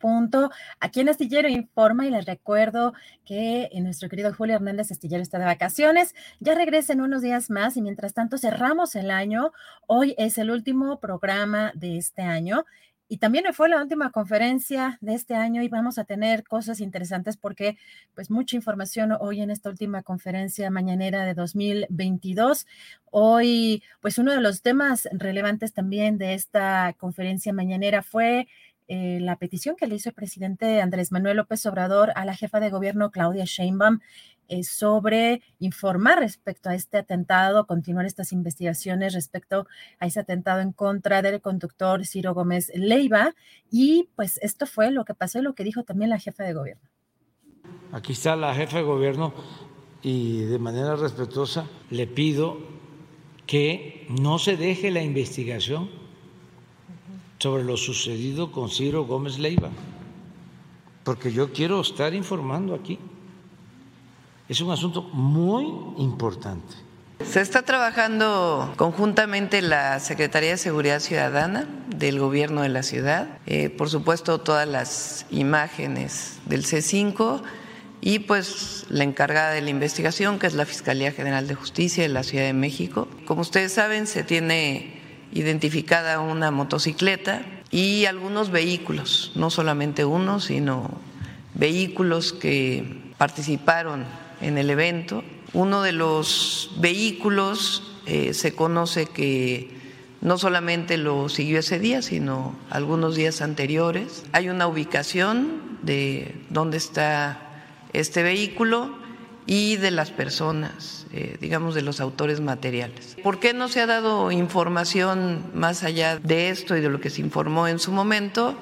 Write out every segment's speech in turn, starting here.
Punto. Aquí en Astillero Informa y les recuerdo que nuestro querido Julio Hernández Astillero está de vacaciones. Ya regresa en unos días más y mientras tanto cerramos el año. Hoy es el último programa de este año. Y también fue la última conferencia de este año y vamos a tener cosas interesantes porque pues mucha información hoy en esta última conferencia mañanera de 2022. Hoy pues uno de los temas relevantes también de esta conferencia mañanera fue eh, la petición que le hizo el presidente Andrés Manuel López Obrador a la jefa de gobierno Claudia Sheinbaum eh, sobre informar respecto a este atentado, continuar estas investigaciones respecto a ese atentado en contra del conductor Ciro Gómez Leiva. Y pues esto fue lo que pasó y lo que dijo también la jefa de gobierno. Aquí está la jefa de gobierno y de manera respetuosa le pido que no se deje la investigación sobre lo sucedido con Ciro Gómez Leiva, porque yo quiero estar informando aquí. Es un asunto muy importante. Se está trabajando conjuntamente la Secretaría de Seguridad Ciudadana del Gobierno de la ciudad, eh, por supuesto todas las imágenes del C5 y pues la encargada de la investigación, que es la Fiscalía General de Justicia de la Ciudad de México. Como ustedes saben, se tiene identificada una motocicleta y algunos vehículos, no solamente uno, sino vehículos que participaron en el evento. Uno de los vehículos eh, se conoce que no solamente lo siguió ese día, sino algunos días anteriores. Hay una ubicación de dónde está este vehículo y de las personas, eh, digamos, de los autores materiales. ¿Por qué no se ha dado información más allá de esto y de lo que se informó en su momento?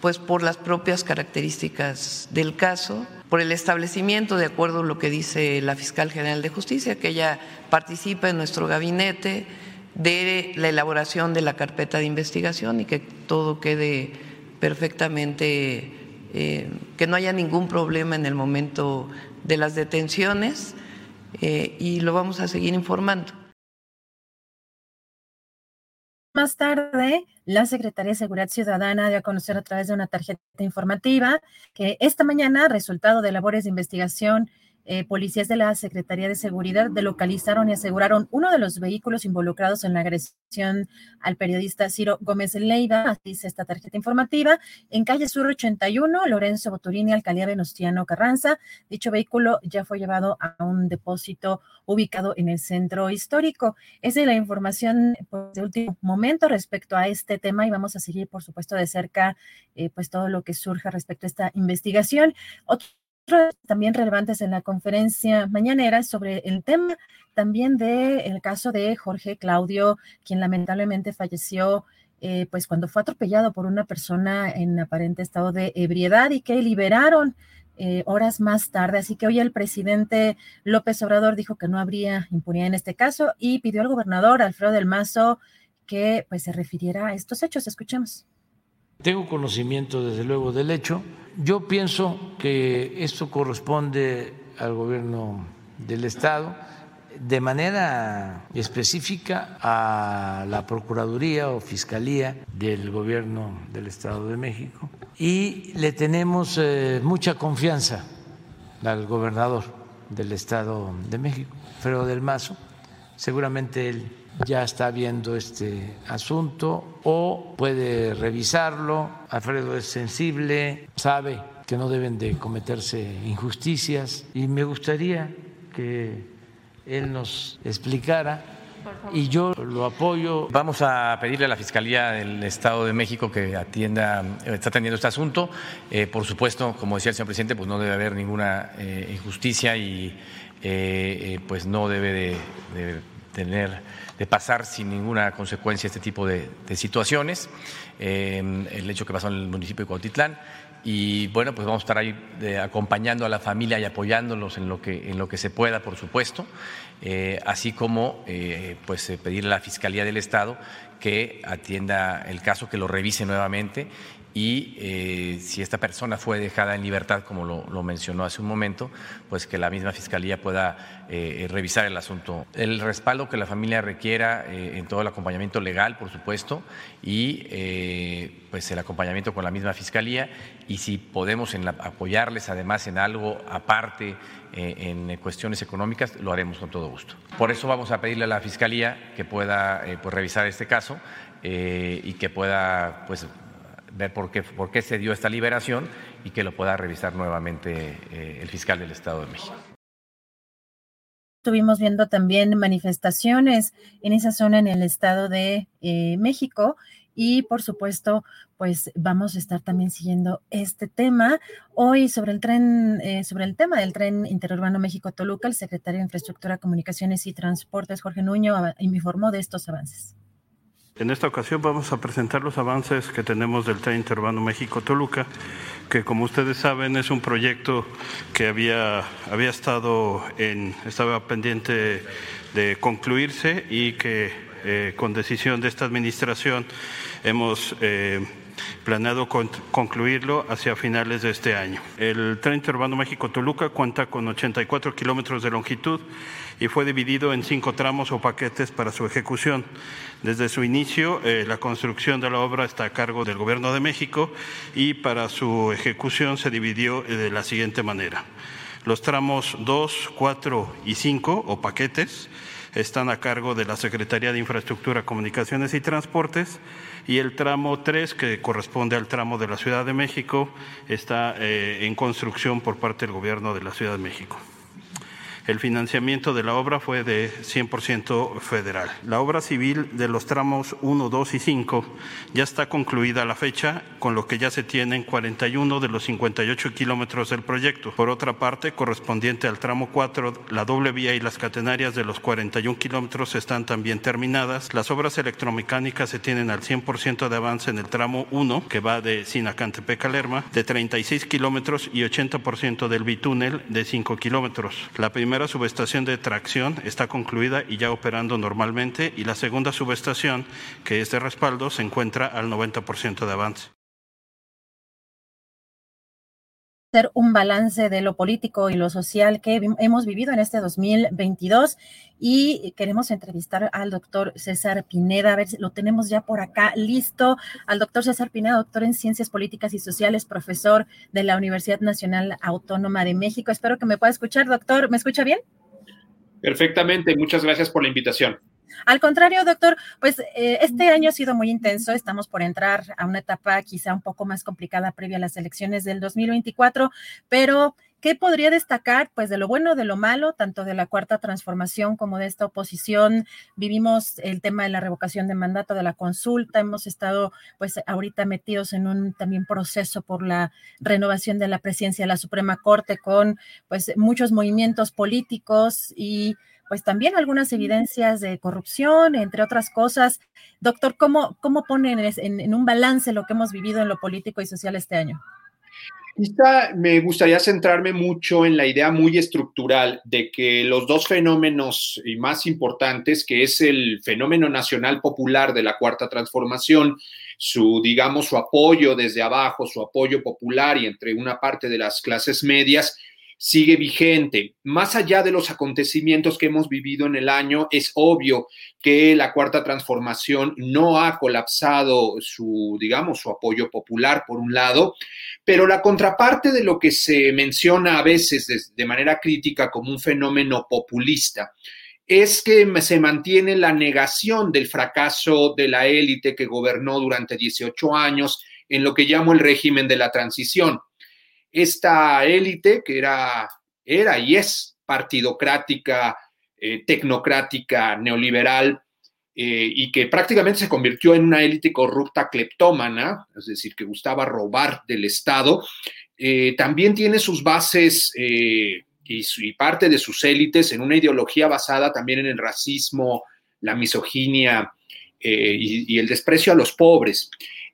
Pues por las propias características del caso, por el establecimiento, de acuerdo a lo que dice la fiscal general de justicia, que ella participa en nuestro gabinete de la elaboración de la carpeta de investigación y que todo quede perfectamente, eh, que no haya ningún problema en el momento de las detenciones eh, y lo vamos a seguir informando. Más tarde, la Secretaría de Seguridad Ciudadana dio a conocer a través de una tarjeta informativa que esta mañana, resultado de labores de investigación eh, policías de la Secretaría de Seguridad delocalizaron y aseguraron uno de los vehículos involucrados en la agresión al periodista Ciro Gómez Leiva, dice esta tarjeta informativa, en calle Sur 81, Lorenzo Boturini, alcaldía Venustiano Carranza. Dicho vehículo ya fue llevado a un depósito ubicado en el centro histórico. Esa es la información pues, de último momento respecto a este tema y vamos a seguir, por supuesto, de cerca eh, pues todo lo que surja respecto a esta investigación. También relevantes en la conferencia mañanera sobre el tema también del el caso de Jorge Claudio, quien lamentablemente falleció eh, pues cuando fue atropellado por una persona en aparente estado de ebriedad y que liberaron eh, horas más tarde. Así que hoy el presidente López Obrador dijo que no habría impunidad en este caso y pidió al gobernador Alfredo del Mazo que pues se refiriera a estos hechos. Escuchemos. Tengo conocimiento desde luego del hecho. Yo pienso que esto corresponde al gobierno del Estado de manera específica a la Procuraduría o Fiscalía del Gobierno del Estado de México y le tenemos eh, mucha confianza al gobernador del Estado de México, Fredo del Mazo. Seguramente él ya está viendo este asunto o puede revisarlo. Alfredo es sensible, sabe que no deben de cometerse injusticias y me gustaría que él nos explicara y yo lo apoyo. Vamos a pedirle a la Fiscalía del Estado de México que atienda, está atendiendo este asunto. Eh, por supuesto, como decía el señor presidente, pues no debe haber ninguna eh, injusticia y eh, pues no debe de, tener de pasar sin ninguna consecuencia este tipo de, situaciones. el hecho que pasó en el municipio de Cuautitlán y bueno, pues vamos a estar ahí eh, acompañando a la familia y apoyándolos en lo que, en lo que se pueda, por supuesto, eh, así como eh, pues pedirle a la Fiscalía del Estado que atienda el caso, que lo revise nuevamente y eh, si esta persona fue dejada en libertad, como lo, mencionó hace un momento, pues que la misma Fiscalía pueda eh, revisar el asunto. El respaldo que la familia requiera eh, en todo el acompañamiento legal, por supuesto, y pues el acompañamiento con la misma Fiscalía y si podemos apoyarles además en algo aparte en cuestiones económicas, lo haremos con todo gusto. Por eso vamos a pedirle a la Fiscalía que pueda pues, revisar este caso y que pueda pues ver por qué, por qué se dio esta liberación y que lo pueda revisar nuevamente eh, el fiscal del Estado de México. Estuvimos viendo también manifestaciones en esa zona en el Estado de eh, México y por supuesto, pues vamos a estar también siguiendo este tema. Hoy sobre el tren, eh, sobre el tema del tren interurbano México-Toluca, el secretario de Infraestructura, Comunicaciones y Transportes, Jorge Nuño, informó de estos avances. En esta ocasión vamos a presentar los avances que tenemos del tren interurbano México-Toluca, que como ustedes saben es un proyecto que había, había estado estaba pendiente de concluirse y que eh, con decisión de esta administración hemos eh, planeado concluirlo hacia finales de este año. El tren interurbano México-Toluca cuenta con 84 kilómetros de longitud y fue dividido en cinco tramos o paquetes para su ejecución. Desde su inicio, eh, la construcción de la obra está a cargo del Gobierno de México y para su ejecución se dividió eh, de la siguiente manera. Los tramos 2, 4 y 5 o paquetes están a cargo de la Secretaría de Infraestructura, Comunicaciones y Transportes y el tramo 3, que corresponde al tramo de la Ciudad de México, está eh, en construcción por parte del Gobierno de la Ciudad de México. El financiamiento de la obra fue de 100% federal. La obra civil de los tramos 1, 2 y 5 ya está concluida a la fecha, con lo que ya se tienen 41 de los 58 kilómetros del proyecto. Por otra parte, correspondiente al tramo 4, la doble vía y las catenarias de los 41 kilómetros están también terminadas. Las obras electromecánicas se tienen al 100% de avance en el tramo 1, que va de Sinacantepec a Lerma, de 36 kilómetros y 80% del bitúnel de 5 kilómetros. La primera primera subestación de tracción está concluida y ya operando normalmente y la segunda subestación, que es de respaldo, se encuentra al 90% de avance. Hacer un balance de lo político y lo social que hemos vivido en este 2022 y queremos entrevistar al doctor César Pineda, a ver si lo tenemos ya por acá listo, al doctor César Pineda, doctor en Ciencias Políticas y Sociales, profesor de la Universidad Nacional Autónoma de México. Espero que me pueda escuchar, doctor. ¿Me escucha bien? Perfectamente, muchas gracias por la invitación. Al contrario, doctor, pues eh, este año ha sido muy intenso. Estamos por entrar a una etapa quizá un poco más complicada previa a las elecciones del 2024, pero ¿qué podría destacar? Pues de lo bueno, de lo malo, tanto de la cuarta transformación como de esta oposición. Vivimos el tema de la revocación de mandato, de la consulta. Hemos estado pues ahorita metidos en un también proceso por la renovación de la presidencia de la Suprema Corte con pues muchos movimientos políticos y pues también algunas evidencias de corrupción, entre otras cosas. Doctor, ¿cómo, cómo ponen en, en un balance lo que hemos vivido en lo político y social este año? Quizá me gustaría centrarme mucho en la idea muy estructural de que los dos fenómenos más importantes, que es el fenómeno nacional popular de la cuarta transformación, su, digamos, su apoyo desde abajo, su apoyo popular y entre una parte de las clases medias, sigue vigente. Más allá de los acontecimientos que hemos vivido en el año, es obvio que la cuarta transformación no ha colapsado su, digamos, su apoyo popular, por un lado, pero la contraparte de lo que se menciona a veces de, manera crítica como un fenómeno populista es que se mantiene la negación del fracaso de la élite que gobernó durante 18 años en lo que llamo el régimen de la transición esta élite que era, era y es partidocrática, eh, tecnocrática, neoliberal, eh, y que prácticamente se convirtió en una élite corrupta cleptómana, es decir, que gustaba robar del Estado, eh, también tiene sus bases y, parte de sus élites en una ideología basada también en el racismo, la misoginia y el desprecio a los pobres.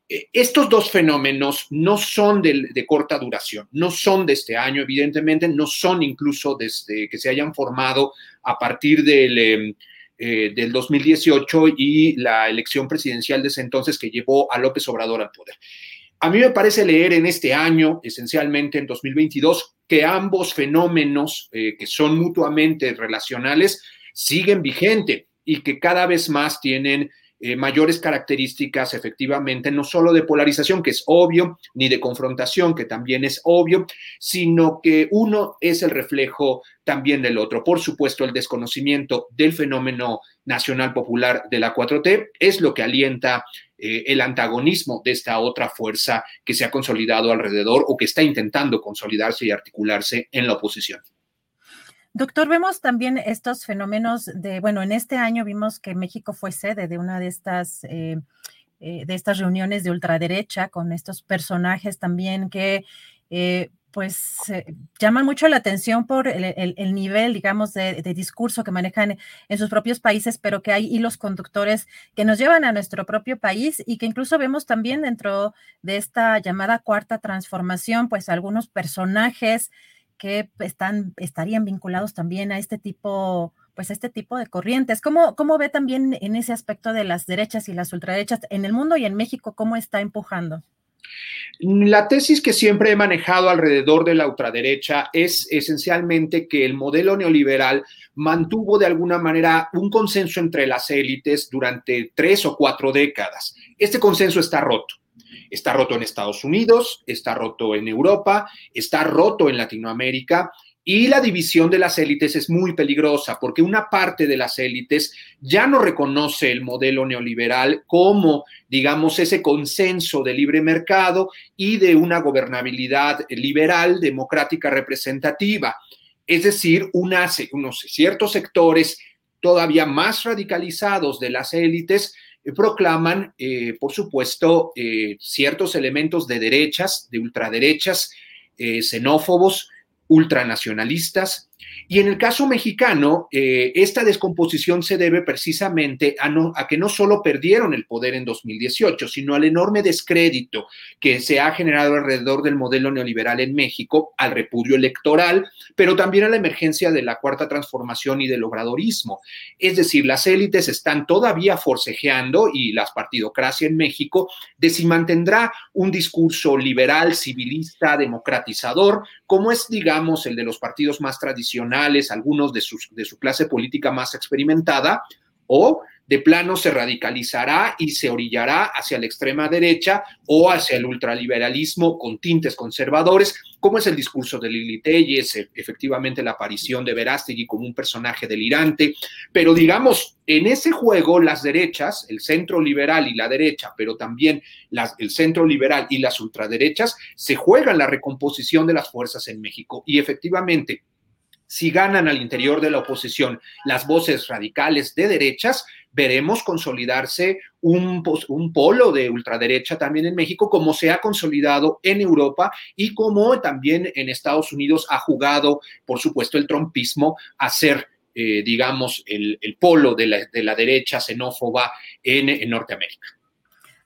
Eh, estos dos fenómenos no son de, corta duración, no son de este año, evidentemente, no son incluso desde que se hayan formado a partir del, eh, del 2018 y la elección presidencial de entonces que llevó a López Obrador al poder. A mí me parece leer en este año, esencialmente en 2022, que ambos fenómenos eh, que son mutuamente relacionales siguen vigente y que cada vez más tienen eh, mayores características efectivamente, no solo de polarización, que es obvio, ni de confrontación, que también es obvio, sino que uno es el reflejo también del otro. Por supuesto, el desconocimiento del fenómeno nacional popular de la 4T es lo que alienta eh, el antagonismo de esta otra fuerza que se ha consolidado alrededor o que está intentando consolidarse y articularse en la oposición. Doctor, vemos también estos fenómenos de, bueno, en este año vimos que México fue sede de una de estas, eh, eh, de estas reuniones de ultraderecha con estos personajes también que, eh, pues, llaman mucho la atención por el, nivel, digamos, de, de, discurso que manejan en sus propios países, pero que hay hilos conductores que nos llevan a nuestro propio país y que incluso vemos también dentro de esta llamada cuarta transformación, pues, algunos personajes que están, estarían vinculados también a este tipo, pues a este tipo de corrientes. ¿Cómo, ¿Cómo ve también en ese aspecto de las derechas y las ultraderechas en el mundo y en México, cómo está empujando? La tesis que siempre he manejado alrededor de la ultraderecha es esencialmente que el modelo neoliberal mantuvo de alguna manera un consenso entre las élites durante tres o cuatro décadas. Este consenso está roto. Está roto en Estados Unidos, está roto en Europa, está roto en Latinoamérica y la división de las élites es muy peligrosa porque una parte de las élites ya no reconoce el modelo neoliberal como, digamos, ese consenso de libre mercado y de una gobernabilidad liberal, democrática, representativa. Es decir, unos ciertos sectores todavía más radicalizados de las élites proclaman, eh, por supuesto, eh, ciertos elementos de derechas, de ultraderechas, xenófobos, ultranacionalistas, y en el caso mexicano, eh, esta descomposición se debe precisamente a, que no solo perdieron el poder en 2018, sino al enorme descrédito que se ha generado alrededor del modelo neoliberal en México, al repudio electoral, pero también a la emergencia de la cuarta transformación y del obradorismo. Es decir, las élites están todavía forcejeando y la partidocracia en México de si mantendrá un discurso liberal, civilista, democratizador, como es, digamos, el de los partidos más tradicionales algunos de, su clase política más experimentada, o de plano se radicalizará y se orillará hacia la extrema derecha o hacia el ultraliberalismo con tintes conservadores, como es el discurso de Lili Telles, e, efectivamente la aparición de Verástegui como un personaje delirante, pero digamos, en ese juego las derechas, el centro liberal y la derecha, pero también el centro liberal y las ultraderechas, se juegan la recomposición de las fuerzas en México. Y efectivamente si ganan al interior de la oposición las voces radicales de derechas, veremos consolidarse un, polo de ultraderecha también en México, como se ha consolidado en Europa y como también en Estados Unidos ha jugado, por supuesto, el trompismo a ser eh, digamos, el, polo de la, derecha xenófoba en, Norteamérica.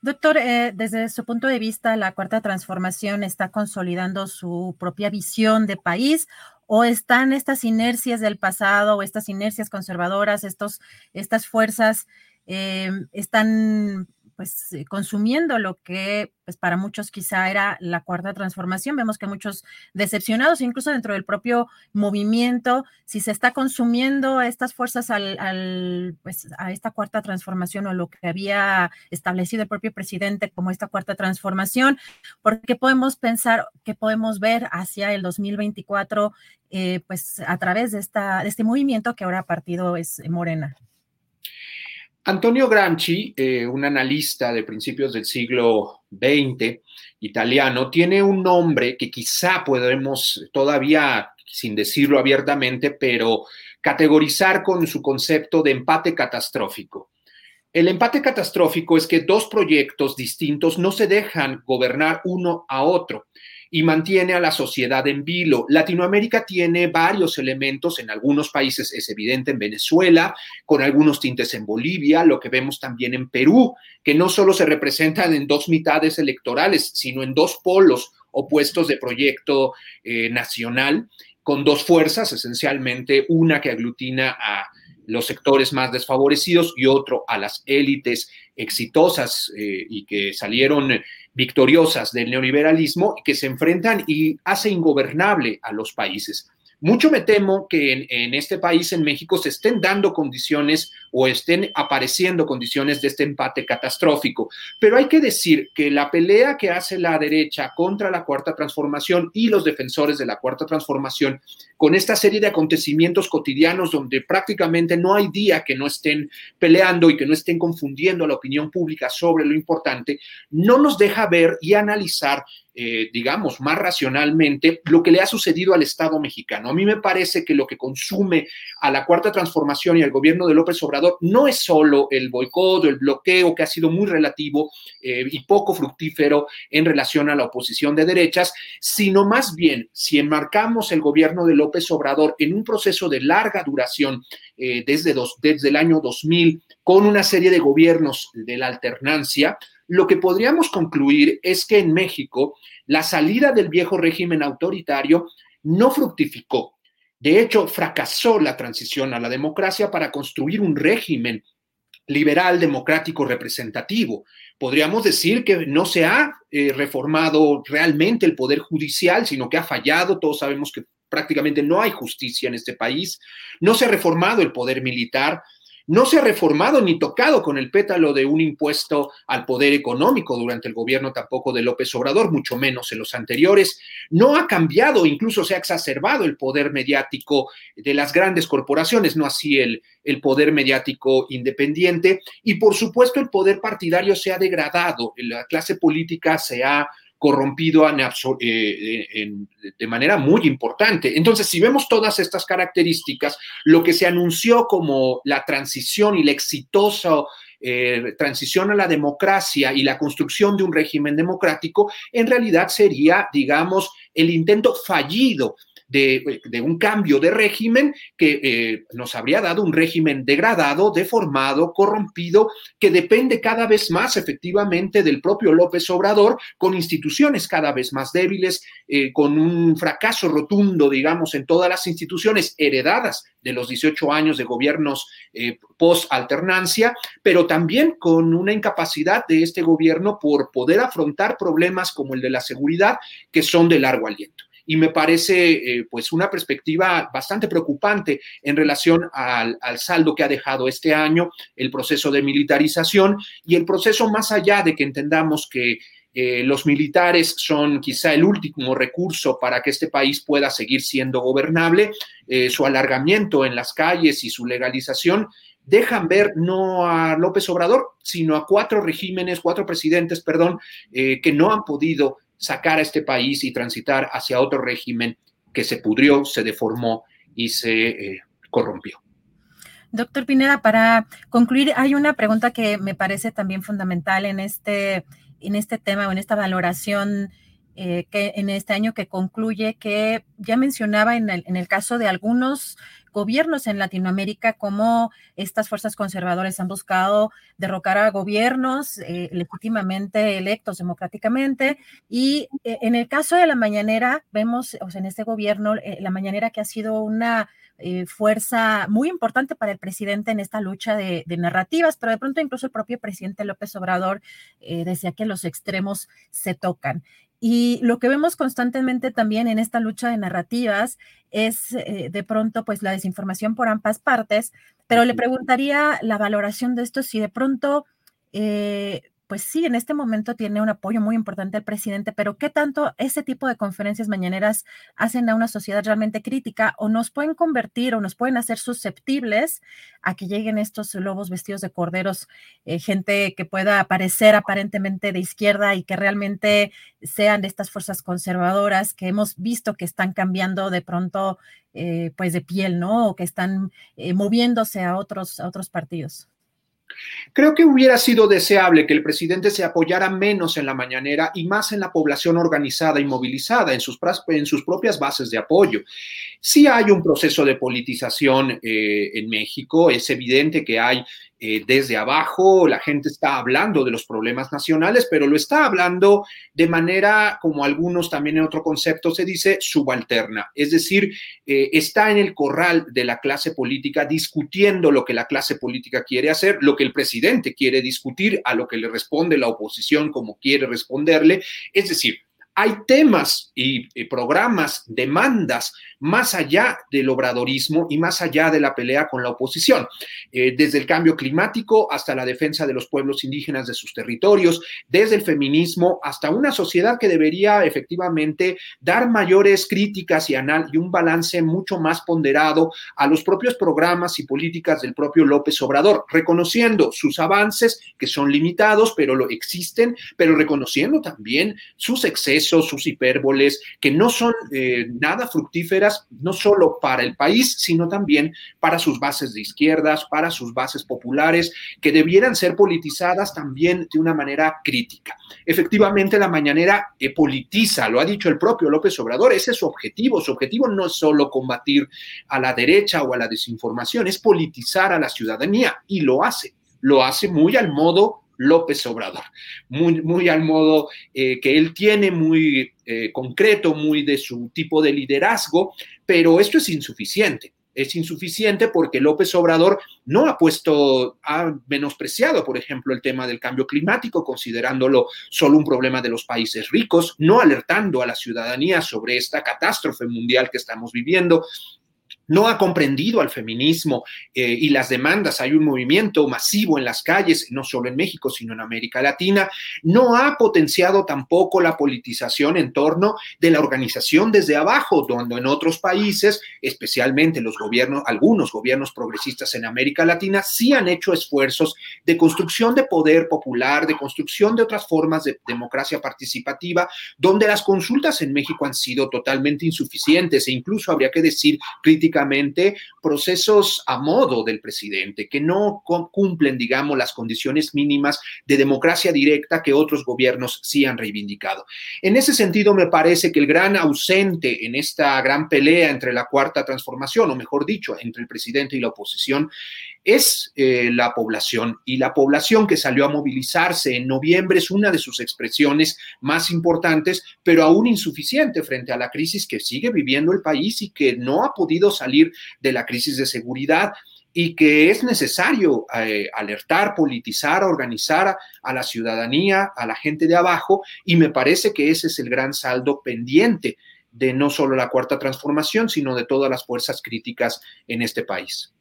Doctor, eh, desde su punto de vista, ¿la cuarta transformación está consolidando su propia visión de país o están estas inercias del pasado o estas inercias conservadoras, estos, estas fuerzas eh, están pues eh, consumiendo lo que pues para muchos quizá era la cuarta transformación. Vemos que muchos decepcionados, incluso dentro del propio movimiento, si se está consumiendo estas fuerzas al, pues, a esta cuarta transformación o lo que había establecido el propio presidente como esta cuarta transformación, porque podemos pensar que podemos ver hacia el 2024 eh, pues a través de, esta, de este movimiento que ahora partido es Morena. Antonio Gramsci, eh, un analista de principios del siglo XX italiano, tiene un nombre que quizá podemos todavía, sin decirlo abiertamente, pero categorizar con su concepto de empate catastrófico. El empate catastrófico es que dos proyectos distintos no se dejan gobernar uno a otro y mantiene a la sociedad en vilo. Latinoamérica tiene varios elementos, en algunos países es evidente, en Venezuela, con algunos tintes en Bolivia, lo que vemos también en Perú, que no solo se representan en dos mitades electorales, sino en dos polos opuestos de proyecto eh, nacional, con dos fuerzas, esencialmente una que aglutina a los sectores más desfavorecidos y otro a las élites exitosas eh, y que salieron victoriosas del neoliberalismo que se enfrentan y hace ingobernable a los países. Mucho me temo que en, este país, en México, se estén dando condiciones o estén apareciendo condiciones de este empate catastrófico. Pero hay que decir que la pelea que hace la derecha contra la cuarta transformación y los defensores de la cuarta transformación, con esta serie de acontecimientos cotidianos donde prácticamente no hay día que no estén peleando y que no estén confundiendo a la opinión pública sobre lo importante, no nos deja ver y analizar eh, digamos, más racionalmente lo que le ha sucedido al Estado mexicano. A mí me parece que lo que consume a la cuarta transformación y al gobierno de López Obrador no es solo el boicot o el bloqueo que ha sido muy relativo eh, y poco fructífero en relación a la oposición de derechas, sino más bien si enmarcamos el gobierno de López Obrador en un proceso de larga duración eh, desde, desde el año 2000 con una serie de gobiernos de la alternancia, lo que podríamos concluir es que en México la salida del viejo régimen autoritario no fructificó. De hecho, fracasó la transición a la democracia para construir un régimen liberal, democrático, representativo. Podríamos decir que no se ha eh, reformado realmente el poder judicial, sino que ha fallado. Todos sabemos que prácticamente no hay justicia en este país. No se ha reformado el poder militar, no se ha reformado ni tocado con el pétalo de un impuesto al poder económico durante el gobierno tampoco de López Obrador, mucho menos en los anteriores. No ha cambiado, incluso se ha exacerbado el poder mediático de las grandes corporaciones, no así el, el poder mediático independiente. Y por supuesto el poder partidario se ha degradado, la clase política se ha corrompido eh, de manera muy importante. Entonces, si vemos todas estas características, lo que se anunció como la transición y la exitosa eh, transición a la democracia y la construcción de un régimen democrático, en realidad sería, digamos, el intento fallido de, un cambio de régimen que eh, nos habría dado un régimen degradado, deformado, corrompido, que depende cada vez más efectivamente del propio López Obrador, con instituciones cada vez más débiles, eh, con un fracaso rotundo, digamos, en todas las instituciones heredadas de los 18 años de gobiernos eh, post-alternancia, pero también con una incapacidad de este gobierno por poder afrontar problemas como el de la seguridad, que son de largo aliento y me parece eh, pues una perspectiva bastante preocupante en relación al, saldo que ha dejado este año el proceso de militarización y el proceso más allá de que entendamos que eh, los militares son quizá el último recurso para que este país pueda seguir siendo gobernable, eh, su alargamiento en las calles y su legalización dejan ver no a López Obrador, sino a cuatro regímenes, cuatro presidentes, perdón, que no han podido sacar a este país y transitar hacia otro régimen que se pudrió, se deformó y se eh, corrompió. Doctor Pineda, para concluir, hay una pregunta que me parece también fundamental en este, en este tema o en esta valoración eh, que en este año que concluye, que ya mencionaba en el, en el caso de algunos gobiernos en Latinoamérica, como estas fuerzas conservadoras han buscado derrocar a gobiernos eh, legítimamente electos democráticamente. Y eh, en el caso de la mañanera, vemos, o sea, en este gobierno, eh, la mañanera que ha sido una fuerza muy importante para el presidente en esta lucha de, de, narrativas, pero de pronto incluso el propio presidente López Obrador decía que los extremos se tocan. Y lo que vemos constantemente también en esta lucha de narrativas es eh, de pronto pues la desinformación por ambas partes, pero le preguntaría la valoración de esto si de pronto eh, pues sí, en este momento tiene un apoyo muy importante el presidente, pero ¿qué tanto ese tipo de conferencias mañaneras hacen a una sociedad realmente crítica o nos pueden convertir o nos pueden hacer susceptibles a que lleguen estos lobos vestidos de corderos, eh, gente que pueda aparecer aparentemente de izquierda y que realmente sean de estas fuerzas conservadoras que hemos visto que están cambiando de pronto eh, pues de piel, ¿no? O que están eh, moviéndose a otros, a otros partidos. Creo que hubiera sido deseable que el presidente se apoyara menos en la mañanera y más en la población organizada y movilizada, en sus, propias bases de apoyo. Sí hay un proceso de politización eh, en México, es evidente que hay eh, desde abajo, la gente está hablando de los problemas nacionales, pero lo está hablando de manera, como algunos también en otro concepto se dice, subalterna. Es decir, eh, está en el corral de la clase política discutiendo lo que la clase política quiere hacer, lo que el presidente quiere discutir, a lo que le responde la oposición como quiere responderle. Es decir, hay temas y, programas, demandas más allá del obradorismo y más allá de la pelea con la oposición, eh, desde el cambio climático hasta la defensa de los pueblos indígenas de sus territorios, desde el feminismo hasta una sociedad que debería efectivamente dar mayores críticas y, y un balance mucho más ponderado a los propios programas y políticas del propio López Obrador, reconociendo sus avances que son limitados, pero lo existen, pero reconociendo también sus excesos sus hipérboles, que no son eh, nada fructíferas, no solo para el país, sino también para sus bases de izquierdas, para sus bases populares, que debieran ser politizadas también de una manera crítica. Efectivamente, la mañanera eh, politiza, lo ha dicho el propio López Obrador, ese es su objetivo. Su objetivo no es solo combatir a la derecha o a la desinformación, es politizar a la ciudadanía y lo hace. Lo hace muy al modo López Obrador, muy, al modo eh, que él tiene, muy eh, concreto, muy de su tipo de liderazgo, pero esto es insuficiente. Es insuficiente porque López Obrador no ha puesto, ha menospreciado, por ejemplo, el tema del cambio climático, considerándolo solo un problema de los países ricos, no alertando a la ciudadanía sobre esta catástrofe mundial que estamos viviendo, no ha comprendido al feminismo eh, y las demandas. Hay un movimiento masivo en las calles, no solo en México, sino en América Latina. No ha potenciado tampoco la politización en torno de la organización desde abajo, donde en otros países, especialmente los gobiernos, algunos gobiernos progresistas en América Latina, sí han hecho esfuerzos de construcción de poder popular, de construcción de otras formas de democracia participativa, donde las consultas en México han sido totalmente insuficientes e incluso habría que decir procesos a modo del presidente, que no cumplen, digamos, las condiciones mínimas de democracia directa que otros gobiernos sí han reivindicado. En ese sentido, me parece que el gran ausente en esta gran pelea entre la cuarta transformación, o mejor dicho, entre el presidente y la oposición, es eh, la población. Y la población que salió a movilizarse en noviembre es una de sus expresiones más importantes, pero aún insuficiente frente a la crisis que sigue viviendo el país y que no ha podido salir de la crisis de seguridad y que es necesario eh, alertar, politizar, organizar a la ciudadanía, a la gente de abajo, y me parece que ese es el gran saldo pendiente de no solo la cuarta transformación, sino de todas las fuerzas críticas en este país.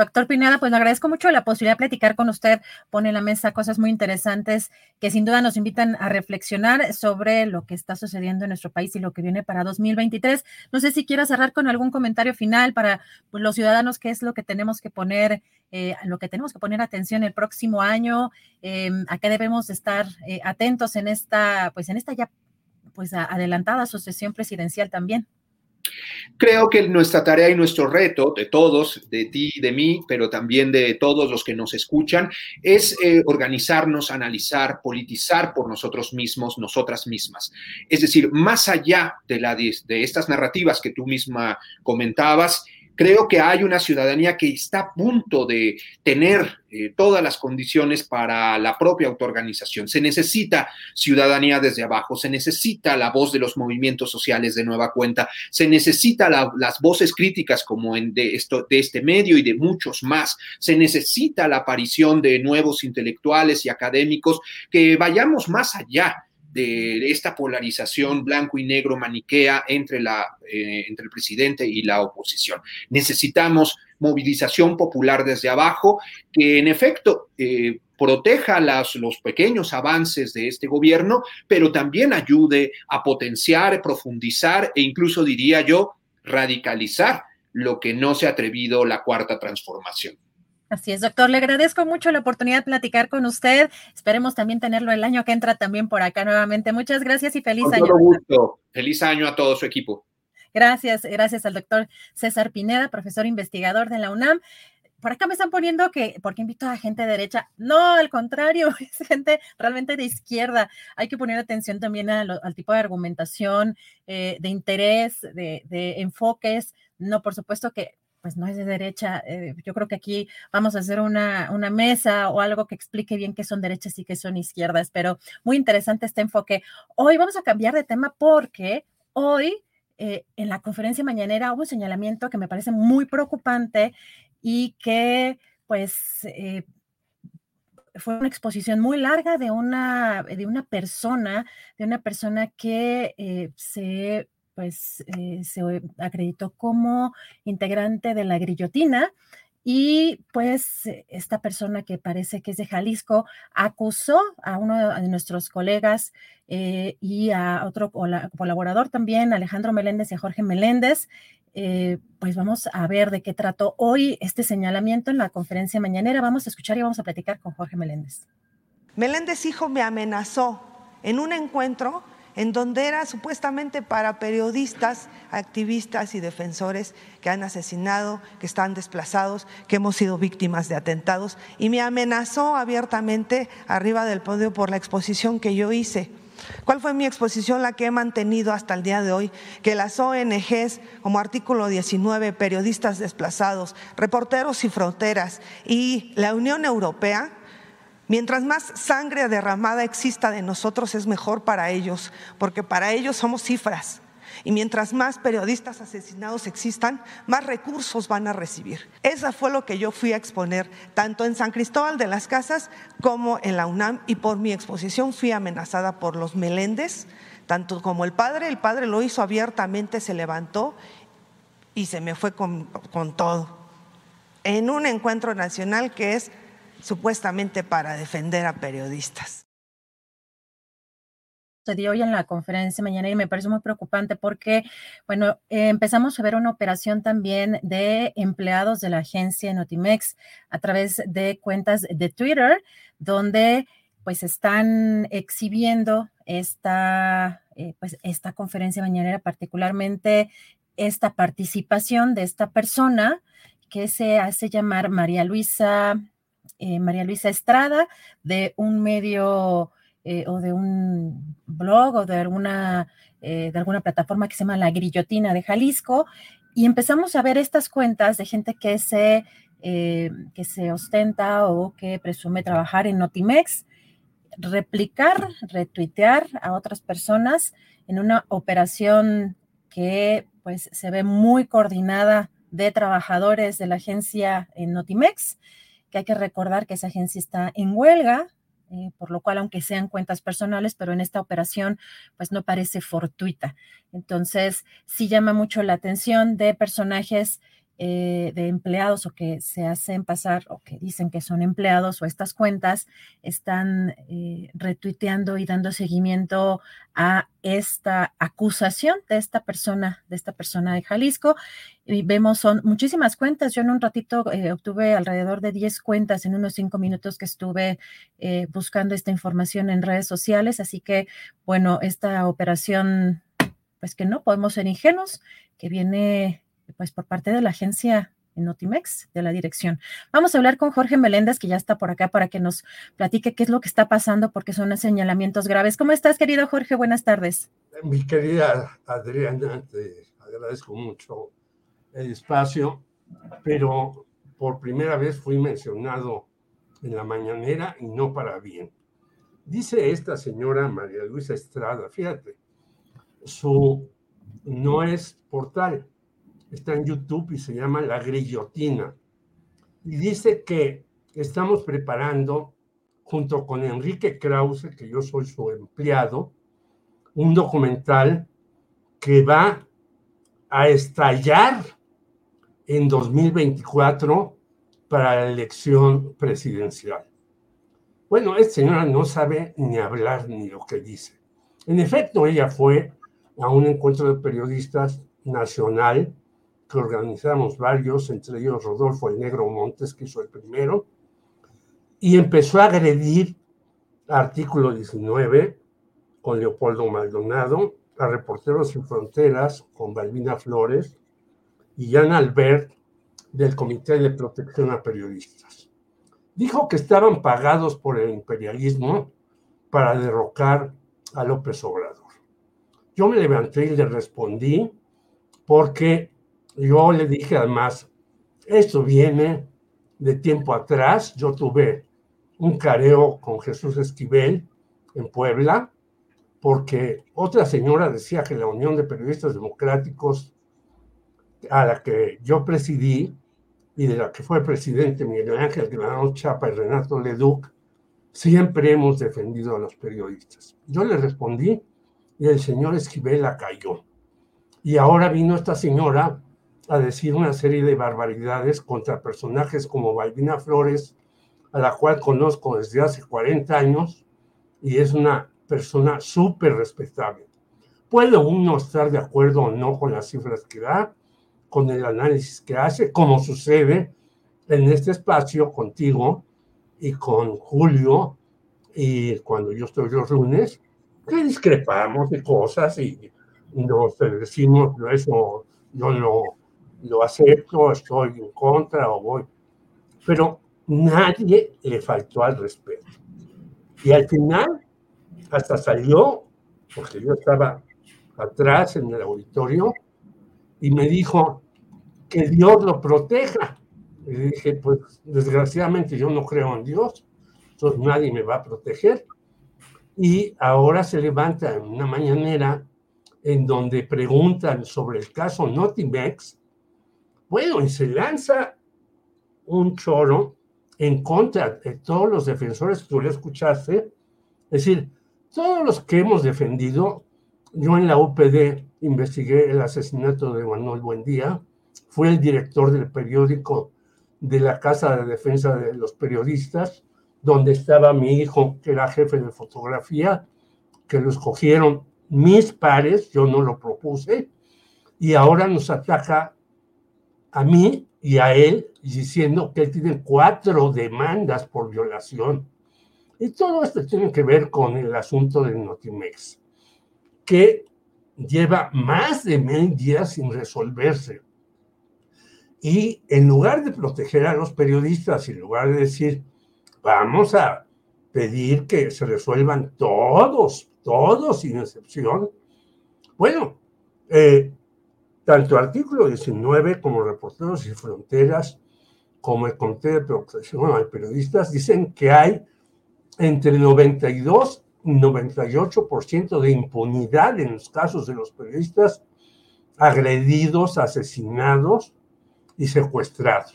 Doctor Pineda, pues le agradezco mucho la posibilidad de platicar con usted. Pone en la mesa cosas muy interesantes que sin duda nos invitan a reflexionar sobre lo que está sucediendo en nuestro país y lo que viene para 2023. No sé si quiera cerrar con algún comentario final para pues, los ciudadanos, qué es lo que tenemos que poner, eh, lo que tenemos que poner atención el próximo año, em, a qué debemos estar eh, atentos en esta, pues en esta ya pues adelantada sucesión presidencial también. Creo que nuestra tarea y nuestro reto de todos, de ti, de mí, pero también de todos los que nos escuchan, es eh, organizarnos, analizar, politizar por nosotros mismos, nosotras mismas. Es decir, más allá de, estas narrativas que tú misma comentabas, Creo que hay una ciudadanía que está a punto de tener eh, todas las condiciones para la propia autoorganización. Se necesita ciudadanía desde abajo, se necesita la voz de los movimientos sociales de nueva cuenta, se necesita las voces críticas como en de, esto, de este medio y de muchos más, se necesita la aparición de nuevos intelectuales y académicos que vayamos más allá de esta polarización blanco y negro maniquea entre, la, eh, entre el presidente y la oposición. Necesitamos movilización popular desde abajo que en efecto eh, proteja las, los pequeños avances de este gobierno, pero también ayude a potenciar, profundizar e incluso diría yo, radicalizar lo que no se ha atrevido la cuarta transformación. Así es, doctor. Le agradezco mucho la oportunidad de platicar con usted. Esperemos también tenerlo el año que entra también por acá nuevamente. Muchas gracias y feliz año. gusto. Feliz año a todo su equipo. Gracias, gracias al doctor César Pineda, profesor investigador de la UNAM. Por acá me están poniendo que, porque invito a gente de derecha? No, al contrario, es gente realmente de izquierda. Hay que poner atención también al tipo de argumentación, eh, de interés, de, de enfoques. No, por supuesto que pues no es de derecha. Eh, yo creo que aquí vamos a hacer una, una, mesa o algo que explique bien qué son derechas y qué son izquierdas, pero muy interesante este enfoque. Hoy vamos a cambiar de tema porque hoy eh, en la conferencia mañanera hubo un señalamiento que me parece muy preocupante y que pues... Eh, fue una exposición muy larga de una, de una persona, de una persona que se pues eh, se acreditó como integrante de la grillotina y pues esta persona que parece que es de Jalisco acusó a uno de nuestros colegas eh, y a otro colaborador también, Alejandro Meléndez y a Jorge Meléndez. Eh, pues vamos a ver de qué trató hoy este señalamiento en la conferencia mañanera. Vamos a escuchar y vamos a platicar con Jorge Meléndez. Meléndez hijo me amenazó en un encuentro en donde era supuestamente para periodistas, activistas y defensores que han asesinado, que están desplazados, que hemos sido víctimas de atentados, y me amenazó abiertamente arriba del podio por la exposición que yo hice. ¿Cuál fue mi exposición? La que he mantenido hasta el día de hoy, que las ONGs, como artículo 19, periodistas desplazados, reporteros y fronteras y la Unión Europea, Mientras más sangre derramada exista de nosotros es mejor para ellos, porque para ellos somos cifras. Y mientras más periodistas asesinados existan, más recursos van a recibir. Esa fue lo que yo fui a exponer, tanto en San Cristóbal de las Casas como en la UNAM. Y por mi exposición fui amenazada por los Meléndez, tanto como el padre. El padre lo hizo abiertamente, se levantó y se me fue con, con todo. En un encuentro nacional que es supuestamente para defender a periodistas. Se dio hoy en la conferencia mañana y me parece muy preocupante porque, bueno, empezamos a ver una operación también de empleados de la agencia Notimex a través de cuentas de Twitter, donde pues están exhibiendo esta, eh, pues, esta conferencia mañanera, particularmente esta participación de esta persona que se hace llamar María Luisa eh, María Luisa Estrada, de un medio eh, o de un blog o de alguna, eh, de alguna plataforma que se llama La Grillotina de Jalisco, y empezamos a ver estas cuentas de gente que se, que se ostenta o que presume trabajar en Notimex, replicar, retuitear a otras personas en una operación que pues se ve muy coordinada de trabajadores de la agencia en Notimex que hay que recordar que esa agencia está en huelga, eh, por lo cual, aunque sean cuentas personales, pero en esta operación, pues no parece fortuita. Entonces, sí llama mucho la atención de personajes eh, de empleados o que se hacen pasar o que dicen que son empleados o estas cuentas están eh, retuiteando y dando seguimiento a esta acusación de esta persona, de esta persona de Jalisco. Y vemos, son muchísimas cuentas. Yo en un ratito eh, obtuve alrededor de 10 cuentas en unos 5 minutos que estuve buscando esta información en redes sociales. Así que, bueno, esta operación pues que no podemos ser ingenuos, que viene pues por parte de la agencia Notimex, de la dirección. Vamos a hablar con Jorge Meléndez, que ya está por acá para que nos platique qué es lo que está pasando, porque son señalamientos graves. ¿Cómo estás, querido Jorge? Buenas tardes. Mi querida Adriana, te agradezco mucho el espacio, pero por primera vez fui mencionado en la mañanera y no para bien. Dice esta señora María Luisa Estrada, fíjate, su no es portal, está en YouTube y se llama La Grillotina. Y dice que estamos preparando, junto con Enrique Krause, que yo soy su empleado, un documental que va a estallar en 2024 para la elección presidencial. Bueno, esta señora no sabe ni hablar ni lo que dice. En efecto, ella fue a un encuentro de periodistas nacional que organizamos varios, entre ellos Rodolfo el Negro Montes, que hizo el primero, y empezó a agredir artículo 19 con Leopoldo Maldonado, a Reporteros Sin Fronteras con Balbina Flores y Jan Albert del Comité de Protección a Periodistas. Dijo que estaban pagados por el imperialismo para derrocar a López Obrador. Yo me levanté y le respondí porque yo le dije además, esto viene de tiempo atrás. Yo tuve un careo con Jesús Esquivel en Puebla, porque otra señora decía que la Unión de Periodistas Democráticos, a la que yo presidí y de la que fue presidente Miguel Ángel Granado Chapa y Renato Leduc, siempre hemos defendido a los periodistas. Yo le respondí y el señor Esquivel la cayó. Y ahora vino esta señora a decir una serie de barbaridades contra personajes como Balbina Flores, a la cual conozco desde hace 40 años y es una persona súper respetable. Puede uno estar de acuerdo o no con las cifras que da, con el análisis que hace, como sucede en este espacio contigo y con Julio, y cuando yo estoy los lunes, que discrepamos de cosas y nos decimos eso, yo no lo acepto, estoy en contra o voy. Pero nadie le faltó al respeto. Y al final, hasta salió, porque yo estaba atrás en el auditorio, y me dijo que Dios lo proteja. Y dije, pues desgraciadamente yo no creo en Dios, entonces nadie me va a proteger. Y ahora se levanta en una mañanera en donde preguntan sobre el caso Notimex bueno, y se lanza un choro en contra de todos los defensores que tú le escuchaste. Es decir, todos los que hemos defendido, yo en la UPD investigué el asesinato de Manuel Buendía, fui el director del periódico de la Casa de Defensa de los Periodistas, donde estaba mi hijo, que era jefe de fotografía, que lo escogieron mis pares, yo no lo propuse, y ahora nos ataca a mí y a él diciendo que él tiene cuatro demandas por violación. Y todo esto tiene que ver con el asunto del Notimex, que lleva más de mil días sin resolverse. Y en lugar de proteger a los periodistas, en lugar de decir, vamos a pedir que se resuelvan todos, todos sin excepción, bueno, eh, tanto artículo 19 como Reporteros y Fronteras, como el Comité de Protección a Periodistas, dicen que hay entre 92 y 98% de impunidad en los casos de los periodistas agredidos, asesinados y secuestrados.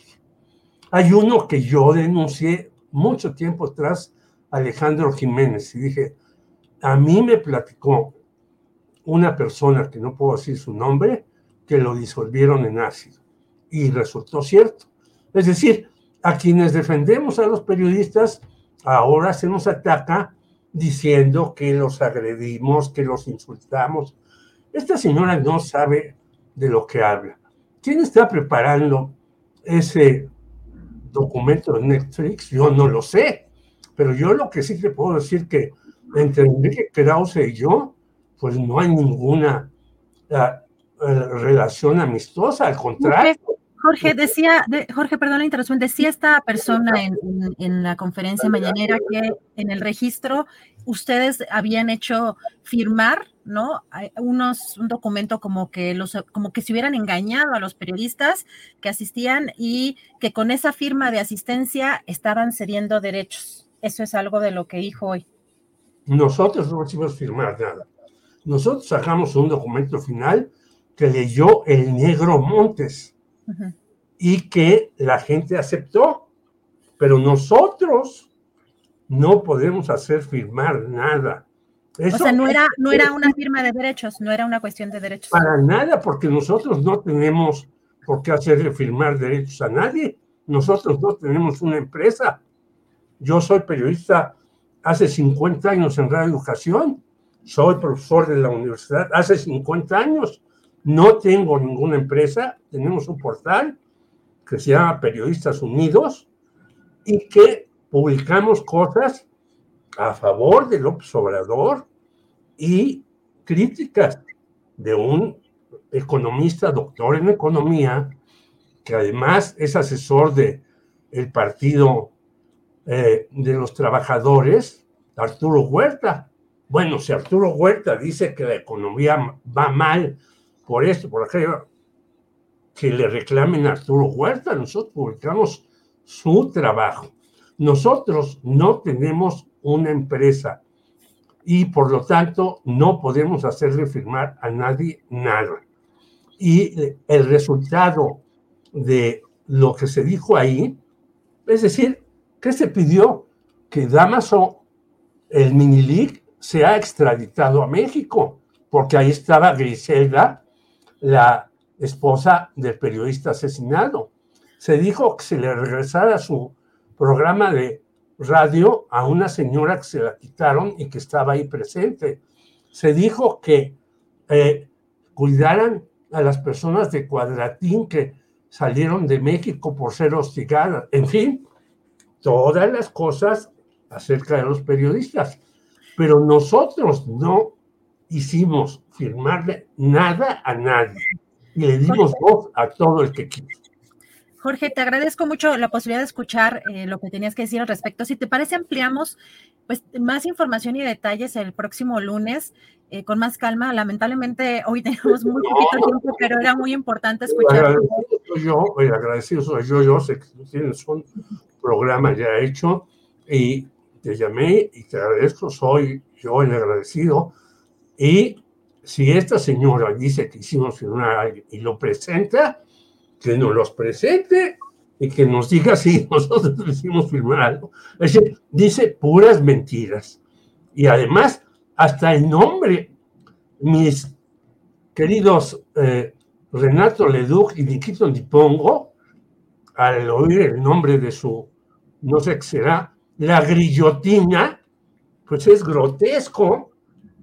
Hay uno que yo denuncié mucho tiempo atrás, Alejandro Jiménez, y dije, a mí me platicó una persona que no puedo decir su nombre, que lo disolvieron en ácido. Y resultó cierto. Es decir, a quienes defendemos a los periodistas, ahora se nos ataca diciendo que los agredimos, que los insultamos. Esta señora no sabe de lo que habla. ¿Quién está preparando ese documento de Netflix? Yo no lo sé, pero yo lo que sí te puedo decir que entre Enrique Krause y yo, pues no hay ninguna relación amistosa, al contrario. Jorge, decía, Jorge, perdón la interrupción, decía esta persona en, la conferencia mañanera que en el registro ustedes habían hecho firmar, ¿no? Unos, un documento como que los, como que se hubieran engañado a los periodistas que asistían y que con esa firma de asistencia estaban cediendo derechos. Eso es algo de lo que dijo hoy. Nosotros no hicimos firmar nada. Nosotros sacamos un documento final que leyó el negro Montes y que la gente aceptó. Pero nosotros no podemos hacer firmar nada. o sea, no era, no era una firma de derechos, no era una cuestión de derechos. Para nada, porque nosotros no tenemos por qué hacerle firmar derechos a nadie. Nosotros no tenemos una empresa. Yo soy periodista hace 50 años en Radio Educación. Soy profesor de la universidad hace 50 años. No tengo ninguna empresa, tenemos un portal que se llama Periodistas Unidos y que publicamos cosas a favor de López Obrador y críticas de un economista, doctor en economía, que además es asesor de el partido eh, de los trabajadores, Arturo Huerta. Bueno, si Arturo Huerta dice que la economía va mal por esto, por aquello, que le reclamen a Arturo Huerta, nosotros publicamos su trabajo. Nosotros no tenemos una empresa y por lo tanto no podemos hacerle firmar a nadie nada. Y el resultado de lo que se dijo ahí, es decir, que se pidió que Damaso, el mini se ha extraditado a México, porque ahí estaba Griselda, la esposa del periodista asesinado. Se dijo que se le regresara su programa de radio a una señora que se la quitaron y que estaba ahí presente. Se dijo que eh, cuidaran a las personas de Cuadratín que salieron de México por ser hostigadas. En fin, todas las cosas acerca de los periodistas. Pero nosotros no hicimos firmarle nada a nadie y le dimos voz a todo el que quiso. Jorge, te agradezco mucho la posibilidad de escuchar eh, lo que tenías que decir al respecto. Si te parece, ampliamos pues más información y detalles el próximo lunes eh, con más calma. Lamentablemente hoy tenemos muy poquito tiempo, pero era muy importante escuchar. Agradecido yo, agradecido soy yo, yo sé que tienes un programa ya hecho y te llamé y te agradezco, soy yo el agradecido y si esta señora dice que hicimos firmar y lo presenta, que nos los presente y que nos diga si nosotros hicimos firmar algo. Es decir, dice puras mentiras. Y además, hasta el nombre, mis queridos eh, Renato Leduc y Nikito Dipongo, al oír el nombre de su, no sé qué será, la grillotina, pues es grotesco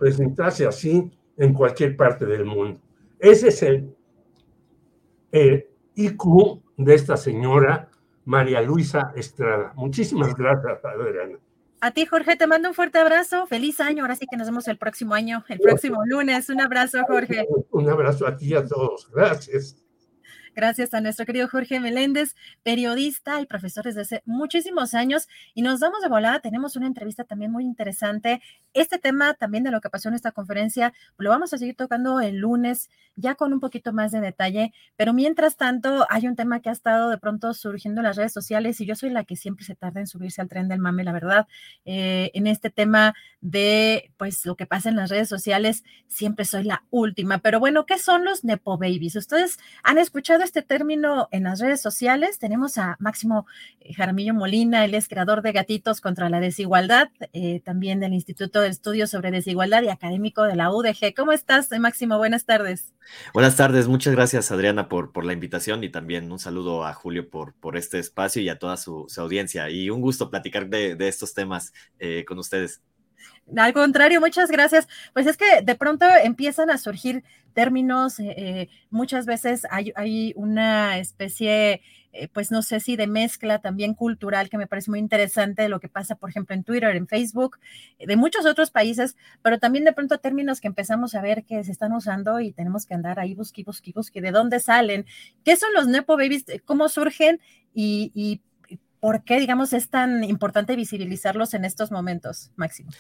presentarse así en cualquier parte del mundo. Ese es el, IQ de esta señora María Luisa Estrada. Muchísimas gracias, Adriana. A ti, Jorge, te mando un fuerte abrazo. Feliz año. Ahora sí que nos vemos el próximo año, el próximo lunes. Un abrazo, Jorge. Un abrazo a ti y a todos. Gracias. Gracias a nuestro querido Jorge Meléndez, periodista y profesor desde hace muchísimos años. Y nos damos de volada, tenemos una entrevista también muy interesante. Este tema también de lo que pasó en esta conferencia, lo vamos a seguir tocando el lunes, ya con un poquito más de detalle. Pero mientras tanto, hay un tema que ha estado de pronto surgiendo en las redes sociales y yo soy la que siempre se tarda en subirse al tren del mame, la verdad. Eh, en este tema de, pues, lo que pasa en las redes sociales, siempre soy la última. Pero bueno, ¿qué son los Nepo Babies? Ustedes han escuchado este término en las redes sociales. Tenemos a Máximo eh, Jaramillo Molina, él es creador de Gatitos contra la Desigualdad, eh, también del Instituto de Estudios sobre Desigualdad y académico de la UDG. ¿Cómo estás, Máximo? Buenas tardes. Buenas tardes, muchas gracias, Adriana, por, la invitación y también un saludo a Julio por, este espacio y a toda su, audiencia. Y un gusto platicar de, estos temas eh, con ustedes. Al contrario, muchas gracias. Pues es que de pronto empiezan a surgir términos, eh, eh, muchas veces hay, una especie eh, pues no sé si de mezcla también cultural, que me parece muy interesante lo que pasa, por ejemplo, en Twitter, en Facebook, de muchos otros países, pero también de pronto términos que empezamos a ver que se están usando y tenemos que andar ahí busqui, busqui, busqui, de dónde salen, qué son los Nepo Babies, cómo surgen y por qué, digamos, es tan importante visibilizarlos en estos momentos, Máximo.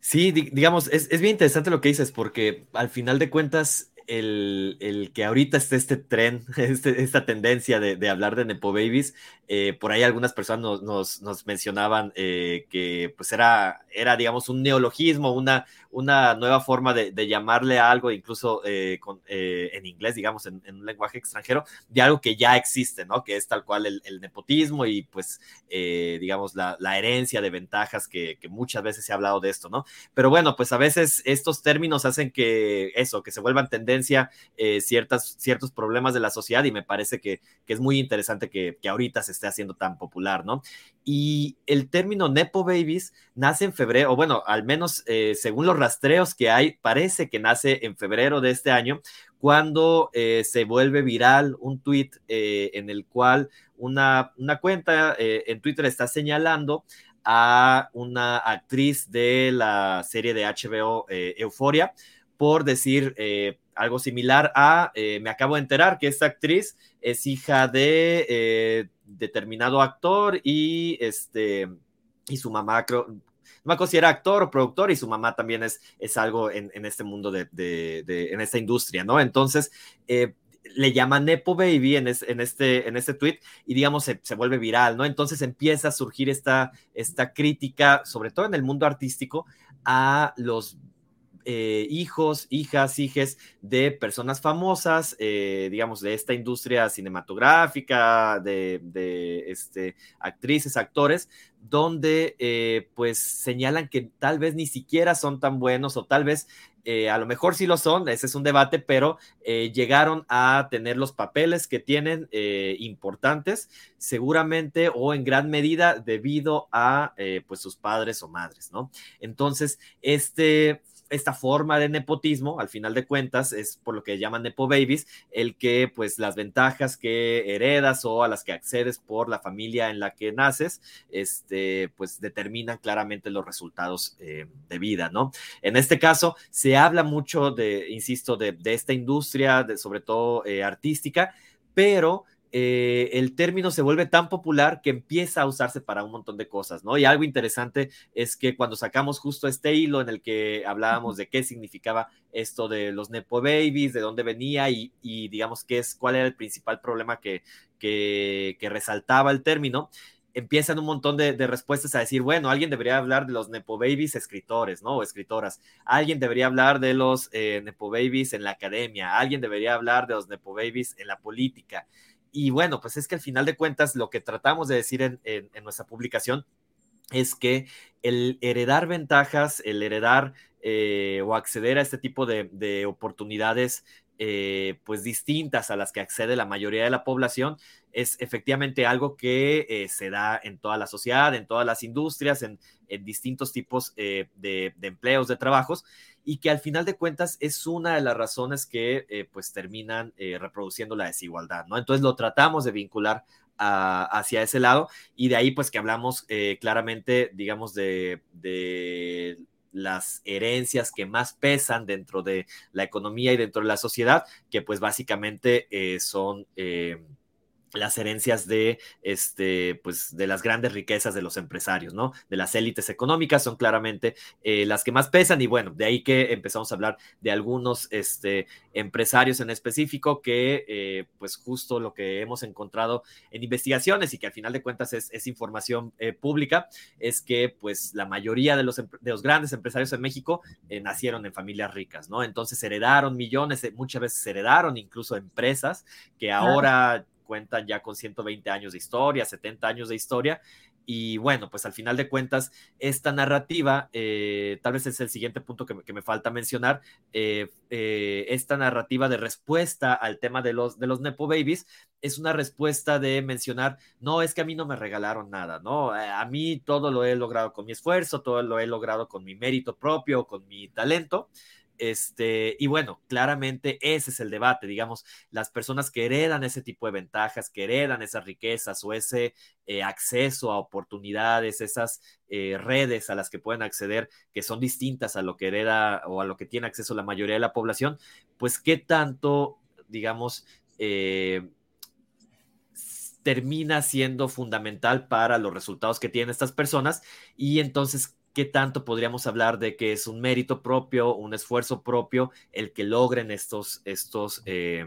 Sí, digamos, es, es bien interesante lo que dices, porque al final de cuentas, el, que ahorita esté este tren, este, esta tendencia de, hablar de Nepo Babies, eh, por ahí algunas personas nos, mencionaban eh, que pues era, era, digamos, un neologismo, una, una nueva forma de, llamarle a algo, incluso eh, en inglés, digamos, en, un lenguaje extranjero, de algo que ya existe, ¿no? Que es tal cual el, nepotismo y pues, digamos, la, herencia de ventajas que, que muchas veces se ha hablado de esto, ¿no? Pero bueno, pues a veces estos términos hacen que eso, que se vuelvan tendencias eh, ciertas, ciertos problemas de la sociedad y me parece que, es muy interesante que, ahorita se esté haciendo tan popular, ¿no? Y el término Nepo Babies nace en febrero, o bueno, al menos eh, según los rastreos que hay, parece que nace en febrero de este año, cuando eh, se vuelve viral un tweet en el cual una, una cuenta en Twitter está señalando a una actriz de la serie de HBO Euforia por decir algo similar a, eh, me acabo de enterar que esta actriz es hija de eh, determinado actor y este, y su mamá creo, no me acuerdo si era actor o productor y su mamá también es, es algo en, este mundo de, en esta industria, ¿no? Entonces, eh, le llaman Nepo Baby en, en, este, en este tweet y digamos se, se, vuelve viral, ¿no? Entonces empieza a surgir esta, esta crítica, sobre todo en el mundo artístico, a los eh, hijos, hijas, hijes de personas famosas, eh, digamos, de esta industria cinematográfica, de, este, actrices, actores, donde eh, pues señalan que tal vez ni siquiera son tan buenos o tal vez a lo mejor sí lo son, ese es un debate, pero llegaron a tener los papeles que tienen importantes, seguramente o en gran medida debido a pues sus padres o madres, ¿no? Entonces, este esta forma de nepotismo, al final de cuentas, es por lo que llaman nepo babies, el que pues las ventajas que heredas o a las que accedes por la familia en la que naces, este, pues determinan claramente los resultados eh, de vida, ¿no? En este caso, se habla mucho de, insisto, de, esta industria, de, sobre todo eh, artística, pero eh, el término se vuelve tan popular que empieza a usarse para un montón de cosas, ¿no? Y algo interesante es que cuando sacamos justo este hilo en el que hablábamos de qué significaba esto de los Nepo Babies, de dónde venía y, digamos qué es, cuál era el principal problema que, que, resaltaba el término, empiezan un montón de, respuestas a decir, bueno, alguien debería hablar de los Nepo Babies escritores, ¿no? O escritoras. Alguien debería hablar de los eh, Nepo Babies en la academia. Alguien debería hablar de los Nepo Babies en la política. Y bueno, pues es que al final de cuentas lo que tratamos de decir en, nuestra publicación es que el heredar ventajas, el heredar eh, o acceder a este tipo de, oportunidades eh, pues distintas a las que accede la mayoría de la población, es efectivamente algo que eh, se da en toda la sociedad, en todas las industrias, en, distintos tipos de, de, empleos, de trabajos, y que al final de cuentas es una de las razones que eh, pues terminan eh, reproduciendo la desigualdad, ¿no? Entonces lo tratamos de vincular hacia ese lado y de ahí pues que hablamos eh, claramente, digamos, de las herencias que más pesan dentro de la economía y dentro de la sociedad, que pues básicamente son las herencias de, este, pues, de las grandes riquezas de los empresarios, ¿no? De las élites económicas son claramente eh, las que más pesan y bueno, de ahí que empezamos a hablar de algunos este, empresarios en específico que, eh, pues, justo lo que hemos encontrado en investigaciones y que al final de cuentas es, información eh, pública, es que, pues, la mayoría de los, de los grandes empresarios en México nacieron en familias ricas, ¿no? Entonces heredaron millones, muchas veces heredaron incluso empresas que ahora cuentan ya con 120 años de historia, 70 años de historia, Y bueno, pues al final de cuentas, esta narrativa, eh, tal vez es el siguiente punto que, me falta mencionar, eh, eh, esta narrativa de respuesta al tema de los, de los Nepo Babies es una respuesta de mencionar, no, es que a mí no me regalaron nada, ¿no? A mí todo lo he logrado con mi esfuerzo, todo lo he logrado con mi mérito propio, con mi talento. Este, y bueno, claramente ese es el debate, digamos, las personas que heredan ese tipo de ventajas, que heredan esas riquezas o ese eh, acceso a oportunidades, esas eh, redes a las que pueden acceder, que son distintas a lo que hereda o a lo que tiene acceso la mayoría de la población, pues qué tanto, digamos, eh, termina siendo fundamental para los resultados que tienen estas personas y entonces qué tanto podríamos hablar de que es un mérito propio, un esfuerzo propio el que logren estos, estos eh,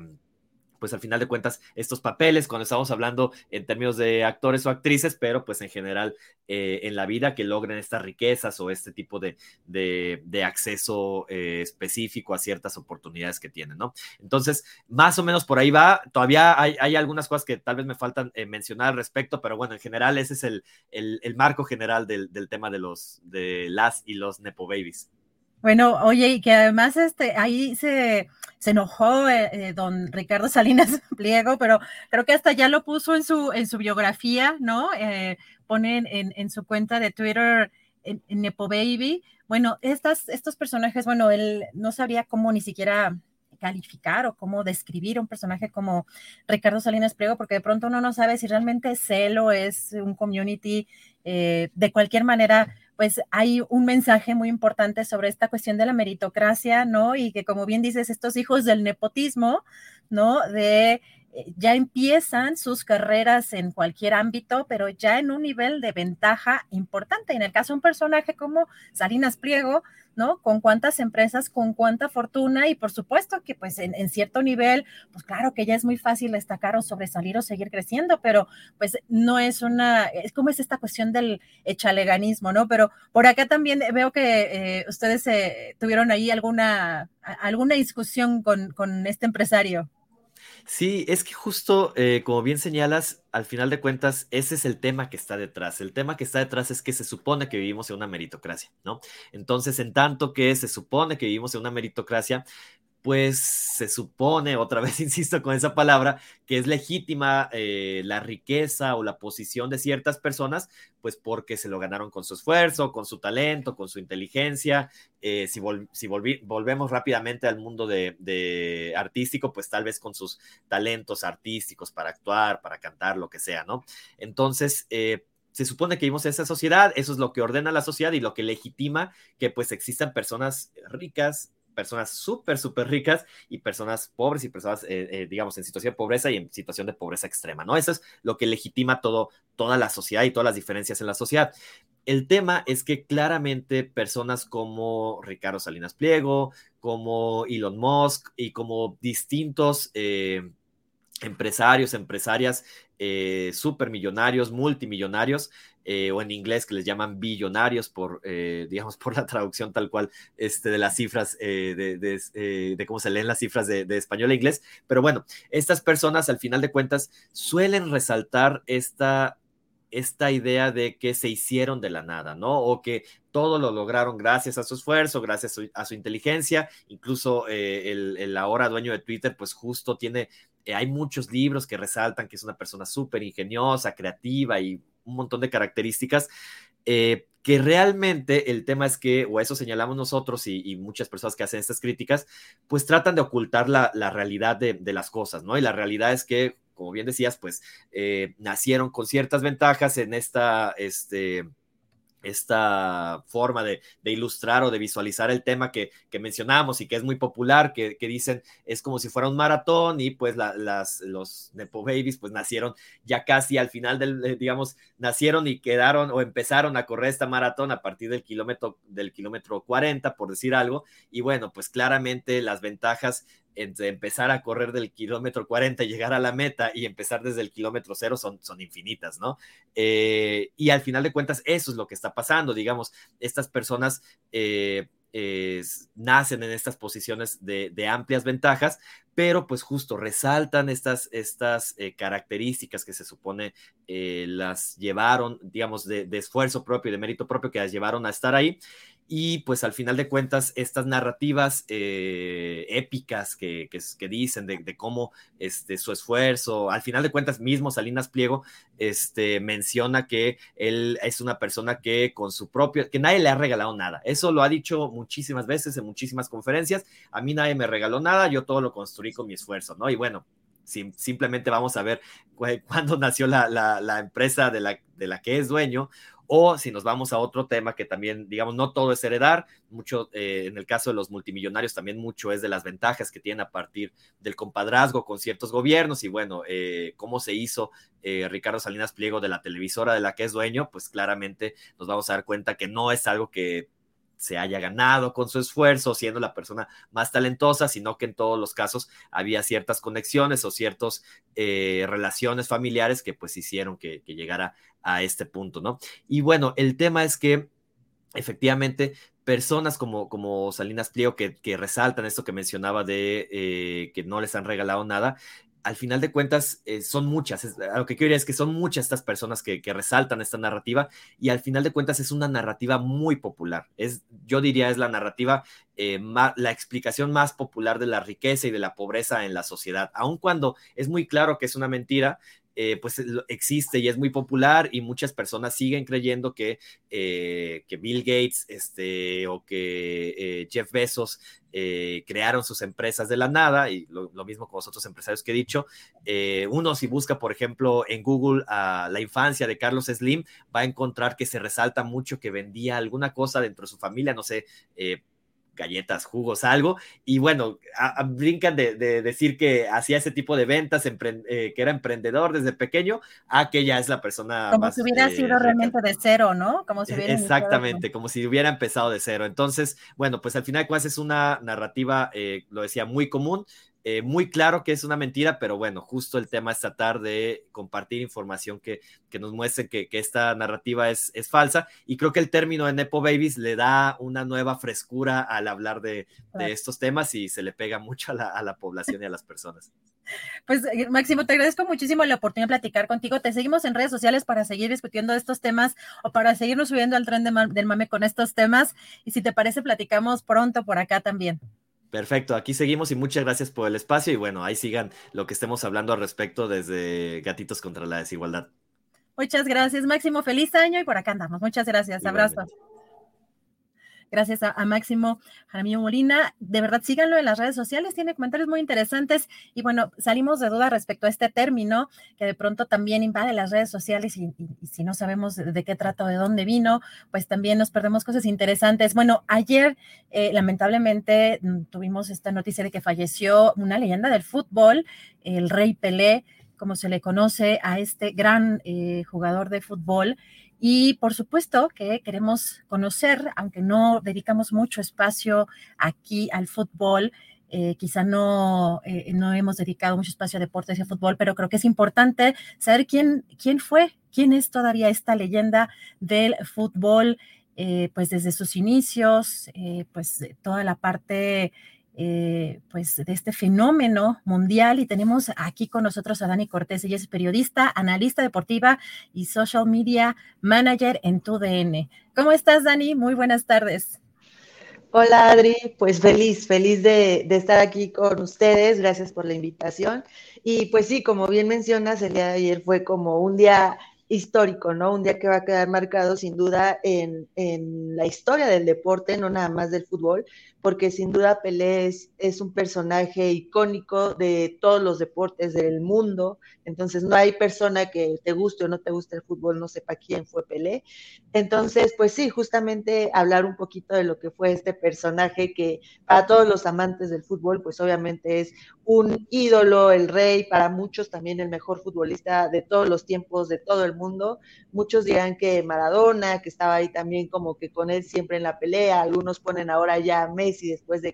pues al final de cuentas, estos papeles, cuando estamos hablando en términos de actores o actrices, pero pues en general eh, en la vida que logren estas riquezas o este tipo de, de, acceso eh, específico a ciertas oportunidades que tienen, ¿no? Entonces, más o menos por ahí va. Todavía hay, algunas cosas que tal vez me faltan eh, mencionar al respecto, pero bueno, en general ese es el, el, el marco general del, del, tema de los, de las y los Nepo Babies. Bueno, oye, y que además este, ahí se, se enojó eh, eh, don Ricardo Salinas Pliego, pero creo que hasta ya lo puso en su, en su biografía, ¿no? Eh, ponen en, en, su cuenta de Twitter en, Nepo Baby. Bueno, estas, estos personajes, bueno, él no sabría cómo ni siquiera calificar o cómo describir un personaje como Ricardo Salinas Pliego, porque de pronto uno no sabe si realmente es Celo, es un community, de cualquier manera pues hay un mensaje muy importante sobre esta cuestión de la meritocracia, ¿no? Y que como bien dices, estos hijos del nepotismo, ¿no? De ya empiezan sus carreras en cualquier ámbito, pero ya en un nivel de ventaja importante. En el caso de un personaje como Salinas Pliego, ¿no? Con cuántas empresas, con cuánta fortuna y por supuesto que pues en, cierto nivel, pues claro que ya es muy fácil destacar o sobresalir o seguir creciendo, pero pues no es una, es como es esta cuestión del echaleganismo, ¿no? Pero por acá también veo que eh, ustedes eh, tuvieron ahí alguna, alguna discusión con, con este empresario. Sí, es que justo, eh, como bien señalas, al final de cuentas, ese es el tema que está detrás. El tema que está detrás es que se supone que vivimos en una meritocracia, ¿no? Entonces, en tanto que se supone que vivimos en una meritocracia, pues se supone, otra vez insisto con esa palabra, que es legítima eh, la riqueza o la posición de ciertas personas, pues porque se lo ganaron con su esfuerzo, con su talento, con su inteligencia. Eh, si, si volvemos rápidamente al mundo de, artístico, pues tal vez con sus talentos artísticos para actuar, para cantar, lo que sea, ¿no? Entonces, eh, se supone que vivimos esa sociedad, eso es lo que ordena la sociedad y lo que legitima que pues existan personas ricas, personas súper, súper ricas y personas pobres y personas, eh, eh, digamos, en situación de pobreza y en situación de pobreza extrema, ¿no? Eso es lo que legitima todo, toda la sociedad y todas las diferencias en la sociedad. El tema es que claramente personas como Ricardo Salinas Pliego, como Elon Musk y como distintos... Eh, empresarios, empresarias eh, supermillonarios, multimillonarios, eh, o en inglés que les llaman billonarios por, eh, digamos, por la traducción tal cual este, de las cifras, de, de, cómo se leen las cifras de, español e inglés. Pero bueno, estas personas al final de cuentas suelen resaltar esta esta idea de que se hicieron de la nada, ¿no? O que todo lo lograron gracias a su esfuerzo, gracias a su, inteligencia. Incluso el, ahora dueño de Twitter, pues justo tiene eh, hay muchos libros que resaltan que es una persona súper ingeniosa, creativa y un montón de características. Eh, que realmente el tema es que, o eso señalamos nosotros y, muchas personas que hacen estas críticas, pues tratan de ocultar la, realidad de, las cosas, ¿no? Y la realidad es que, como bien decías, pues eh, nacieron con ciertas ventajas en esta, este, esta forma de, ilustrar o de visualizar el tema que, que, mencionamos y que es muy popular, que, dicen es como si fuera un maratón y pues las, los Nepo Babies pues nacieron ya casi al final del, digamos, nacieron y quedaron o empezaron a correr esta maratón a partir del kilómetro, del kilómetro 40, por decir algo, y bueno, pues claramente las ventajas entre empezar a correr del kilómetro 40 y llegar a la meta y empezar desde el kilómetro cero son, son infinitas, ¿no? Eh, y al final de cuentas, eso es lo que está pasando, digamos, estas personas... Eh, nacen en estas posiciones de, amplias ventajas, pero pues justo resaltan estas, estas eh, características que se supone las llevaron, digamos, de, de, esfuerzo propio de mérito propio que las llevaron a estar ahí y pues al final de cuentas estas narrativas eh, épicas que, que, dicen de, cómo este, su esfuerzo, al final de cuentas mismo Salinas Pliego este, menciona que él es una persona que con su propio, que nadie le ha regalado nada. Eso lo ha dicho muchísimas veces en muchísimas conferencias. A mí nadie me regaló nada, yo todo lo construí con mi esfuerzo, ¿no? Y bueno, simplemente vamos a ver cuándo nació la, la, la empresa de la, de la que es dueño o si nos vamos a otro tema que también, digamos, no todo es heredar, mucho, eh, en el caso de los multimillonarios también mucho es de las ventajas que tienen a partir del compadrazgo con ciertos gobiernos y bueno, eh, cómo se hizo eh, Ricardo Salinas Pliego de la televisora de la que es dueño, pues claramente nos vamos a dar cuenta que no es algo que se haya ganado con su esfuerzo, siendo la persona más talentosa, sino que en todos los casos había ciertas conexiones o ciertas eh, relaciones familiares que pues hicieron que, llegara a este punto, ¿no? Y bueno, el tema es que efectivamente personas como, como Salinas Pliego que, que resaltan esto que mencionaba de eh, que no les han regalado nada, al final de cuentas eh, son muchas, lo que quiero decir es que son muchas estas personas que, resaltan esta narrativa y al final de cuentas es una narrativa muy popular, es, yo diría es la narrativa, eh, la explicación más popular de la riqueza y de la pobreza en la sociedad, aun cuando es muy claro que es una mentira, eh, pues existe y es muy popular y muchas personas siguen creyendo que, eh, que Bill Gates este, o que eh, Jeff Bezos crearon sus empresas de la nada y lo, mismo con los otros empresarios que he dicho. uno si busca, por ejemplo, en Google a la infancia de Carlos Slim, va a encontrar que se resalta mucho que vendía alguna cosa dentro de su familia, no sé galletas, jugos, algo. Y bueno, brincan de, decir que hacía ese tipo de ventas, eh, que era emprendedor desde pequeño, a que ya es la persona. Como si hubiera eh, sido realmente de cero, ¿no? Como si hubiera Exactamente, como si hubiera empezado de cero. Entonces, bueno, pues al final, cuál es una narrativa, eh, lo decía, muy común. Eh, muy claro que es una mentira, pero bueno, justo el tema es tratar de compartir información que, que nos muestre que, que esta narrativa es, es, falsa. Y creo que el término de Nepo Babies le da una nueva frescura al hablar de, de estos temas y se le pega mucho a la, a la población y a las personas. Pues eh, Máximo, te agradezco muchísimo la oportunidad de platicar contigo. Te seguimos en redes sociales para seguir discutiendo estos temas o para seguirnos subiendo al tren del mame con estos temas. Y si te parece, platicamos pronto por acá también. Perfecto, aquí seguimos y muchas gracias por el espacio y bueno, ahí sigan lo que estemos hablando al respecto desde Gatitos contra la Desigualdad. Muchas gracias, Máximo. Feliz año y por acá andamos. Muchas gracias. Abrazo. Gracias a, Máximo Jaramillo Molina. De verdad, síganlo en las redes sociales, tiene comentarios muy interesantes. Y bueno, salimos de duda respecto a este término que de pronto también invade las redes sociales y, si no sabemos de, qué trata o de dónde vino, pues también nos perdemos cosas interesantes. Bueno, ayer eh, lamentablemente mm, tuvimos esta noticia de que falleció una leyenda del fútbol, el Rey Pelé como se le conoce a este gran eh, jugador de fútbol. Y por supuesto que queremos conocer, aunque no dedicamos mucho espacio aquí al fútbol, eh, quizá no, eh, no hemos dedicado mucho espacio a deportes y a fútbol, pero creo que es importante saber quién, quién fue, quién es todavía esta leyenda del fútbol, eh, pues desde sus inicios, pues toda la parte eh, pues de este fenómeno mundial y tenemos aquí con nosotros a Dani Cortés, ella es periodista, analista deportiva y social media manager en TUDN. ¿Cómo estás, Dani? Muy buenas tardes. Hola, Adri. Pues feliz, feliz de, estar aquí con ustedes. Gracias por la invitación. Y pues sí, como bien mencionas, el día de ayer fue como un día histórico, ¿no? Un día que va a quedar marcado sin duda en, en la historia del deporte, no nada más del fútbol, porque sin duda Pelé es, un personaje icónico de todos los deportes del mundo, entonces no hay persona que te guste o no te guste el fútbol, no sepa quién fue Pelé. Entonces, pues sí, justamente hablar un poquito de lo que fue este personaje que para todos los amantes del fútbol, pues obviamente es un ídolo, el rey, para muchos también el mejor futbolista de todos los tiempos, de todo el mundo. Muchos dirán que Maradona, que estaba ahí también como que con él siempre en la pelea, algunos ponen ahora ya y después de,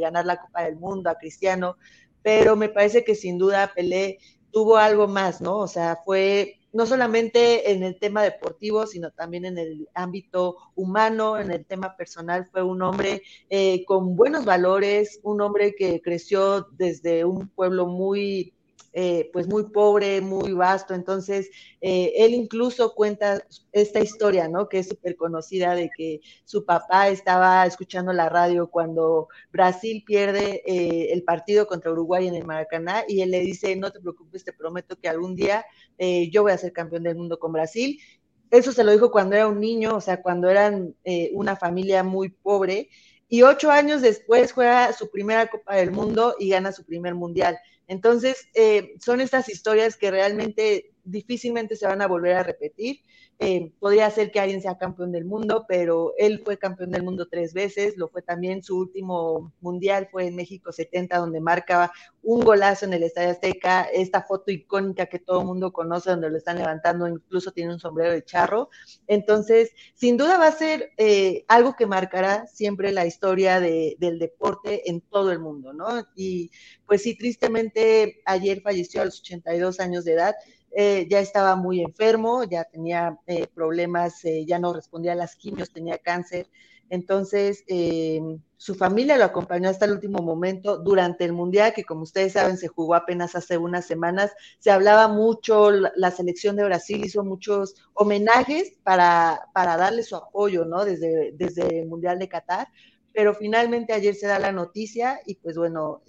ganar la Copa del Mundo, a Cristiano, pero me parece que sin duda Pelé tuvo algo más, ¿no? O sea, fue no solamente en el tema deportivo, sino también en el ámbito humano, en el tema personal. Fue un hombre eh, con buenos valores, un hombre que creció desde un pueblo muy eh, pues muy pobre, muy vasto. Entonces, eh, él incluso cuenta esta historia, ¿no? Que es súper conocida de que su papá estaba escuchando la radio cuando Brasil pierde eh, el partido contra Uruguay en el Maracaná y él le dice, no te preocupes, te prometo que algún día yo voy a ser campeón del mundo con Brasil. Eso se lo dijo cuando era un niño, o sea, cuando eran una familia muy pobre. Y ocho años después juega su primera Copa del Mundo y gana su primer Mundial. Entonces, eh, son estas historias que realmente difícilmente se van a volver a repetir. Eh, podría ser que alguien sea campeón del mundo, pero él fue campeón del mundo tres veces, lo fue también su último mundial, fue en México 70, donde marcaba un golazo en el Estadio Azteca, esta foto icónica que todo el mundo conoce, donde lo están levantando, incluso tiene un sombrero de charro. Entonces, sin duda va a ser eh, algo que marcará siempre la historia del deporte en todo el mundo, ¿no? Y pues sí, tristemente ayer falleció a los 82 años de edad. Eh, ya estaba muy enfermo, ya tenía eh, problemas, eh, ya no respondía a las quimios, tenía cáncer. Entonces, su familia lo acompañó hasta el último momento durante el Mundial, que como ustedes saben se jugó apenas hace unas semanas. Se hablaba mucho, la, selección de Brasil hizo muchos homenajes para, para darle su apoyo, ¿no? Desde, desde el Mundial de Qatar pero finalmente ayer se da la noticia y pues bueno,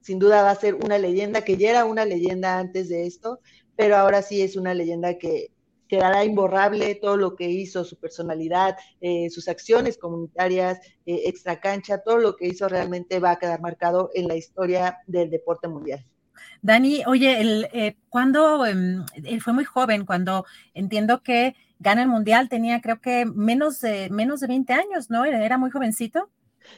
sin duda va a ser una leyenda que ya era una leyenda antes de esto pero ahora sí es una leyenda que quedará imborrable todo lo que hizo, su personalidad, eh, sus acciones comunitarias, eh, extra cancha, todo lo que hizo realmente va a quedar marcado en la historia del deporte mundial. Dani, oye, el, eh, cuando em, él fue muy joven, cuando entiendo que gana el mundial, tenía creo que menos de, menos de 20 años, ¿no? Era muy jovencito.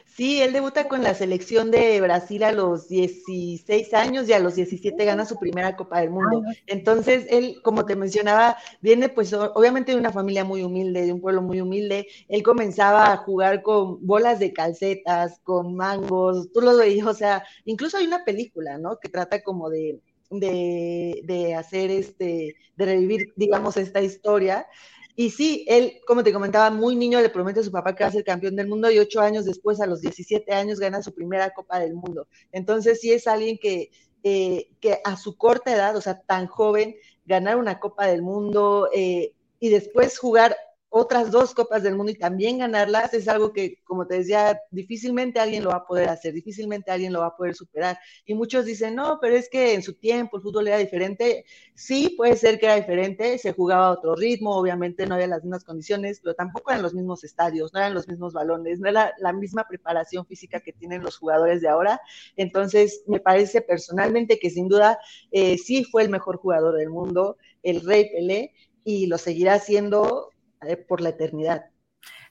Sí, él debuta con la selección de Brasil a los 16 años y a los 17 gana su primera Copa del Mundo. Entonces, él, como te mencionaba, viene pues obviamente de una familia muy humilde, de un pueblo muy humilde. Él comenzaba a jugar con bolas de calcetas, con mangos, tú lo veías, o sea, incluso hay una película, ¿no? Que trata como de, de, de hacer este, de revivir, digamos, esta historia. Y sí, él, como te comentaba, muy niño le promete a su papá que va a ser campeón del mundo y ocho años después, a los 17 años, gana su primera Copa del Mundo. Entonces sí es alguien que, eh, que a su corta edad, o sea, tan joven, ganar una Copa del Mundo eh, y después jugar otras dos copas del mundo y también ganarlas es algo que, como te decía, difícilmente alguien lo va a poder hacer, difícilmente alguien lo va a poder superar. Y muchos dicen, no, pero es que en su tiempo el fútbol era diferente. Sí, puede ser que era diferente, se jugaba a otro ritmo, obviamente no había las mismas condiciones, pero tampoco eran los mismos estadios, no eran los mismos balones, no era la misma preparación física que tienen los jugadores de ahora. Entonces, me parece personalmente que sin duda eh, sí fue el mejor jugador del mundo, el Rey Pelé, y lo seguirá siendo por la eternidad.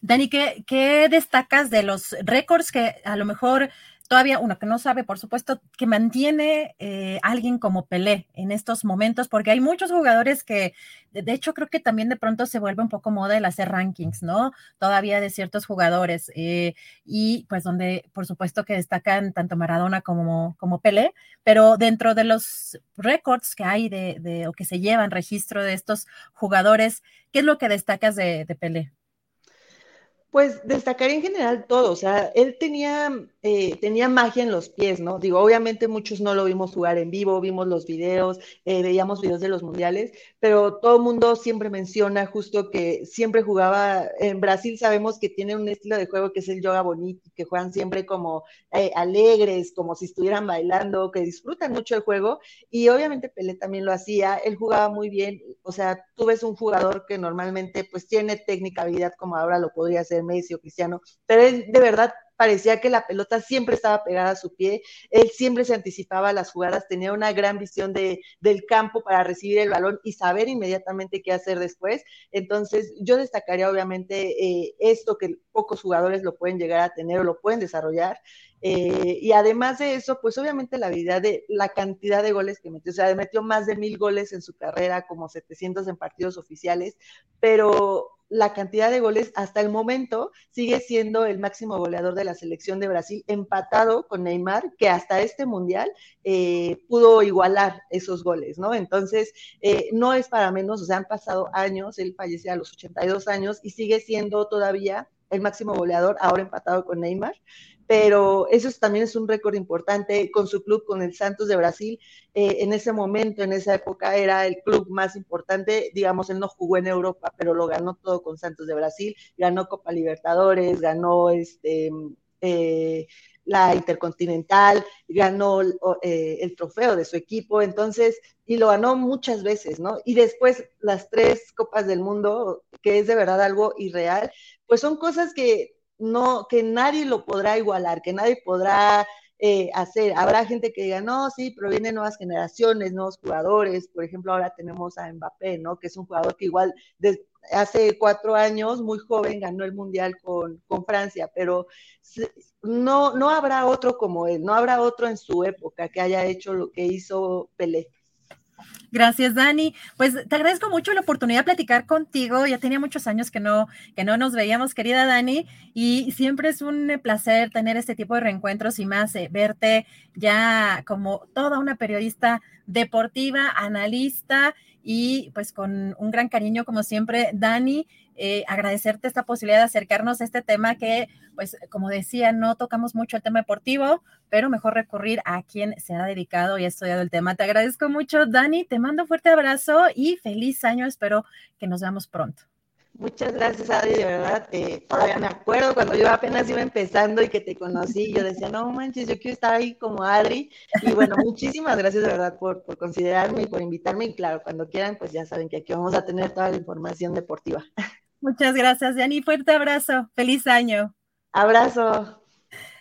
Dani, ¿qué, ¿qué, destacas de los récords que a lo mejor todavía uno que no sabe, por supuesto, que mantiene eh, alguien como Pelé en estos momentos, porque hay muchos jugadores que, de, hecho, creo que también de pronto se vuelve un poco moda el hacer rankings, ¿no? Todavía de ciertos jugadores, eh, y pues donde, por supuesto, que destacan tanto Maradona como, como Pelé, pero dentro de los récords que hay de, o que se llevan registro de estos jugadores, ¿qué es lo que destacas de, de Pelé? Pues destacaría en general todo, o sea, él tenía, eh, tenía magia en los pies, ¿no? Digo, obviamente muchos no lo vimos jugar en vivo, vimos los videos, eh, veíamos videos de los mundiales, pero todo el mundo siempre menciona justo que siempre jugaba, en Brasil sabemos que tiene un estilo de juego que es el yoga bonito, que juegan siempre como eh, alegres, como si estuvieran bailando, que disfrutan mucho el juego, y obviamente Pelé también lo hacía, él jugaba muy bien, o sea, tú ves un jugador que normalmente pues tiene técnica, habilidad como ahora lo podría hacer Messi o Cristiano, pero de verdad parecía que la pelota siempre estaba pegada a su pie, él siempre se anticipaba a las jugadas, tenía una gran visión de, del campo para recibir el balón y saber inmediatamente qué hacer después. Entonces, yo destacaría obviamente eh, esto que pocos jugadores lo pueden llegar a tener o lo pueden desarrollar. Eh, y además de eso, pues obviamente la habilidad de la cantidad de goles que metió, o sea, metió más de mil goles en su carrera, como 700 en partidos oficiales, pero la cantidad de goles, hasta el momento sigue siendo el máximo goleador de la selección de Brasil, empatado con Neymar, que hasta este mundial eh, pudo igualar esos goles, ¿no? Entonces, eh, no es para menos, o sea, han pasado años, él falleció a los 82 años y sigue siendo todavía el máximo goleador, ahora empatado con Neymar pero eso también es un récord importante con su club, con el Santos de Brasil. Eh, en ese momento, en esa época, era el club más importante, digamos, él no jugó en Europa, pero lo ganó todo con Santos de Brasil, ganó Copa Libertadores, ganó este... Eh, la Intercontinental, ganó eh, el trofeo de su equipo, entonces, y lo ganó muchas veces, ¿no? Y después las tres Copas del Mundo, que es de verdad algo irreal, pues son cosas que no, que nadie lo podrá igualar, que nadie podrá eh, hacer. Habrá gente que diga, no, sí, pero vienen nuevas generaciones, nuevos jugadores. Por ejemplo, ahora tenemos a Mbappé, ¿no? Que es un jugador que igual hace cuatro años, muy joven, ganó el Mundial con, con Francia, pero no, no habrá otro como él, no habrá otro en su época que haya hecho lo que hizo Pelé. Gracias, Dani. Pues te agradezco mucho la oportunidad de platicar contigo. Ya tenía muchos años que no, que no nos veíamos, querida Dani, y siempre es un placer tener este tipo de reencuentros y más eh, verte ya como toda una periodista deportiva, analista y pues con un gran cariño como siempre, Dani. Eh, agradecerte esta posibilidad de acercarnos a este tema que, pues, como decía, no tocamos mucho el tema deportivo, pero mejor recurrir a quien se ha dedicado y ha estudiado el tema. Te agradezco mucho, Dani, te mando un fuerte abrazo y feliz año, espero que nos veamos pronto. Muchas gracias, Adi, de verdad, eh, todavía me acuerdo cuando yo apenas iba empezando y que te conocí, yo decía, no manches, yo quiero estar ahí como Adri, y bueno, muchísimas gracias de verdad por, por considerarme y por invitarme, y claro, cuando quieran, pues ya saben que aquí vamos a tener toda la información deportiva. Muchas gracias, Dani. Fuerte abrazo. Feliz año. Abrazo.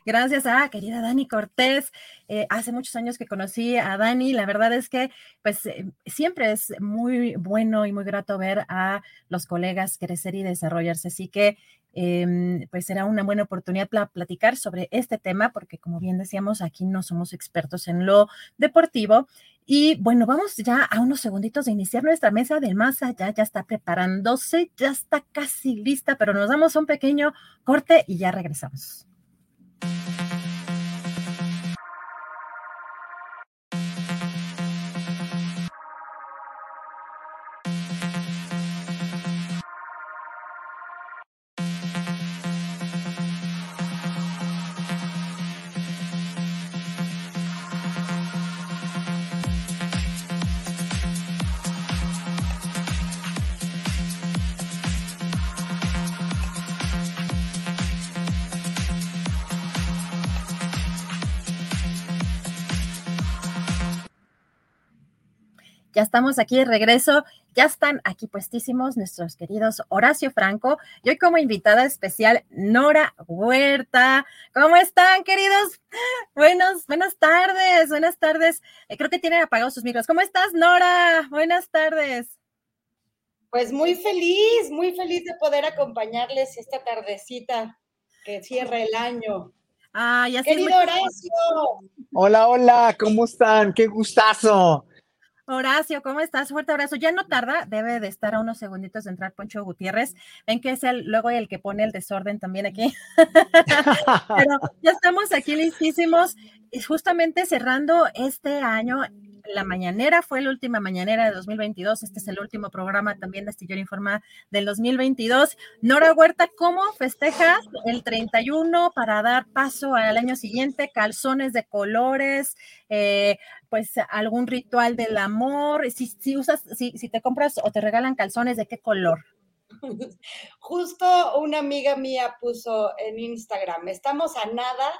Gracias a querida Dani Cortés. Eh, hace muchos años que conocí a Dani. La verdad es que, pues, eh, siempre es muy bueno y muy grato ver a los colegas crecer y desarrollarse. Así que, em, pues, será una buena oportunidad para platicar sobre este tema, porque, como bien decíamos, aquí no somos expertos en lo deportivo y bueno, vamos ya a unos segunditos de iniciar nuestra mesa del más allá. Ya está preparándose, ya está casi lista, pero nos damos un pequeño corte y ya regresamos. Ya estamos aquí de regreso. Ya están aquí puestísimos nuestros queridos Horacio Franco y hoy como invitada especial Nora Huerta. ¿Cómo están, queridos? Buenos, buenas tardes, buenas tardes. Eh, creo que tienen apagados sus micros. ¿Cómo estás, Nora? Buenas tardes. Pues muy feliz, muy feliz de poder acompañarles esta tardecita que cierra el año. Ah, ya Querido Horacio. Hola, hola, ¿cómo están? Qué gustazo. Horacio, ¿cómo estás? Fuerte abrazo. Ya no tarda, debe de estar a unos segunditos de entrar Poncho Gutiérrez. Ven que es el luego el que pone el desorden también aquí. Pero ya estamos aquí listísimos, y justamente cerrando este año la mañanera fue la última mañanera de 2022. Este es el último programa también de Astillero Informa del 2022. Nora Huerta, ¿cómo festejas el 31 para dar paso al año siguiente? Calzones de colores, eh, pues algún ritual del amor. Si, si usas, si, si te compras o te regalan calzones, ¿de qué color? Justo una amiga mía puso en Instagram, estamos a nada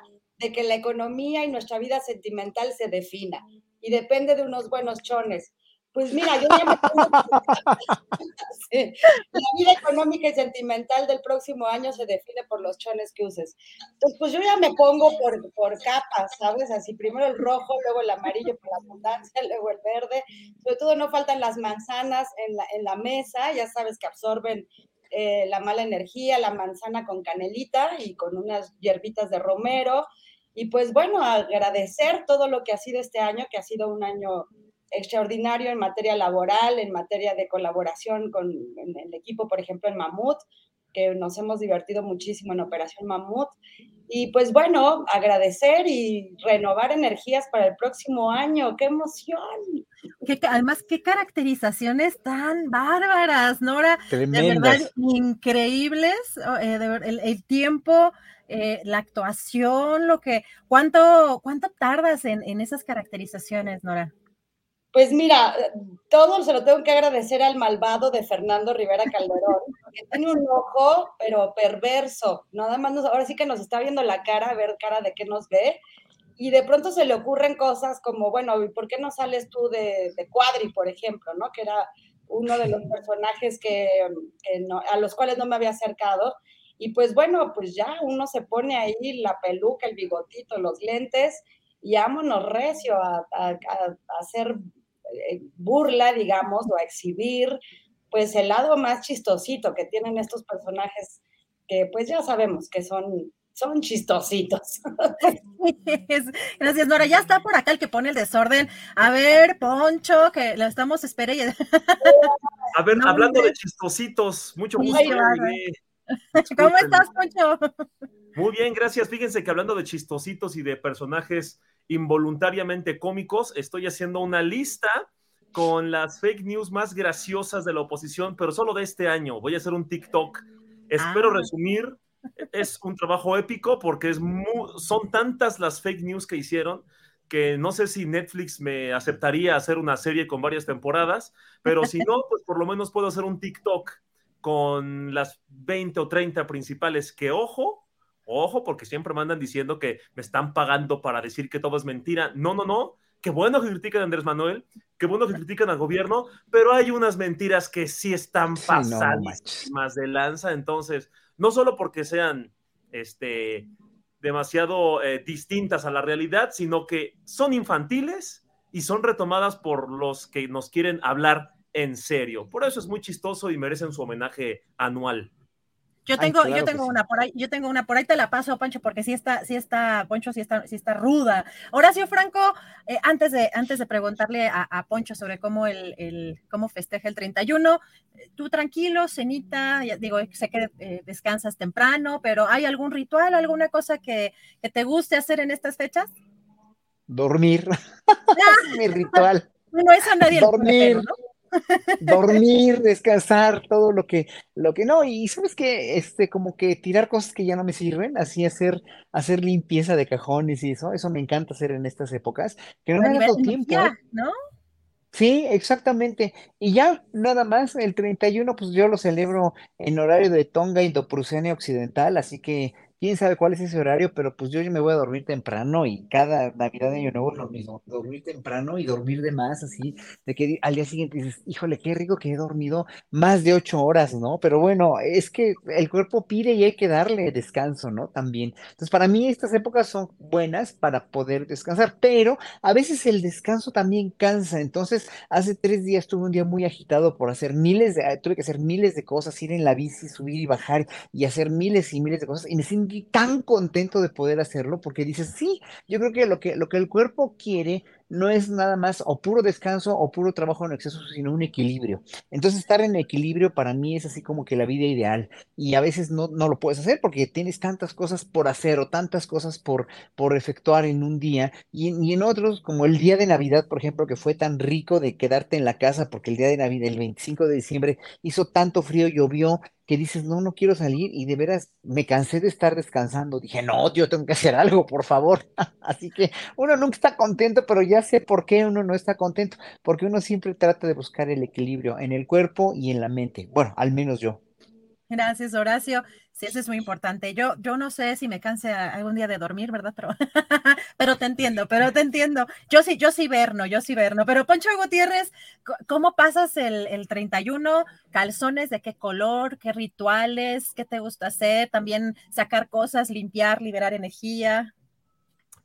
de que la economía y nuestra vida sentimental se defina y depende de unos buenos chones. Pues mira, yo ya me pongo... La vida económica y sentimental del próximo año se define por los chones que uses. Entonces, pues yo ya me pongo por, por capas, ¿sabes? Así, primero el rojo, luego el amarillo por la abundancia, luego el verde. Sobre todo no faltan las manzanas en la, en la mesa, ya sabes que absorben eh, la mala energía, la manzana con canelita y con unas hierbitas de romero. Y pues bueno, agradecer todo lo que ha sido este año, que ha sido un año extraordinario en materia laboral, en materia de colaboración con el equipo, por ejemplo, en Mamut, que nos hemos divertido muchísimo en Operación Mamut. Y pues bueno, agradecer y renovar energías para el próximo año. ¡Qué emoción! además, qué caracterizaciones tan bárbaras, Nora. De verdad, increíbles. Eh, el, tiempo, eh, la actuación, lo que. ¿Cuánto, cuánto tardas en, en esas caracterizaciones, Nora? Pues mira, todo se lo tengo que agradecer al malvado de Fernando Rivera Calderón, que tiene un ojo, pero perverso. Nada más, nos, ahora sí que nos está viendo la cara, a ver cara de qué nos ve. Y de pronto se le ocurren cosas como, bueno, ¿por qué no sales tú de, de Cuadri, por ejemplo, ¿no? Que era uno de los personajes que, a los cuales no me había acercado. Y pues bueno, pues ya uno se pone ahí la peluca, el bigotito, los lentes y vámonos recio a, a, a hacer eh, burla, digamos, o a exhibir, pues el lado más chistosito que tienen estos personajes, que pues ya sabemos que son son chistositos. Gracias, Nora. Ya está por acá el que pone el desorden. A ver, Poncho, que lo estamos esperando. A ver, hablando de chistositos, mucho gusto. ¿Cómo estás, Poncho? Muy bien, gracias. Fíjense que hablando de chistositos y de personajes involuntariamente cómicos. Estoy haciendo una lista con las fake news más graciosas de la oposición, pero solo de este año. Voy a hacer un TikTok. Espero ah. resumir. Es un trabajo épico porque es son tantas las fake news que hicieron que no sé si Netflix me aceptaría hacer una serie con varias temporadas, pero si no, pues por lo menos puedo hacer un TikTok con las 20 o 30 principales que, ojo, Ojo, porque siempre me andan diciendo que me están pagando para decir que todo es mentira. No, no, no. Qué bueno que critican a Andrés Manuel, qué bueno que critican al gobierno, pero hay unas mentiras que sí están pasadas más de lanza. Entonces, no solo porque sean este, demasiado eh, distintas a la realidad, sino que son infantiles y son retomadas por los que nos quieren hablar en serio. Por eso es muy chistoso y merecen su homenaje anual. Yo tengo, yo tengo una por ahí, yo tengo una por ahí te la paso, Pancho, porque sí está, sí está, Poncho, sí está, sí está ruda. Horacio Franco, eh, antes de, antes de preguntarle a, Poncho sobre cómo el, el, cómo festeja el 31, tú tranquilo, cenita, digo, sé que eh, descansas temprano, pero ¿hay algún ritual, alguna cosa que, que te guste hacer en estas fechas? Dormir. Mi ritual. No, eso nadie Dormir. ¿no? Dormir, descansar, todo lo que, lo que no, y sabes que, este, como que tirar cosas que ya no me sirven, así hacer, hacer limpieza de cajones y eso, eso me encanta hacer en estas épocas, que no me ha dado tiempo. ¿no? Sí, exactamente. Y ya, nada más, el 31, pues yo lo celebro en horario de Tonga Indo-Prusiana Occidental, así que quién sabe cuál es ese horario, pero pues yo, me voy a dormir temprano y cada Navidad de Año Nuevo es lo mismo, dormir temprano y dormir de más, así, de que al día siguiente dices, híjole, qué rico que he dormido más de ocho horas, ¿no? Pero bueno, es que el cuerpo pide y hay que darle descanso, ¿no? También. Entonces, para mí estas épocas son buenas para poder descansar, pero a veces el descanso también cansa. Entonces, hace tres días tuve un día muy agitado por hacer miles de, tuve que hacer miles de cosas, ir en la bici, subir y bajar y hacer miles y miles de cosas y me siento tan contento de poder hacerlo porque dices, sí, yo creo que lo que, lo que el cuerpo quiere no es nada más o puro descanso o puro trabajo en exceso, sino un equilibrio. Entonces, estar en equilibrio para mí es así como que la vida ideal. Y a veces no, no lo puedes hacer porque tienes tantas cosas por hacer o tantas cosas por, por efectuar en un día. Y, en otros, como el día de Navidad, por ejemplo, que fue tan rico de quedarte en la casa porque el día de Navidad, el 25 de diciembre, hizo tanto frío, llovió, que dices, no, no quiero salir y de veras me cansé de estar descansando. Dije, no, yo tengo que hacer algo, por favor. Así que uno nunca está contento, pero ya sé por qué uno no está contento, porque uno siempre trata de buscar el equilibrio en el cuerpo y en la mente. Bueno, al menos yo. Gracias, Horacio. Sí, eso es muy importante. Yo, yo no sé si me canse algún día de dormir, ¿verdad? Pero, pero te entiendo, pero te entiendo. Yo sí, yo sí verno, yo sí verno. Pero Poncho Gutiérrez, ¿cómo pasas el, el 31? ¿Calzones de qué color? ¿Qué rituales? ¿Qué te gusta hacer? También sacar cosas, limpiar, liberar energía.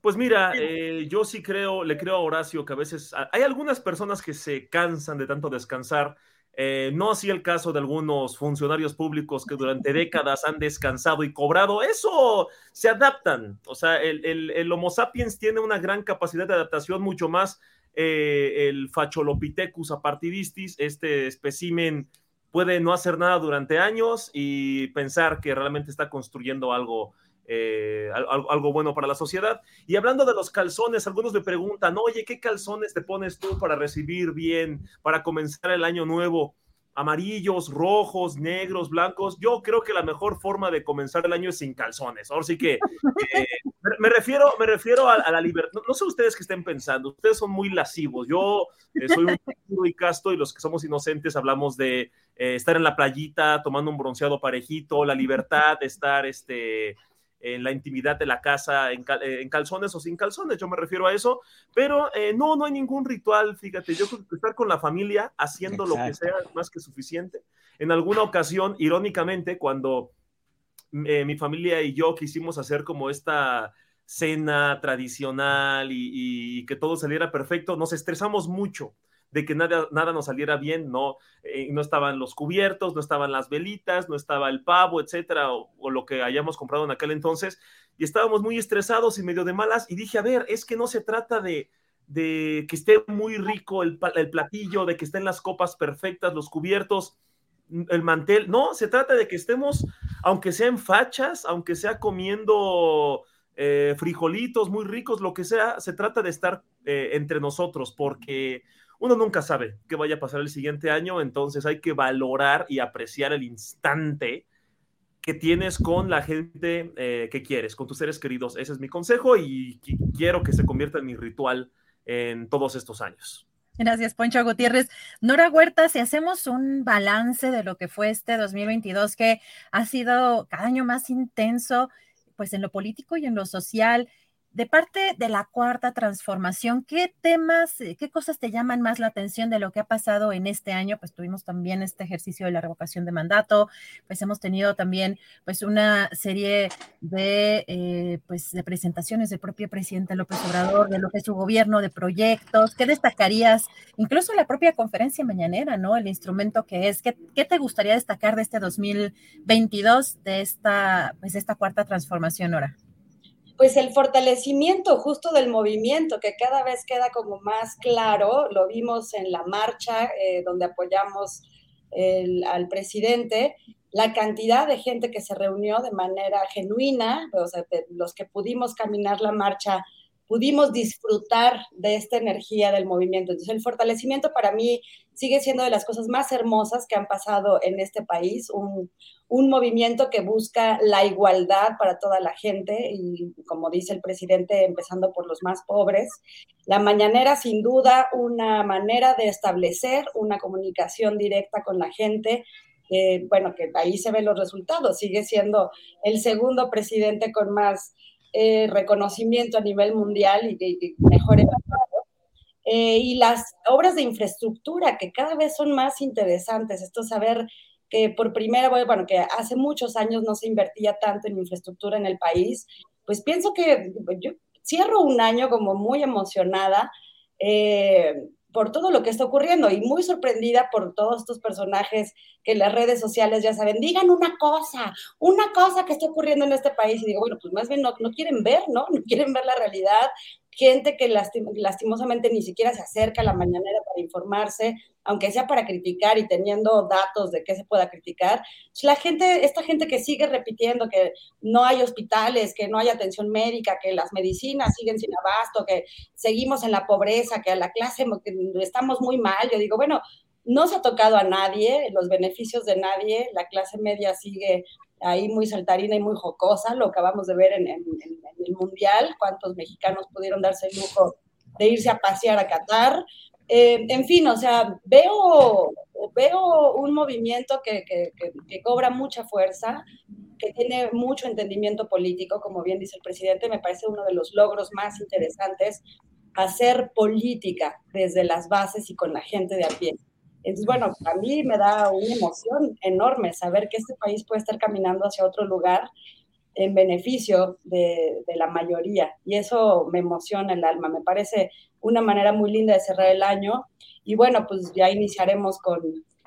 Pues mira, eh, yo sí creo, le creo a Horacio que a veces hay algunas personas que se cansan de tanto descansar eh, no así el caso de algunos funcionarios públicos que durante décadas han descansado y cobrado. Eso se adaptan. O sea, el, Homo sapiens tiene una gran capacidad de adaptación mucho más eh, el Facholopithecus apartidistis, este espécimen puede no hacer nada durante años y pensar que realmente está construyendo algo, eh, algo, bueno para la sociedad. Y hablando de los calzones, algunos me preguntan, oye, ¿qué calzones te pones tú para recibir bien, para comenzar el año nuevo? amarillos, rojos, negros, blancos. Yo creo que la mejor forma de comenzar el año es sin calzones. Ahora sí que eh, me, refiero, me refiero a, la libertad. No, sé ustedes que estén pensando, ustedes son muy lascivos. Yo eh, soy un y casto y los que somos inocentes hablamos de estar en la playita tomando un bronceado parejito, la libertad de estar este, en la intimidad de la casa en, eh, calzones o sin calzones, yo me refiero a eso, pero eh, no, no hay ningún ritual, fíjate, yo creo que estar con la familia haciendo lo que sea más que suficiente. En alguna ocasión, irónicamente, cuando eh, mi familia y yo quisimos hacer como esta cena tradicional y, y que todo saliera perfecto, nos estresamos mucho de que nada, nada nos saliera bien, no, eh, no estaban los cubiertos, no estaban las velitas, no estaba el pavo, etcétera, o, lo que hayamos comprado en aquel entonces, y estábamos muy estresados y medio de malas, y dije, a ver, es que no se trata de, de que esté muy rico el, el platillo, de que estén las copas perfectas, los cubiertos, el mantel, no, se trata de que estemos, aunque sea en fachas, aunque sea comiendo eh, frijolitos muy ricos, lo que sea, se trata de estar eh, entre nosotros, porque uno nunca sabe qué vaya a pasar el siguiente año, entonces hay que valorar y apreciar el instante que tienes con la gente eh, que quieres, con tus seres queridos. Ese es mi consejo y quiero que se convierta en mi ritual en todos estos años. Gracias, Poncho Gutiérrez. Nora Huerta, si hacemos un balance de lo que fue este 2022, que ha sido cada año más intenso, pues en lo político y en lo social, de parte de la cuarta transformación, ¿qué temas, eh, qué cosas te llaman más la atención de lo que ha pasado en este año? Pues tuvimos también este ejercicio de la revocación de mandato, pues hemos tenido también pues una serie de, eh, pues, de presentaciones del propio presidente López Obrador, de lo que es su gobierno, de proyectos. ¿Qué destacarías? Incluso la propia conferencia mañanera, ¿no? El instrumento que es. ¿Qué, te gustaría destacar de este 2022, de esta, pues, de esta cuarta transformación ahora? Pues el fortalecimiento justo del movimiento, que cada vez queda como más claro, lo vimos en la marcha eh, donde apoyamos al presidente, la cantidad de gente que se reunió de manera genuina, o sea, los que pudimos caminar la marcha pudimos disfrutar de esta energía del movimiento. Entonces, el fortalecimiento para mí sigue siendo de las cosas más hermosas que han pasado en este país, un, un, movimiento que busca la igualdad para toda la gente y, como dice el presidente, empezando por los más pobres. La mañanera, sin duda, una manera de establecer una comunicación directa con la gente. bueno, que ahí se ven los resultados. Sigue siendo el segundo presidente con más eh, reconocimiento a nivel mundial y de, mejor eh, y las obras de infraestructura que cada vez son más interesantes. Esto saber que por primera vez, bueno, que hace muchos años no se invertía tanto en infraestructura en el país, pues pienso que yo cierro un año como muy emocionada. Eh, por todo lo que está ocurriendo y muy sorprendida por todos estos personajes que en las redes sociales ya saben, digan una cosa, una cosa que está ocurriendo en este país. Y digo, bueno, pues más bien no, no quieren ver, ¿no? No quieren ver la realidad. Gente que lastimosamente ni siquiera se acerca a la mañanera para informarse, aunque sea para criticar y teniendo datos de qué se pueda criticar, pues, la gente, esta gente que sigue repitiendo que no hay hospitales, que no hay atención médica, que las medicinas siguen sin abasto, que seguimos en la pobreza, que a la clase estamos muy mal, yo digo, bueno, no se ha tocado a nadie, los beneficios de nadie, la clase media sigue ahí muy saltarina y muy jocosa, lo acabamos de ver en, el Mundial, cuántos mexicanos pudieron darse el lujo de irse a pasear a Qatar, eh, en fin, o sea, veo, veo un movimiento que, cobra mucha fuerza, que tiene mucho entendimiento político, como bien dice el presidente, me parece uno de los logros más interesantes, hacer política desde las bases y con la gente de a pie. Entonces, bueno, a mí me da una emoción enorme saber que este país puede estar caminando hacia otro lugar en beneficio de, la mayoría. Y eso me emociona el alma, me parece una manera muy linda de cerrar el año. Y bueno, pues ya iniciaremos con,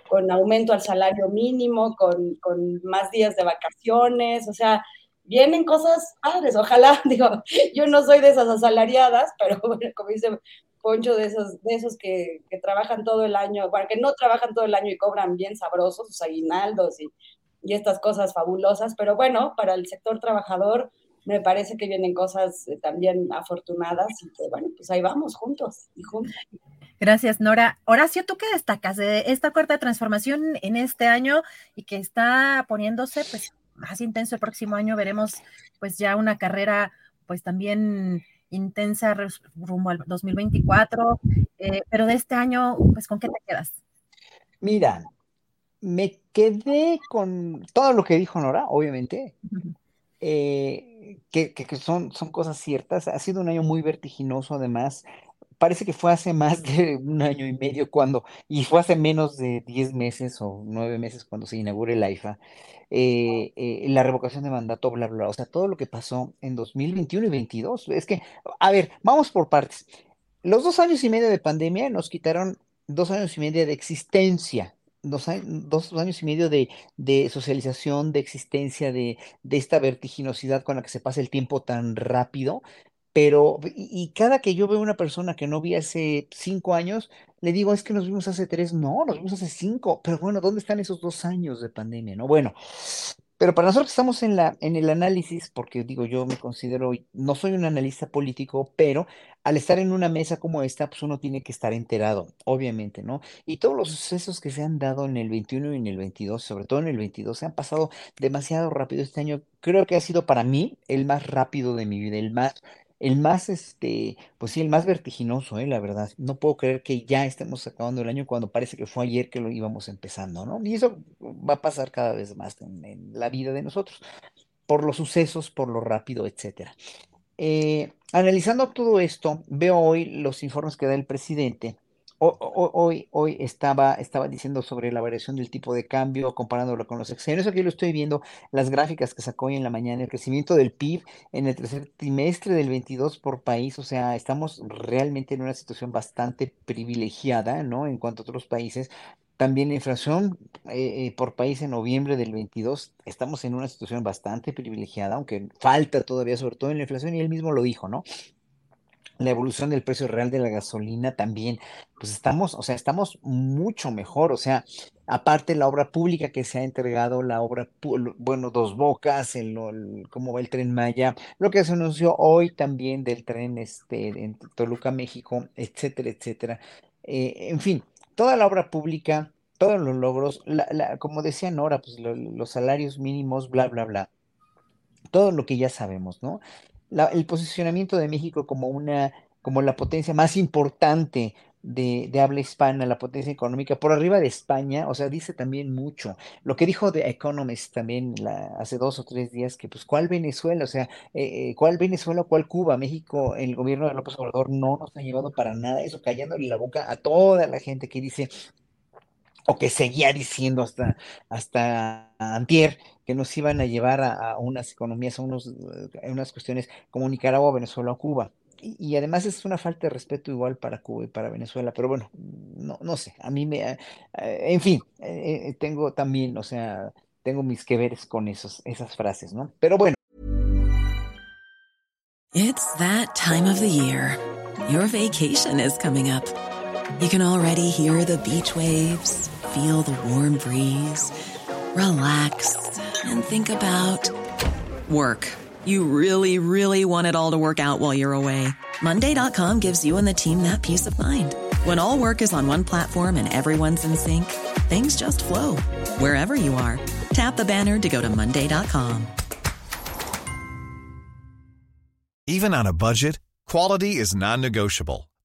con aumento al salario mínimo, con, con, más días de vacaciones, o sea, vienen cosas padres, ojalá, digo, yo no soy de esas asalariadas, pero bueno, como dice Poncho de esos, de esos que, que trabajan todo el año, bueno, que no trabajan todo el año y cobran bien sabrosos sus aguinaldos y, y estas cosas fabulosas, pero bueno, para el sector trabajador me parece que vienen cosas eh, también afortunadas y que bueno, pues ahí vamos juntos y juntos. Gracias, Nora. Horacio, ¿tú qué destacas de esta cuarta transformación en este año y que está poniéndose pues más intenso el próximo año? Veremos pues ya una carrera pues también intensa rumbo al 2024, eh, pero de este año, pues ¿con qué te quedas? Mira, me quedé con todo lo que dijo Nora, obviamente, eh, que, que, son, son cosas ciertas. Ha sido un año muy vertiginoso, además. Parece que fue hace más de un año y medio cuando, y fue hace menos de 10 meses o 9 meses cuando se inauguró el AIFA, eh, eh, la revocación de mandato, bla, bla, bla. O sea, todo lo que pasó en 2021 y 2022. Es que, a ver, vamos por partes. Los dos años y medio de pandemia nos quitaron dos años y medio de existencia dos, dos años y medio de, de socialización, de existencia, de, de, esta vertiginosidad con la que se pasa el tiempo tan rápido. Pero, y, cada que yo veo una persona que no vi hace cinco años, le digo, es que nos vimos hace tres, no, nos vimos hace cinco, pero bueno, ¿dónde están esos dos años de pandemia? No, bueno, pero para nosotros que estamos en la, en el análisis, porque digo, yo me considero, no soy un analista político, pero al estar en una mesa como esta, pues uno tiene que estar enterado, obviamente, ¿no? Y todos los sucesos que se han dado en el 21 y en el 22, sobre todo en el 22, se han pasado demasiado rápido este año. Creo que ha sido para mí el más rápido de mi vida, el más el más, este, pues sí, el más vertiginoso, eh, la verdad. No puedo creer que ya estemos acabando el año cuando parece que fue ayer que lo íbamos empezando, ¿no? Y eso va a pasar cada vez más en, la vida de nosotros, por los sucesos, por lo rápido, etcétera. Eh, analizando todo esto, veo hoy los informes que da el presidente Hoy, hoy estaba, estaba diciendo sobre la variación del tipo de cambio, comparándolo con los exenios. Aquí lo estoy viendo, las gráficas que sacó hoy en la mañana, el crecimiento del PIB en el tercer trimestre del 22 por país. O sea, estamos realmente en una situación bastante privilegiada, ¿no? En cuanto a otros países. También la inflación eh, eh, por país en noviembre del 22, estamos en una situación bastante privilegiada, aunque falta todavía, sobre todo en la inflación, y él mismo lo dijo, ¿no? La evolución del precio real de la gasolina también, pues estamos, o sea, estamos mucho mejor, o sea, aparte la obra pública que se ha entregado, la obra, bueno, Dos Bocas, el, cómo va el tren Maya, lo que se anunció hoy también del tren este, en Toluca, México, etcétera, etcétera. Eh, en fin, toda la obra pública, todos los logros, la, como decía Nora, pues los salarios mínimos, bla, bla, bla, todo lo que ya sabemos, ¿no? El posicionamiento de México como una, como la potencia más importante de, habla hispana, la potencia económica, por arriba de España, o sea, dice también mucho. Lo que dijo The Economist también hace dos o tres días, que pues, ¿cuál Venezuela? O sea, eh, eh, ¿cuál Venezuela, cuál Cuba? México, el gobierno de López Obrador no nos ha llevado para nada eso, callándole la boca a toda la gente que dice, o que seguía diciendo hasta, hasta antier, que nos iban a llevar a, unas economías, a, unos, a unas cuestiones como Nicaragua, Venezuela o Cuba. Y, además es una falta de respeto igual para Cuba y para Venezuela, pero bueno, no, no sé, a mí me, eh, en fin, eh, eh, tengo también, o sea, tengo mis que veres con esos, esas frases, ¿no? Pero bueno. It's that time of the year. Your vacation is coming up. You can already hear the beach waves, feel the warm breeze, relax and think about work. You really, really want it all to work out while you're away. Monday.com gives you and the team that peace of mind. When all work is on one platform and everyone's in sync, things just flow wherever you are. Tap the banner to go to Monday.com. Even on a budget, quality is non negotiable.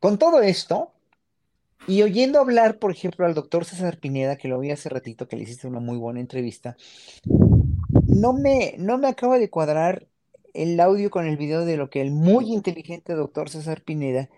Con todo esto, y oyendo hablar, por ejemplo, al doctor César Pineda, que lo vi hace ratito, que le hiciste una muy buena entrevista, no me, no me acaba de cuadrar el audio con el video de lo que el muy inteligente doctor César Pineda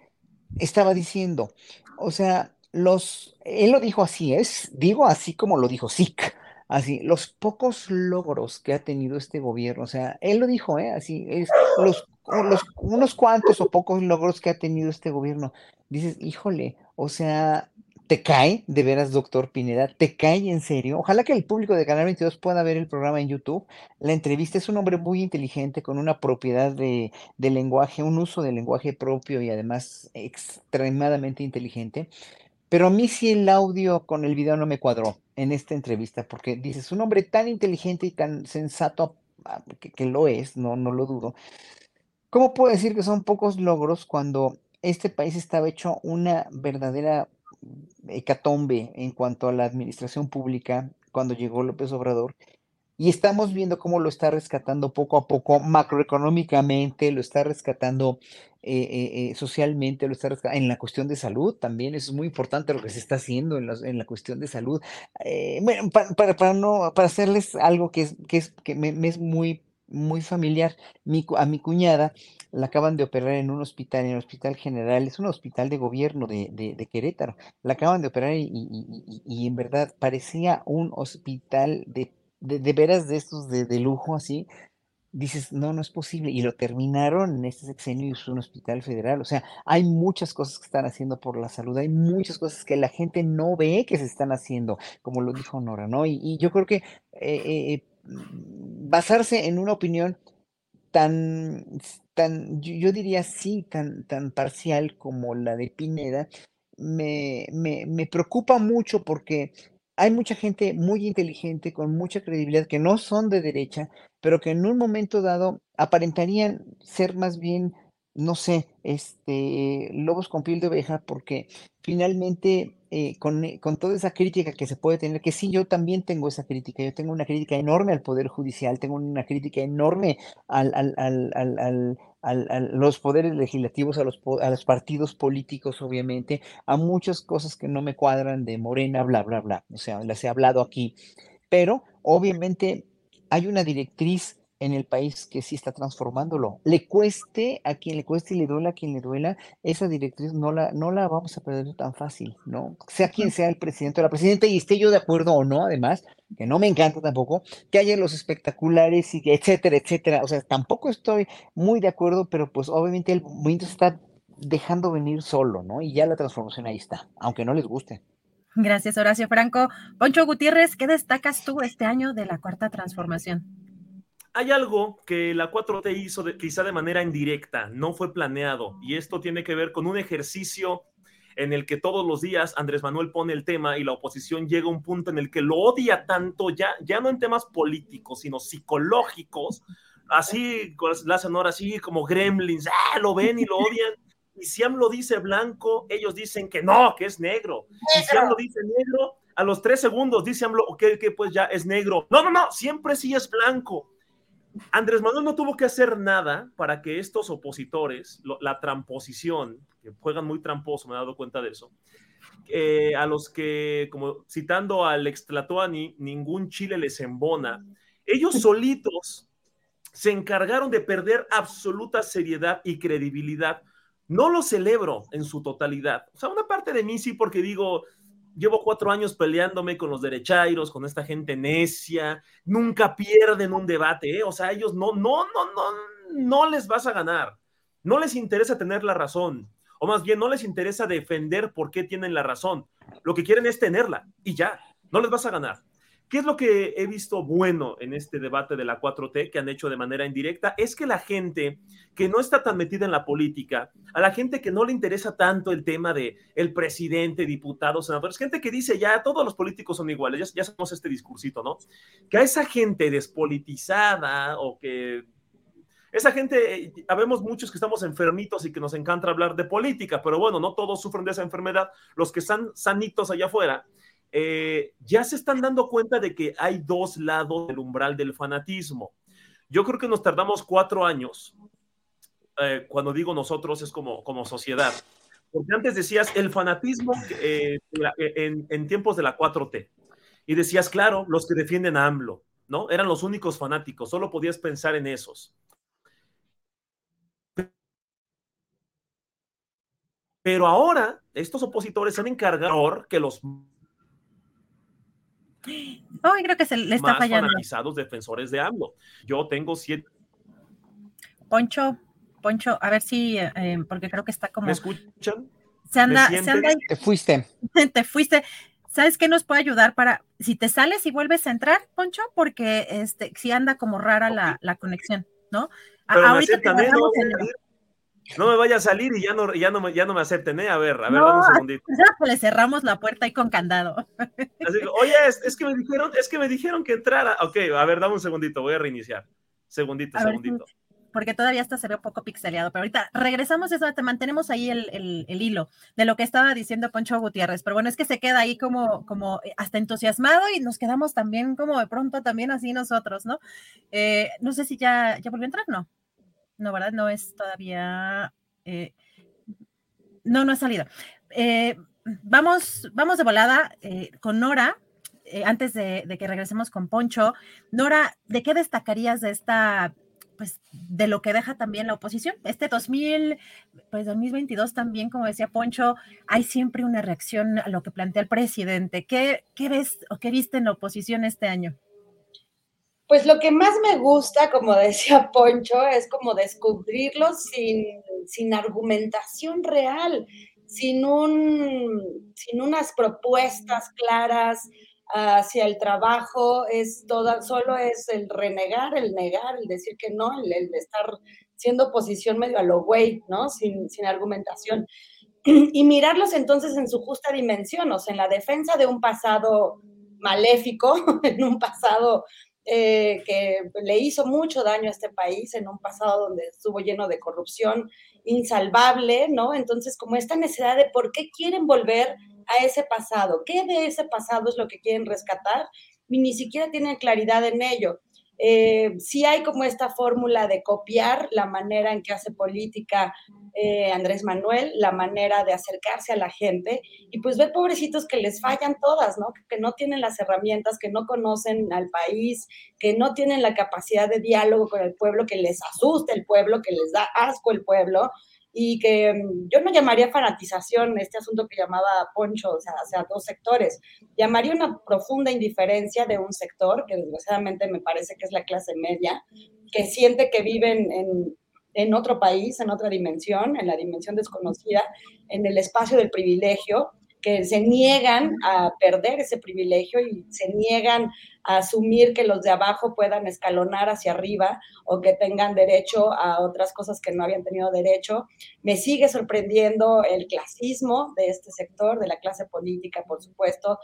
estaba diciendo. O sea, los, él lo dijo así, es, digo así como lo dijo SIC, así, los pocos logros que ha tenido este gobierno, o sea, él lo dijo, ¿eh? así, es, los, unos cuantos o pocos logros que ha tenido este gobierno. Dices, híjole, o sea, ¿Te cae, de veras, doctor Pineda? ¿Te cae en serio? Ojalá que el público de Canal 22 pueda ver el programa en YouTube. La entrevista es un hombre muy inteligente, con una propiedad de, de lenguaje, un uso de lenguaje propio y además extremadamente inteligente. Pero a mí sí el audio con el video no me cuadró en esta entrevista, porque dices, un hombre tan inteligente y tan sensato, ah, que, que lo es, no, no lo dudo. ¿Cómo puedo decir que son pocos logros cuando este país estaba hecho una verdadera hecatombe en cuanto a la administración pública cuando llegó López Obrador. Y estamos viendo cómo lo está rescatando poco a poco macroeconómicamente, lo está rescatando eh, eh, eh, socialmente, lo está rescatando en la cuestión de salud también. es muy importante lo que se está haciendo en, la cuestión de salud. bueno, para, no, para hacerles algo que, es, que, es, que me es muy muy familiar. Mi, a mi cuñada la acaban de operar en un hospital, en el Hospital General, es un hospital de gobierno de, de, Querétaro. La acaban de operar y, y, y, en verdad parecía un hospital de, de, veras de estos de, lujo así. Dices, no, no es posible. Y lo terminaron en este sexenio y es un hospital federal. O sea, hay muchas cosas que están haciendo por la salud, hay muchas cosas que la gente no ve que se están haciendo, como lo dijo Nora, ¿no? Y, yo creo que eh, eh, basarse en una opinión tan, tan yo, diría sí, tan, tan parcial como la de Pineda, me, me, me preocupa mucho porque hay mucha gente muy inteligente, con mucha credibilidad, que no son de derecha, pero que en un momento dado aparentarían ser más bien, no sé, este, lobos con piel de oveja, porque finalmente eh, con, eh, con, toda esa crítica que se puede tener, que sí, yo también tengo esa crítica, yo tengo una crítica enorme al Poder Judicial, tengo una crítica enorme al, al, al, a los poderes legislativos, a los, a los partidos políticos, obviamente, a muchas cosas que no me cuadran de Morena, bla, bla, bla. O sea, las he hablado aquí. Pero, obviamente, hay una directriz en el país que sí está transformándolo. Le cueste a quien le cueste y le duela a quien le duela, esa directriz no la, no la vamos a perder tan fácil, ¿no? Sea quien sea el presidente o la presidenta, y esté yo de acuerdo o no, además, que no me encanta tampoco, que haya los espectaculares y etcétera, etcétera. O sea, tampoco estoy muy de acuerdo, pero pues obviamente el movimiento está dejando venir solo, ¿no? Y ya la transformación ahí está, aunque no les guste. Gracias, Horacio Franco. Poncho Gutiérrez, ¿qué destacas tú este año de la cuarta transformación? Hay algo que la 4T hizo quizá de manera indirecta, no fue planeado, y esto tiene que ver con un ejercicio en el que todos los días Andrés Manuel pone el tema y la oposición llega a un punto en el que lo odia tanto, ya, ya no en temas políticos, sino psicológicos, así, la sonora así como gremlins, ah, lo ven y lo odian. Y si AMLO dice blanco, ellos dicen que no, que es negro. Y si AMLO dice negro, a los tres segundos dice AMLO que, que pues ya es negro. No, no, no, siempre sí es blanco. Andrés Manuel no tuvo que hacer nada para que estos opositores, la tramposición, que juegan muy tramposo, me he dado cuenta de eso, eh, a los que, como citando al extlatoani, ningún chile les embona, ellos solitos se encargaron de perder absoluta seriedad y credibilidad. No lo celebro en su totalidad. O sea, una parte de mí sí, porque digo, Llevo cuatro años peleándome con los derechairos, con esta gente necia, nunca pierden un debate, ¿eh? o sea, ellos no, no, no, no, no les vas a ganar, no les interesa tener la razón, o más bien no les interesa defender por qué tienen la razón, lo que quieren es tenerla y ya, no les vas a ganar. ¿Qué es lo que he visto bueno en este debate de la 4T que han hecho de manera indirecta? Es que la gente que no está tan metida en la política, a la gente que no le interesa tanto el tema de el presidente, diputados, senadores, gente que dice ya todos los políticos son iguales, ya, ya este discursito, ¿no? Que a esa gente despolitizada o que esa gente, habemos muchos que estamos enfermitos y que nos encanta hablar de política, pero bueno, no todos sufren de esa enfermedad. Los que están sanitos allá afuera, eh, ya se están dando cuenta de que hay dos lados del umbral del fanatismo. Yo creo que nos tardamos cuatro años. Eh, cuando digo nosotros es como, como sociedad. Porque antes decías el fanatismo eh, en, en, tiempos de la 4T. Y decías, claro, los que defienden a AMLO, ¿no? Eran los únicos fanáticos, solo podías pensar en esos. Pero ahora estos opositores se han encargado que los Hoy creo que se le está más fallando. fanatizados defensores de AMLO. Yo tengo siete. Poncho, Poncho, a ver si, eh, eh, porque creo que está como. ¿Me escuchan? Se anda, ¿Me se anda. Te fuiste. Te fuiste. ¿Sabes qué nos puede ayudar para, si te sales y vuelves a entrar, Poncho? Porque este, si anda como rara la, la conexión, ¿no? Pero ahorita te ¿eh? No, en-. No me vaya a salir y ya no, ya no, me, ya no me acepten, ¿eh? A ver, a ver, No, dame un segundito. ya le cerramos la puerta ahí con candado. Así que, Oye, es, es que me dijeron, es que me dijeron que entrara. Ok, a ver, dame un segundito, voy a reiniciar. Segundito, A ver, segundito. porque todavía hasta se ve un poco pixeleado, pero ahorita regresamos eso, te mantenemos ahí el, el- el hilo de lo que estaba diciendo Poncho Gutiérrez, pero bueno, es que se queda ahí como, como eh, hasta entusiasmado y nos quedamos también como de pronto también así nosotros, ¿no? Eh, no sé si ya, ya volvió a entrar, no, no, ¿verdad? No es todavía, eh, no, no ha salido. Eh, vamos, vamos de volada eh, con Nora. eh, antes de, que regresemos con Poncho, Nora, ¿de qué destacarías de esta pues de lo que deja también la oposición. Este 2000, pues 2022 también, como decía Poncho, hay siempre una reacción a lo que plantea el presidente. ¿Qué, qué ves o qué viste en la oposición este año? Pues lo que más me gusta, como decía Poncho, es como descubrirlo sin, sin argumentación real, sin, un, sin unas propuestas claras hacia el trabajo, es toda, solo es el renegar, el negar, el decir que no, el, estar siendo oposición medio a lo güey, ¿no? Sin, sin argumentación. Y mirarlos entonces en su justa dimensión, o sea, en la defensa de un pasado maléfico, en un pasado eh, que le hizo mucho daño a este país, en un pasado donde estuvo lleno de corrupción insalvable, ¿no? Entonces, como esta necesidad de por qué quieren volver a ese pasado, qué de ese pasado es lo que quieren rescatar, y ni siquiera tienen claridad en ello. Eh, sí hay como esta fórmula de copiar la manera en que hace política eh, Andrés Manuel, la manera de acercarse a la gente y pues ver pobrecitos que les fallan todas, ¿no? Que no tienen las herramientas, que no conocen al país, que no tienen la capacidad de diálogo con el pueblo, que les asusta el pueblo, que les da asco el pueblo y que mm, yo no llamaría fanatización este asunto que llamaba Poncho, o sea, hacia dos sectores. Llamaría una profunda indiferencia de un sector, que desgraciadamente me parece que es la clase media, que siente que viven en, en otro país, en otra dimensión, en la dimensión desconocida, en el espacio del privilegio, que se niegan a perder ese privilegio y se niegan a asumir que los de abajo puedan escalonar hacia arriba o que tengan derecho a otras cosas que no habían tenido derecho. Me sigue sorprendiendo el clasismo de este sector, de la clase política, por supuesto,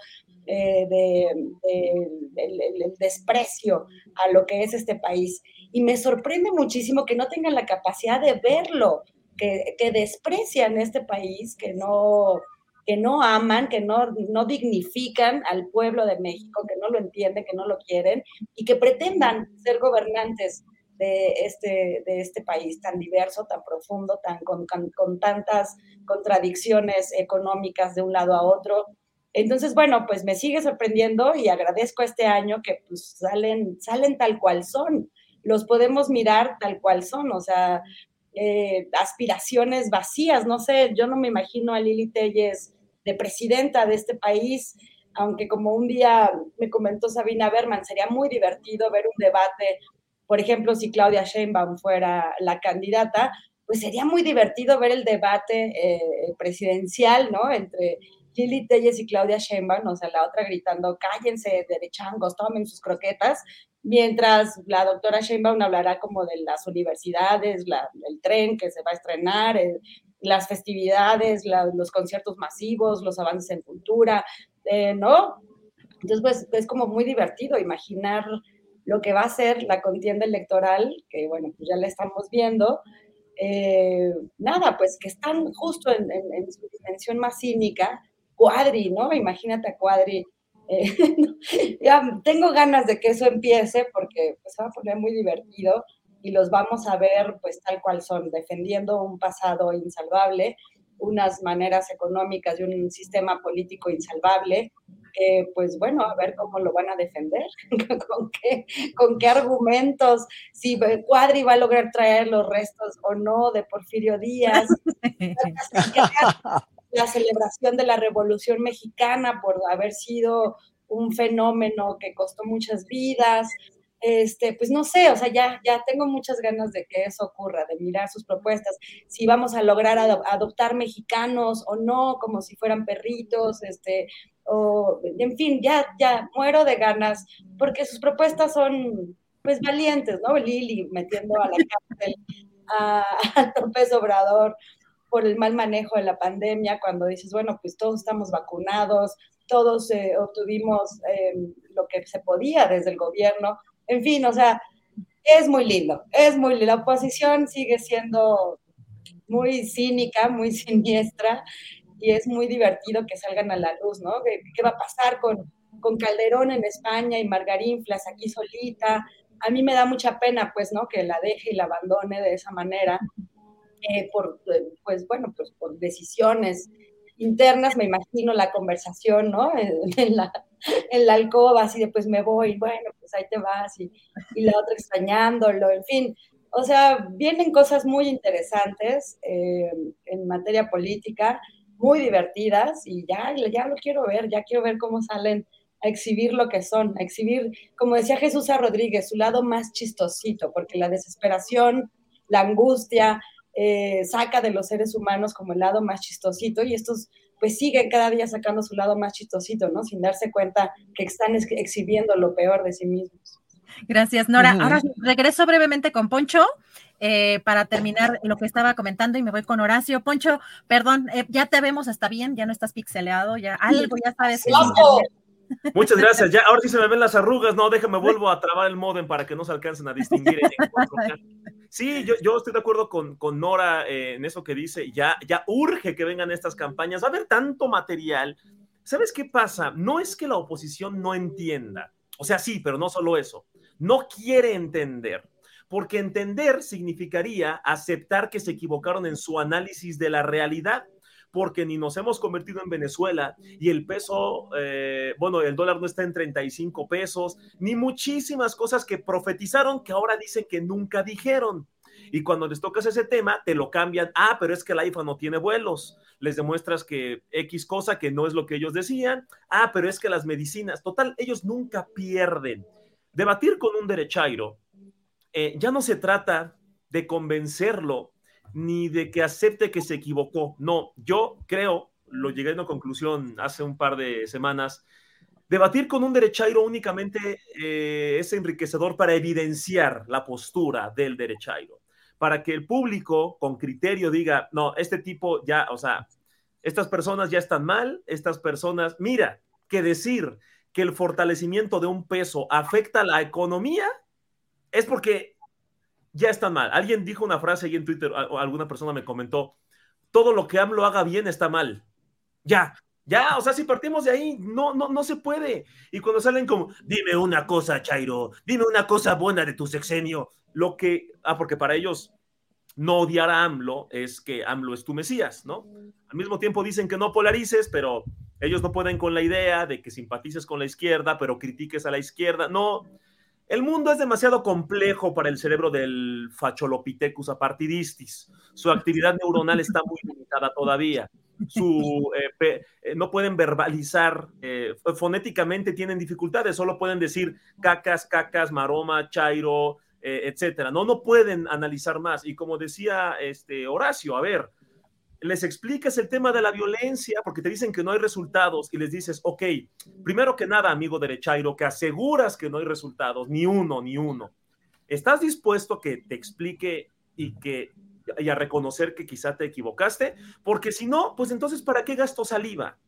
eh, de, el, el desprecio a lo que es este país. Y me sorprende muchísimo que no tengan la capacidad de verlo, que, que desprecian este país, que no que no aman, que no, no dignifican al pueblo de México, que no lo entienden, que no lo quieren y que pretendan ser gobernantes de este, de este país tan diverso, tan profundo, tan, con, con, con tantas contradicciones económicas de un lado a otro. Entonces, bueno, pues me sigue sorprendiendo y agradezco este año que pues salen, salen tal cual son. Los podemos mirar tal cual son, o sea, eh, aspiraciones vacías. No sé, yo no me imagino a Lili Telles de presidenta de este país, aunque como un día me comentó Sabina Berman, sería muy divertido ver un debate, por ejemplo, si Claudia Sheinbaum fuera la candidata, pues sería muy divertido ver el debate eh, presidencial, ¿no? Entre Lili Telles y Claudia Sheinbaum, o sea, la otra gritando, cállense, derechangos, tomen sus croquetas, mientras la doctora Sheinbaum hablará como de las universidades, el tren que se va a estrenar, el, las festividades, los conciertos masivos, los avances en cultura, eh, ¿no? Entonces, pues es como muy divertido imaginar lo que va a ser la contienda electoral, que bueno, pues ya la estamos viendo. Eh, nada, pues que están justo en, su dimensión más cínica, Cuadri, ¿no? Imagínate a Cuadri. Eh, ya tengo ganas de que eso empiece porque pues, se va a poner muy divertido y los vamos a ver pues tal cual son, defendiendo un pasado insalvable, unas maneras económicas y un sistema político insalvable, pues bueno, a ver cómo lo van a defender, con qué, con qué argumentos, si Cuadri va a lograr traer los restos o no de Porfirio Díaz, la celebración de la Revolución Mexicana por haber sido un fenómeno que costó muchas vidas, este, pues no sé, o sea, ya, ya tengo muchas ganas de que eso ocurra, de mirar sus propuestas, si vamos a lograr adoptar mexicanos o no, como si fueran perritos, este, o, en fin, ya, ya muero de ganas, porque sus propuestas son, pues, valientes, ¿no? Lili metiendo a la cárcel a, López Obrador por el mal manejo de la pandemia, cuando dices, bueno, pues todos estamos vacunados, todos eh, obtuvimos eh, lo que se podía desde el gobierno, en fin, o sea, es muy lindo, es muy lindo. La oposición sigue siendo muy cínica, muy siniestra, y es muy divertido que salgan a la luz, ¿no? ¿Qué, va a pasar con, con Calderón en España y Margarinflas aquí solita? A mí me da mucha pena, pues, ¿no? Que la deje y la abandone de esa manera, eh, por, pues, bueno, pues por decisiones internas, me imagino la conversación, ¿no? En la, en la alcoba, así de, pues me voy, bueno, pues ahí te vas, y, y la otra extrañándolo, en fin. O sea, vienen cosas muy interesantes eh, en materia política, muy divertidas, y ya, ya lo quiero ver, ya quiero ver cómo salen a exhibir lo que son, a exhibir, como decía Jesús a Rodríguez, su lado más chistosito, porque la desesperación, la angustia, eh, saca de los seres humanos como el lado más chistosito y estos pues siguen cada día sacando su lado más chistosito, ¿no? Sin darse cuenta que están exhibiendo lo peor de sí mismos. Gracias, Nora. Ahora regreso brevemente con Poncho eh, para terminar lo que estaba comentando y me voy con Horacio. Poncho, perdón, eh, ya te vemos, está bien, ya no estás pixeleado, ya algo, ya sabes. Que Muchas gracias. Ya, ahora sí se me ven las arrugas. No, déjame, vuelvo a trabar el modem para que no se alcancen a distinguir. Sí, yo, estoy de acuerdo con, con Nora eh, en eso que dice. Ya, ya urge que vengan estas campañas. Va a haber tanto material. ¿Sabes qué pasa? No es que la oposición no entienda. O sea, sí, pero no solo eso. No quiere entender. Porque entender significaría aceptar que se equivocaron en su análisis de la realidad porque ni nos hemos convertido en Venezuela y el peso, eh, bueno, el dólar no está en 35 pesos, ni muchísimas cosas que profetizaron que ahora dicen que nunca dijeron. Y cuando les tocas ese tema, te lo cambian. Ah, pero es que la IFA no tiene vuelos. Les demuestras que X cosa que no es lo que ellos decían. Ah, pero es que las medicinas, total, ellos nunca pierden. Debatir con un derechairo eh, ya no se trata de convencerlo ni de que acepte que se equivocó. No, yo creo, lo llegué a una conclusión hace un par de semanas, debatir con un derechairo únicamente eh, es enriquecedor para evidenciar la postura del derechairo, para que el público con criterio diga, no, este tipo ya, o sea, estas personas ya están mal, estas personas, mira, que decir que el fortalecimiento de un peso afecta a la economía es porque ya está mal. Alguien dijo una frase ahí en Twitter, o alguna persona me comentó, todo lo que AMLO haga bien está mal. Ya, ya, o sea, si partimos de ahí, no, no, no se puede. Y cuando salen como, dime una cosa, Chairo, dime una cosa buena de tu sexenio, lo que, ah, porque para ellos no odiar a AMLO es que AMLO es tu Mesías, ¿no? Al mismo tiempo dicen que no polarices, pero ellos no pueden con la idea de que simpatices con la izquierda, pero critiques a la izquierda. No, el mundo es demasiado complejo para el cerebro del Facholopithecus apartidistis. Su actividad neuronal está muy limitada todavía. Su, eh, eh, no pueden verbalizar, eh, fonéticamente tienen dificultades, solo pueden decir cacas, cacas, maroma, chairo, etcétera. No, no pueden analizar más. Y como decía este Horacio, a ver, les explicas el tema de la violencia porque te dicen que no hay resultados y les dices, ok, primero que nada, amigo derechairo, que aseguras que no hay resultados, ni uno, ni uno. ¿Estás dispuesto a que te explique y que y a reconocer que quizá te equivocaste? Porque si no, pues entonces, ¿para qué gasto saliva?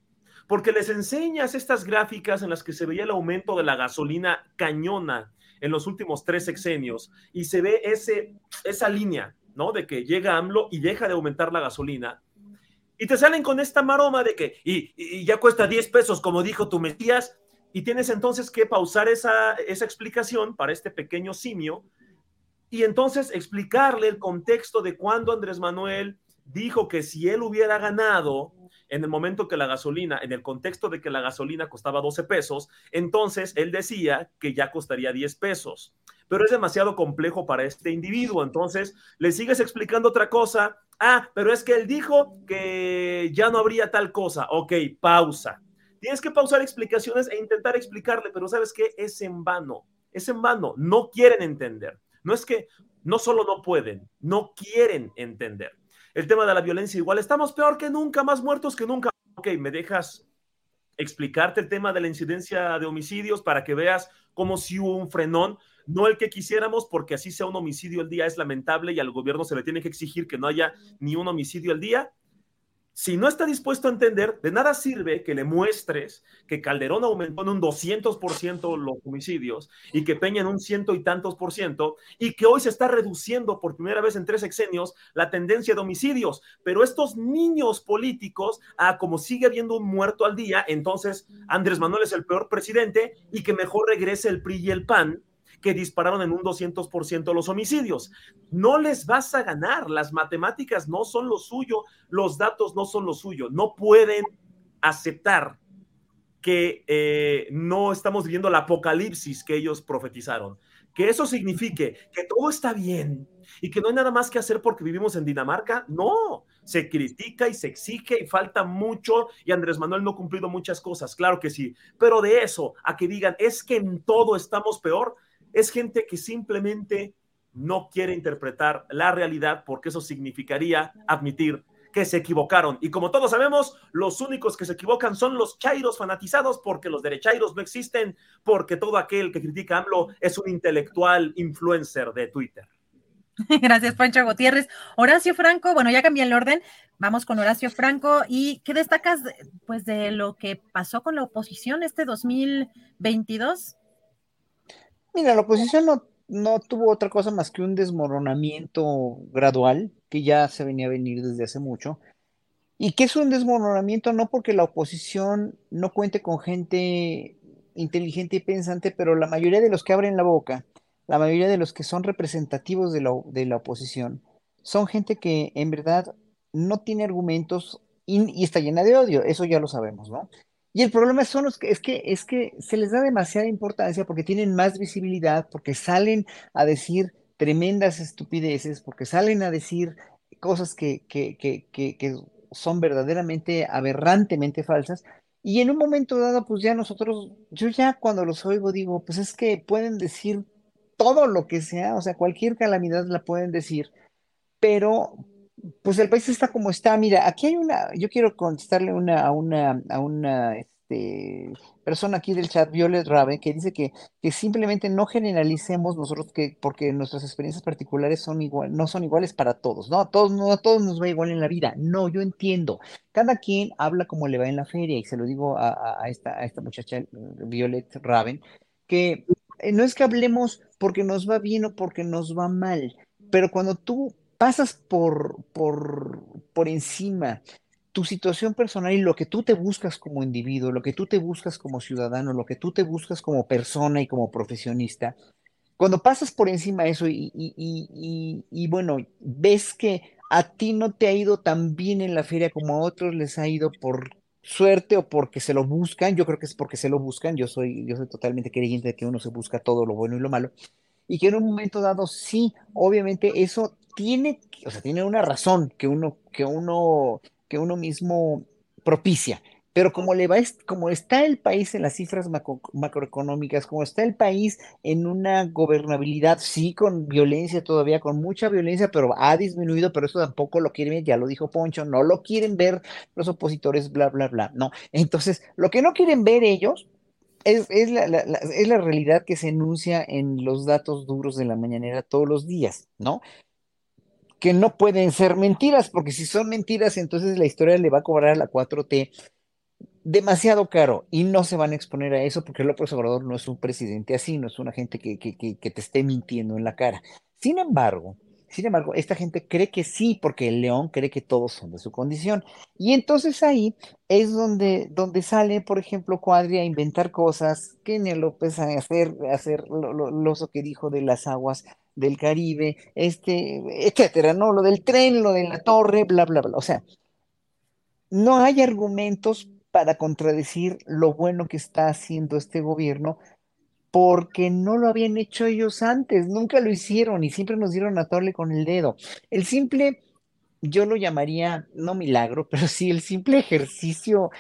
Porque les enseñas estas gráficas en las que se veía el aumento de la gasolina cañona en los últimos tres sexenios y se ve ese, esa línea ¿no? De que llega AMLO y deja de aumentar la gasolina. Y te salen con esta maroma de que, y, ya cuesta 10 pesos, como dijo tu Mesías, y tienes entonces que pausar esa, esa explicación para este pequeño simio y entonces explicarle el contexto de cuando Andrés Manuel dijo que si él hubiera ganado en el momento que la gasolina, en el contexto de que la gasolina costaba 12 pesos, entonces él decía que ya costaría 10 pesos. Pero es demasiado complejo para este individuo. Entonces le sigues explicando otra cosa. Ah, pero es que él dijo que ya no habría tal cosa. Ok, pausa. Tienes que pausar explicaciones e intentar explicarle, pero ¿sabes qué? Es en vano. Es en vano. No quieren entender. No es que no solo no pueden, no quieren entender. El tema de la violencia igual, estamos peor que nunca, más muertos que nunca. Ok, ¿me dejas explicarte el tema de la incidencia de homicidios para que veas cómo si hubo un frenón? No el que quisiéramos, porque así sea un homicidio al día es lamentable y al gobierno se le tiene que exigir que no haya ni un homicidio al día, si no está dispuesto a entender, de nada sirve que le muestres que Calderón aumentó en un 200% los homicidios y que Peña en un ciento y tantos por ciento y que hoy se está reduciendo por primera vez en tres sexenios la tendencia de homicidios. Pero estos niños políticos, ah, como sigue habiendo un muerto al día, entonces Andrés Manuel es el peor presidente y que mejor regrese el PRI y el PAN que dispararon en un 200% los homicidios. No les vas a ganar, las matemáticas no son lo suyo, los datos no son lo suyo, no pueden aceptar que eh, no estamos viviendo el apocalipsis que ellos profetizaron. Que eso signifique que todo está bien y que no hay nada más que hacer porque vivimos en Dinamarca. No, se critica y se exige y falta mucho y Andrés Manuel no ha cumplido muchas cosas, claro que sí, pero de eso a que digan es que en todo estamos peor, es gente que simplemente no quiere interpretar la realidad porque eso significaría admitir que se equivocaron. Y como todos sabemos, los únicos que se equivocan son los chairos fanatizados porque los derechairos no existen, porque todo aquel que critica a AMLO es un intelectual influencer de Twitter. Gracias, Pancho Gutiérrez. Horacio Franco, bueno, ya cambié el orden. Vamos con Horacio Franco. ¿Y qué destacas pues, de lo que pasó con la oposición este 2022? Mira, la oposición no, no tuvo otra cosa más que un desmoronamiento gradual, que ya se venía a venir desde hace mucho, y que es un desmoronamiento no porque la oposición no cuente con gente inteligente y pensante, pero la mayoría de los que abren la boca, la mayoría de los que son representativos de la, de la oposición, son gente que en verdad no tiene argumentos y, y está llena de odio, eso ya lo sabemos, ¿no? Y el problema son los que, es que, es que se les da demasiada importancia porque tienen más visibilidad, porque salen a decir tremendas estupideces, porque salen a decir cosas que, que, que, que, son verdaderamente aberrantemente falsas. Y en un momento dado, pues ya nosotros, yo ya cuando los oigo digo, pues es que pueden decir todo lo que sea, o sea, cualquier calamidad la pueden decir, pero pues el país está como está. Mira, aquí hay una, yo quiero contestarle una, a una, a una este, persona aquí del chat, Violet Raven, que dice que, que simplemente no generalicemos nosotros que, porque nuestras experiencias particulares son igual, no son iguales para todos, ¿no? A todos, no a todos nos va igual en la vida. No, yo entiendo. Cada quien habla como le va en la feria, y se lo digo a, a esta, a esta muchacha, Violet Raven, que eh, no es que hablemos porque nos va bien o porque nos va mal, pero cuando tú pasas por, por, por encima tu situación personal y lo que tú te buscas como individuo, lo que tú te buscas como ciudadano, lo que tú te buscas como persona y como profesionista, cuando pasas por encima de eso y, y, y, y, bueno, ves que a ti no te ha ido tan bien en la feria como a otros les ha ido por suerte o porque se lo buscan, yo creo que es porque se lo buscan, yo soy, yo soy totalmente creyente de que uno se busca todo lo bueno y lo malo, y que en un momento dado sí, obviamente eso tiene, o sea, tiene una razón que uno, que uno, que uno mismo propicia. Pero como, le va, como está el país en las cifras macroeconómicas, como está el país en una gobernabilidad, sí, con violencia todavía, con mucha violencia, pero ha disminuido, pero eso tampoco lo quieren ver, ya lo dijo Poncho, no lo quieren ver los opositores, bla, bla, bla, no. Entonces, lo que no quieren ver ellos es, es, la, es la realidad que se enuncia en los datos duros de la mañanera todos los días, ¿no? Que no pueden ser mentiras, porque si son mentiras, entonces la historia le va a cobrar a la 4T demasiado caro y no se van a exponer a eso porque López Obrador no es un presidente así, no es una gente que, que, que, que te esté mintiendo en la cara. Sin embargo, sin embargo, esta gente cree que sí, porque el león cree que todos son de su condición. Y entonces ahí es donde, donde sale, por ejemplo, Cuadri a inventar cosas, Kenia López a hacer, hacer lo, lo, que dijo de las aguas del Caribe, este, etcétera, ¿no? Lo del tren, lo de la torre, bla, bla, bla. O sea, no hay argumentos para contradecir lo bueno que está haciendo este gobierno porque no lo habían hecho ellos antes, nunca lo hicieron y siempre nos dieron a torle con el dedo. El simple, yo lo llamaría, no milagro, pero sí el simple ejercicio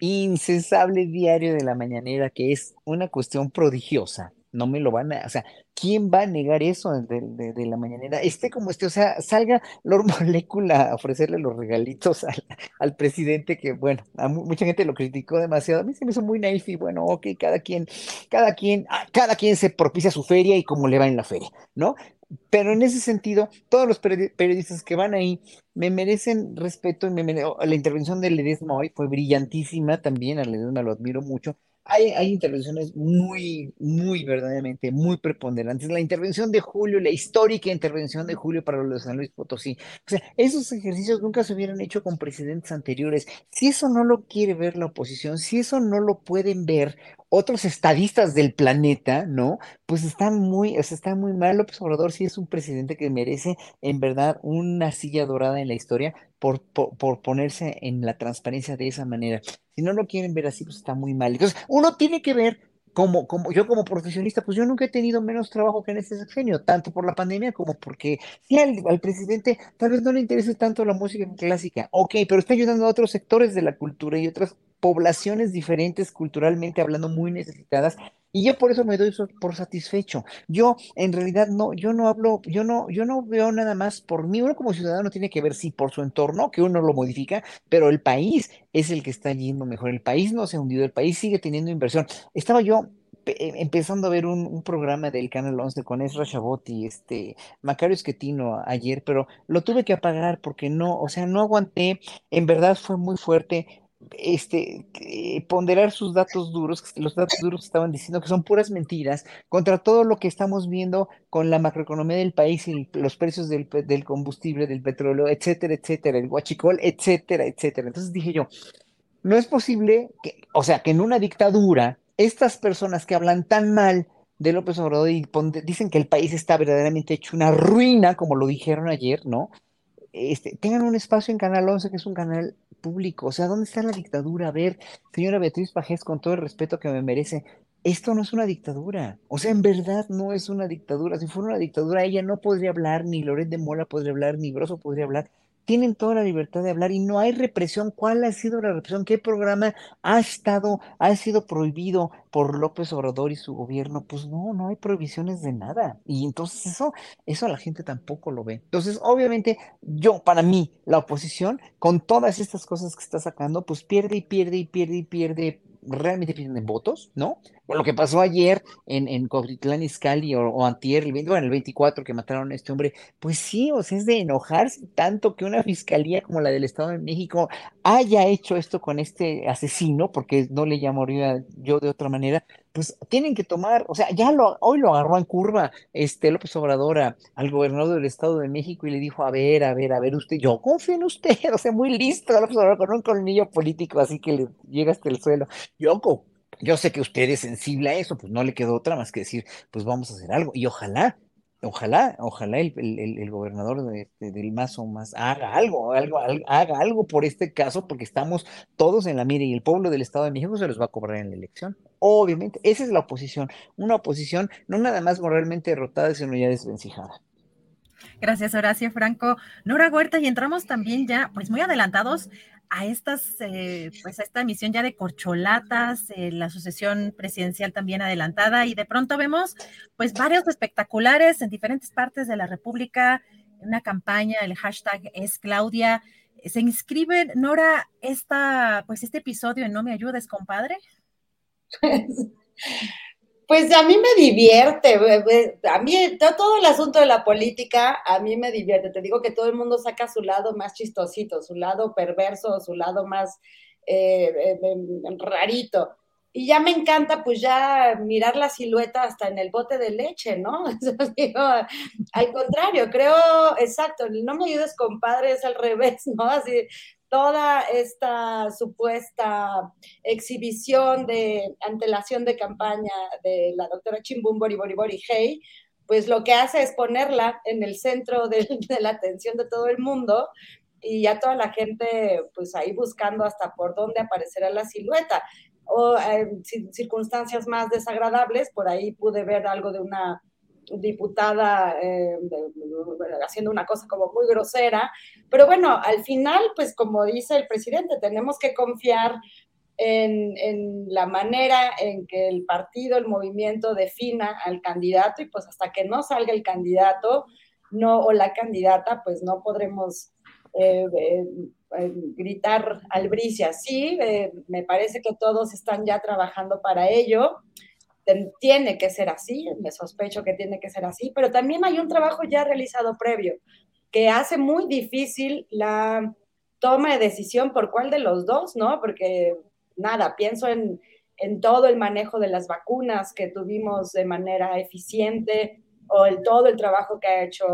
incesable diario de la mañanera, que es una cuestión prodigiosa. No me lo van a, o sea, ¿quién va a negar eso de, la mañanera? Esté como esté, o sea, salga Lord Molécula a ofrecerle los regalitos al, presidente, que bueno, a mucha gente lo criticó demasiado. A mí se me hizo muy naif y bueno, ok, cada quien, cada quien, ah, cada quien se propicia su feria y cómo le va en la feria, ¿no? Pero en ese sentido, todos los periodistas que van ahí me merecen respeto. Y la intervención de Ledesma hoy fue brillantísima también. A Ledesma lo admiro mucho. Hay, hay, intervenciones muy, muy verdaderamente, muy preponderantes. La intervención de Julio, la histórica intervención de Julio para los de San Luis Potosí. O sea, esos ejercicios nunca se hubieran hecho con presidentes anteriores. Si eso no lo quiere ver la oposición, si eso no lo pueden ver otros estadistas del planeta, ¿no? Pues están muy, o sea, está muy mal. López Obrador sí es un presidente que merece, en verdad, una silla dorada en la historia por, por, ponerse en la transparencia de esa manera. Si no lo quieren ver así, pues está muy mal. Entonces, uno tiene que ver como, como yo como profesionista, pues yo nunca he tenido menos trabajo que en este sexenio, tanto por la pandemia como porque sí, al, al, presidente tal vez no le interese tanto la música clásica, ok, pero está ayudando a otros sectores de la cultura y otras poblaciones diferentes culturalmente hablando muy necesitadas y yo por eso me doy por satisfecho. Yo en realidad no, yo no hablo, yo no, yo no veo nada más por mí. Uno como ciudadano tiene que ver sí por su entorno, que uno lo modifica, pero el país es el que está yendo mejor. El país no se ha hundido, el país sigue teniendo inversión. Estaba yo eh, empezando a ver un, programa del Canal 11 con Ezra Chabot y este Macario Esquetino ayer, pero lo tuve que apagar porque no, o sea, no aguanté, en verdad fue muy fuerte este, ponderar sus datos duros, los datos duros estaban diciendo que son puras mentiras, contra todo lo que estamos viendo con la macroeconomía del país y los precios del, del combustible, del petróleo, etcétera, etcétera, el guachicol, etcétera, etcétera. Entonces dije yo, no es posible que, o sea, que en una dictadura, estas personas que hablan tan mal de López Obrador y dicen que el país está verdaderamente hecho una ruina, como lo dijeron ayer, ¿no? Este, tengan un espacio en Canal 11, que es un canal público. O sea, ¿dónde está la dictadura? A ver, señora Beatriz Pajés, con todo el respeto que me merece, esto no es una dictadura. O sea, en verdad no es una dictadura. Si fuera una dictadura, ella no podría hablar, ni Loret de Mola podría hablar, ni Broso podría hablar tienen toda la libertad de hablar y no hay represión. ¿Cuál ha sido la represión? ¿Qué programa ha estado, ha sido prohibido por López Obrador y su gobierno? Pues no, no hay prohibiciones de nada. Y entonces eso, eso la gente tampoco lo ve. Entonces, obviamente, yo, para mí, la oposición, con todas estas cosas que está sacando, pues pierde y pierde y pierde y pierde realmente pierden votos, ¿no? lo que pasó ayer en, en Coquitlán Izcalli o, o, antier, el, el 24 que mataron a este hombre, pues sí, o sea, es de enojarse tanto que una fiscalía como la del Estado de México haya hecho esto con este asesino, porque no le llamaría yo de otra manera, pues tienen que tomar, o sea, ya lo, hoy lo agarró en curva este López Obrador al gobernador del Estado de México y le dijo, a ver, a ver, a ver, usted, yo confío en usted, o sea, muy listo López Obrador con un colmillo político así que le llega hasta el suelo. Yo yo sé que usted es sensible a eso, pues no le quedó otra más que decir, pues vamos a hacer algo. Y ojalá, ojalá, ojalá el, el, gobernador de, del Mazo más haga algo, algo, haga algo por este caso, porque estamos todos en la mira y el pueblo del Estado de México se los va a cobrar en la elección. Obviamente, esa es la oposición, una oposición no nada más moralmente derrotada, sino ya desvencijada. Gracias, Horacio Franco. Nora Huerta, y entramos también ya, pues muy adelantados a estas, eh, pues a esta emisión ya de corcholatas, eh, la sucesión presidencial también adelantada, y de pronto vemos pues varios espectaculares en diferentes partes de la República, una campaña, el hashtag es Claudia. ¿Se inscribe, Nora, esta, pues este episodio en No me ayudes, compadre? Pues a mí me divierte, a mí todo el asunto de la política a mí me divierte. Te digo que todo el mundo saca su lado más chistosito, su lado perverso, su lado más eh, eh, rarito. Y ya me encanta pues ya mirar la silueta hasta en el bote de leche, ¿no? al contrario, creo, exacto, no me ayudes compadre, es al revés, ¿no? Así, toda esta supuesta exhibición de antelación de campaña de la doctora Chimbum Bori Bori Bori Hey, pues lo que hace es ponerla en el centro de, la atención de todo el mundo y ya toda la gente pues ahí buscando hasta por dónde aparecerá la silueta. O en circunstancias más desagradables, por ahí pude ver algo de una diputada eh, haciendo una cosa como muy grosera, pero bueno, al final, pues como dice el presidente, tenemos que confiar en, la manera en que el partido, el movimiento defina al candidato y pues hasta que no salga el candidato no o la candidata, pues no podremos eh, eh, eh, gritar albricia. Sí, me parece que todos están ya trabajando para ello. Tiene que ser así, me sospecho que tiene que ser así, pero también hay un trabajo ya realizado previo que hace muy difícil la toma de decisión por cuál de los dos, ¿no? Porque nada, pienso en, en todo el manejo de las vacunas que tuvimos de manera eficiente o el, todo el trabajo que ha hecho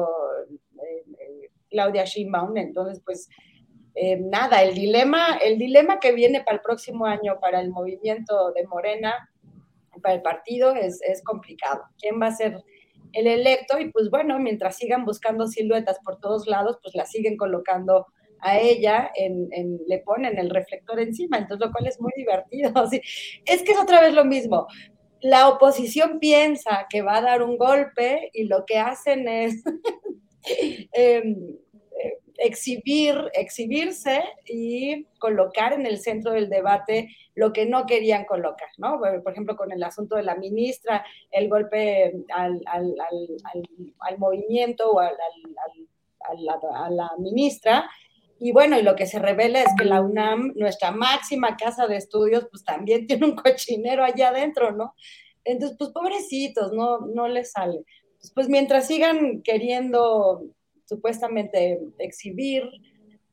Claudia Sheinbaum. Entonces, pues eh, nada, el dilema, el dilema que viene para el próximo año para el movimiento de Morena, para el partido, es, es complicado. ¿Quién va a ser el electo? Y pues bueno, mientras sigan buscando siluetas por todos lados, pues la siguen colocando a ella, en, le ponen el reflector encima, entonces lo cual es muy divertido. Es que es otra vez lo mismo. La oposición piensa que va a dar un golpe y lo que hacen es Em, exhibir, exhibirse y colocar en el centro del debate lo que no querían colocar, ¿no? Por ejemplo, con el asunto de la ministra, el golpe al, al, al, movimiento o a la ministra, y bueno, y lo que se revela es que la UNAM, nuestra máxima casa de estudios, pues también tiene un cochinero allá adentro, ¿no? Entonces, pues pobrecitos, no, no les sale pues mientras sigan queriendo supuestamente exhibir,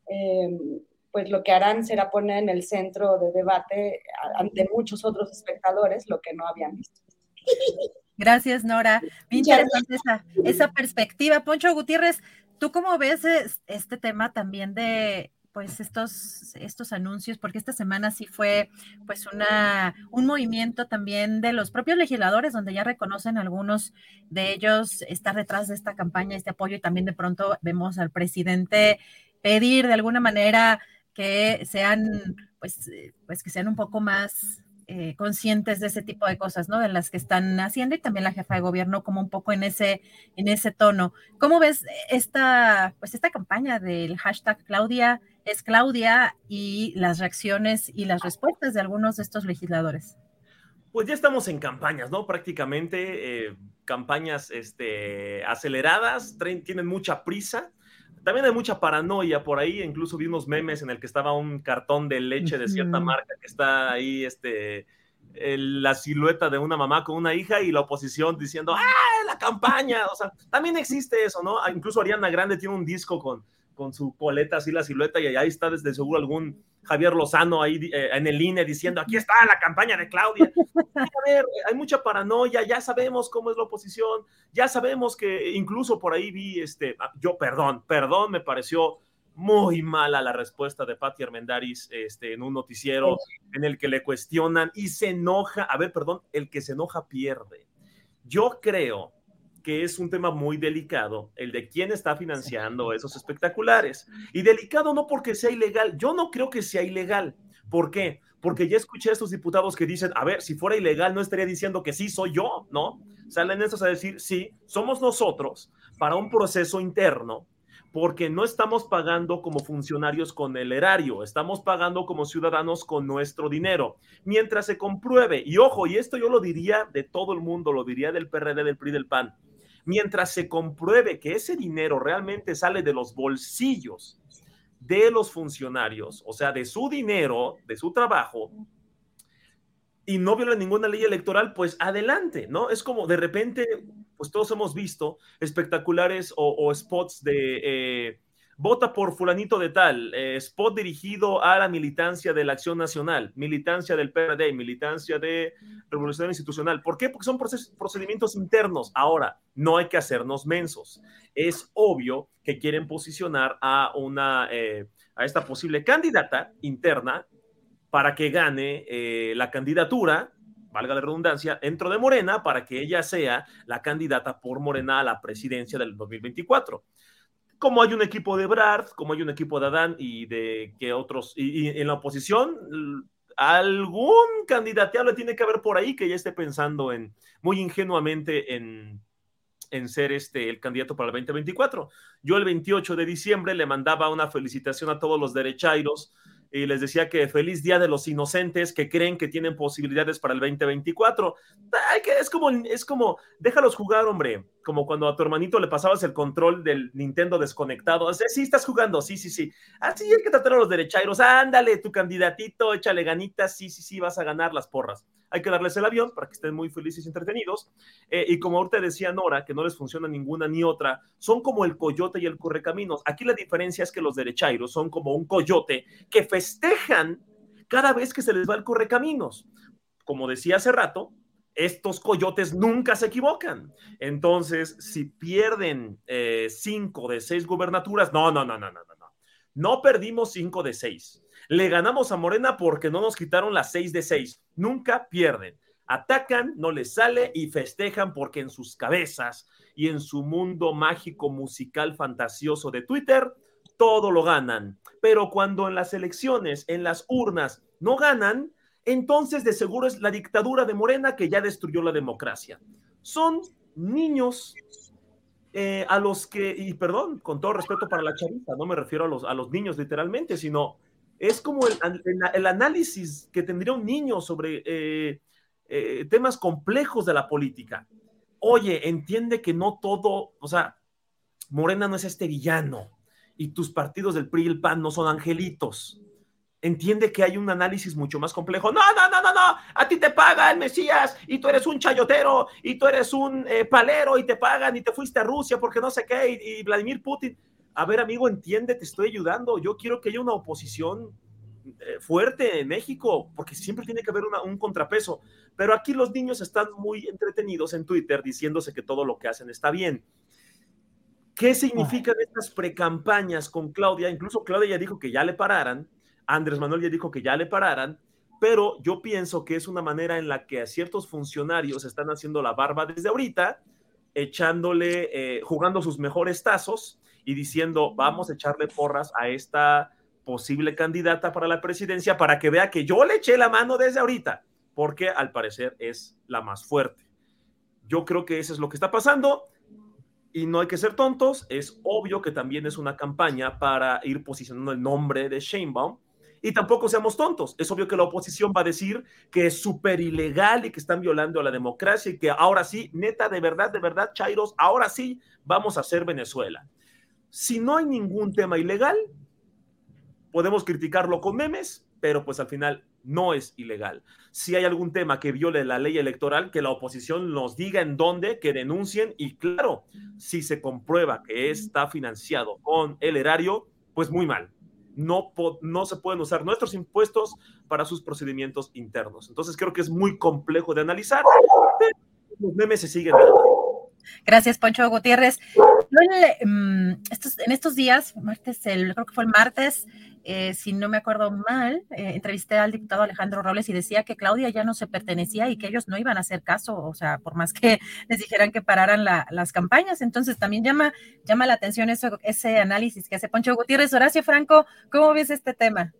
eh, pues lo que harán será poner en el centro de debate ante muchos otros espectadores lo que no habían visto. Gracias, Nora. Muy interesante esa, esa perspectiva. Poncho Gutiérrez, ¿tú cómo ves este tema también de pues estos, estos anuncios, porque esta semana sí fue pues una, un movimiento también de los propios legisladores, donde ya reconocen algunos de ellos estar detrás de esta campaña, este apoyo, y también de pronto vemos al presidente pedir de alguna manera que sean, pues, pues que sean un poco más eh, conscientes de ese tipo de cosas, ¿no? De las que están haciendo y también la jefa de gobierno como un poco en ese, en ese tono. ¿Cómo ves esta, pues esta campaña del hashtag Claudia es Claudia y las reacciones y las respuestas de algunos de estos legisladores? Pues ya estamos en campañas, ¿no? Prácticamente eh, campañas este, aceleradas, tienen mucha prisa. También hay mucha paranoia por ahí, incluso vi unos memes en el que estaba un cartón de leche de cierta marca que está ahí, este, la silueta de una mamá con una hija y la oposición diciendo, ¡ah, la campaña! O sea, también existe eso, ¿no? Ah, incluso Ariana Grande tiene un disco con, con su coleta así la silueta y ahí está desde seguro algún Javier Lozano ahí eh, en el INE diciendo, aquí está la campaña de Claudia. A ver, hay mucha paranoia, ya sabemos cómo es la oposición, ya sabemos que incluso por ahí vi, este, ah, yo, perdón, perdón, me pareció muy mala la respuesta de Patti Armendaris este, en un noticiero en el que le cuestionan y se enoja, a ver, perdón, el que se enoja pierde. Yo creo que es un tema muy delicado, el de quién está financiando esos espectaculares. Y delicado no porque sea ilegal, yo no creo que sea ilegal. ¿Por qué? Porque ya escuché a estos diputados que dicen, a ver, si fuera ilegal no estaría diciendo que sí soy yo, ¿no? Salen estos a decir, sí, somos nosotros para un proceso interno porque no estamos pagando como funcionarios con el erario, estamos pagando como ciudadanos con nuestro dinero. Mientras se compruebe, y ojo, y esto yo lo diría de todo el mundo, lo diría del PRD, del PRI, del PAN, mientras se compruebe que ese dinero realmente sale de los bolsillos de los funcionarios, o sea, de su dinero, de su trabajo, y no viola ninguna ley electoral, pues adelante, ¿no? Es como de repente, pues todos hemos visto espectaculares o, spots de eh, vota por fulanito de tal, eh, spot dirigido a la militancia de la Acción Nacional, militancia del PRD, militancia de Revolución Institucional. ¿Por qué? Porque son procedimientos internos. Ahora, no hay que hacernos mensos. Es obvio que quieren posicionar a una, eh, a esta posible candidata interna para que gane eh, la candidatura valga la redundancia, dentro de Morena para que ella sea la candidata por Morena a la presidencia del 2024 como hay un equipo de Brad, como hay un equipo de Adán y de que otros, y, en la oposición, algún candidateable tiene que haber por ahí que ya esté pensando en, muy ingenuamente en, en ser este el candidato para el 2024. Yo el 28 de diciembre le mandaba una felicitación a todos los derechairos y les decía que feliz día de los inocentes que creen que tienen posibilidades para el 2024. Ay, que es como, es como, déjalos jugar, hombre. Como cuando a tu hermanito le pasabas el control del Nintendo desconectado. O sea, sí, estás jugando, sí, sí, sí. Así hay que tratar a los derechairos. Ándale, tu candidatito, échale ganitas, sí, sí, sí, vas a ganar las porras. Hay que darles el avión para que estén muy felices y entretenidos. Eh, y como ahorita decía Nora, que no les funciona ninguna ni otra, son como el coyote y el correcaminos. Aquí la diferencia es que los derechairos son como un coyote que festejan cada vez que se les va el correcaminos. Como decía hace rato, estos coyotes nunca se equivocan. Entonces, si pierden eh, cinco de seis gubernaturas, no, no, no, no, no, no. No perdimos cinco de seis. Le ganamos a Morena porque no nos quitaron las seis de seis. Nunca pierden. Atacan, no les sale y festejan porque en sus cabezas y en su mundo mágico, musical, fantasioso de Twitter, todo lo ganan. Pero cuando en las elecciones, en las urnas, no ganan, entonces de seguro es la dictadura de Morena que ya destruyó la democracia. Son niños eh, a los que, y perdón, con todo respeto para la chavita, no me refiero a los, a los niños literalmente, sino es como el, el, análisis que tendría un niño sobre eh, eh, temas complejos de la política. Oye, entiende que no todo, o sea, Morena no es este villano y tus partidos del PRI y el PAN no son angelitos. Entiende que hay un análisis mucho más complejo. No, no, no, no, no. A ti te paga el Mesías y tú eres un chayotero y tú eres un eh, palero y te pagan y te fuiste a Rusia porque no sé qué y, y Vladimir Putin. A ver, amigo, entiende, te estoy ayudando. Yo quiero que haya una oposición eh, fuerte en México, porque siempre tiene que haber un contrapeso. Pero aquí los niños están muy entretenidos en Twitter diciéndose que todo lo que hacen está bien. ¿Qué significan estas precampañas con Claudia? Incluso Claudia ya dijo que ya le pararan, Andrés Manuel ya dijo que ya le pararan, pero yo pienso que es una manera en la que a ciertos funcionarios están haciendo la barba desde ahorita, echándole, eh, jugando sus mejores tazos y diciendo, vamos a echarle porras a esta posible candidata para la presidencia para que vea que yo le eché la mano desde ahorita, porque al parecer es la más fuerte. Yo creo que eso es lo que está pasando y no hay que ser tontos, es obvio que también es una campaña para ir posicionando el nombre de Sheinbaum y tampoco seamos tontos, es obvio que la oposición va a decir que es súper ilegal y que están violando a la democracia y que ahora sí, neta, de verdad, de verdad, Chairos, ahora sí vamos a ser Venezuela. Si no hay ningún tema ilegal, podemos criticarlo con memes, pero pues al final no es ilegal. Si hay algún tema que viole la ley electoral, que la oposición nos diga en dónde, que denuncien y claro, si se comprueba que está financiado con el erario, pues muy mal. No, no se pueden usar nuestros impuestos para sus procedimientos internos. Entonces creo que es muy complejo de analizar, pero los memes se siguen. Gracias, Poncho Gutiérrez. Mm, en estos días, martes, el, creo que fue el martes, eh, si no me acuerdo mal, eh, entrevisté al diputado Alejandro Robles y decía que Claudia ya no se pertenecía y que ellos no iban a hacer caso, o sea, por más que les dijeran que pararan las campañas. Entonces también llama, llama la atención ese análisis que hace Poncho Gutiérrez. Horacio Franco, ¿cómo ves este tema?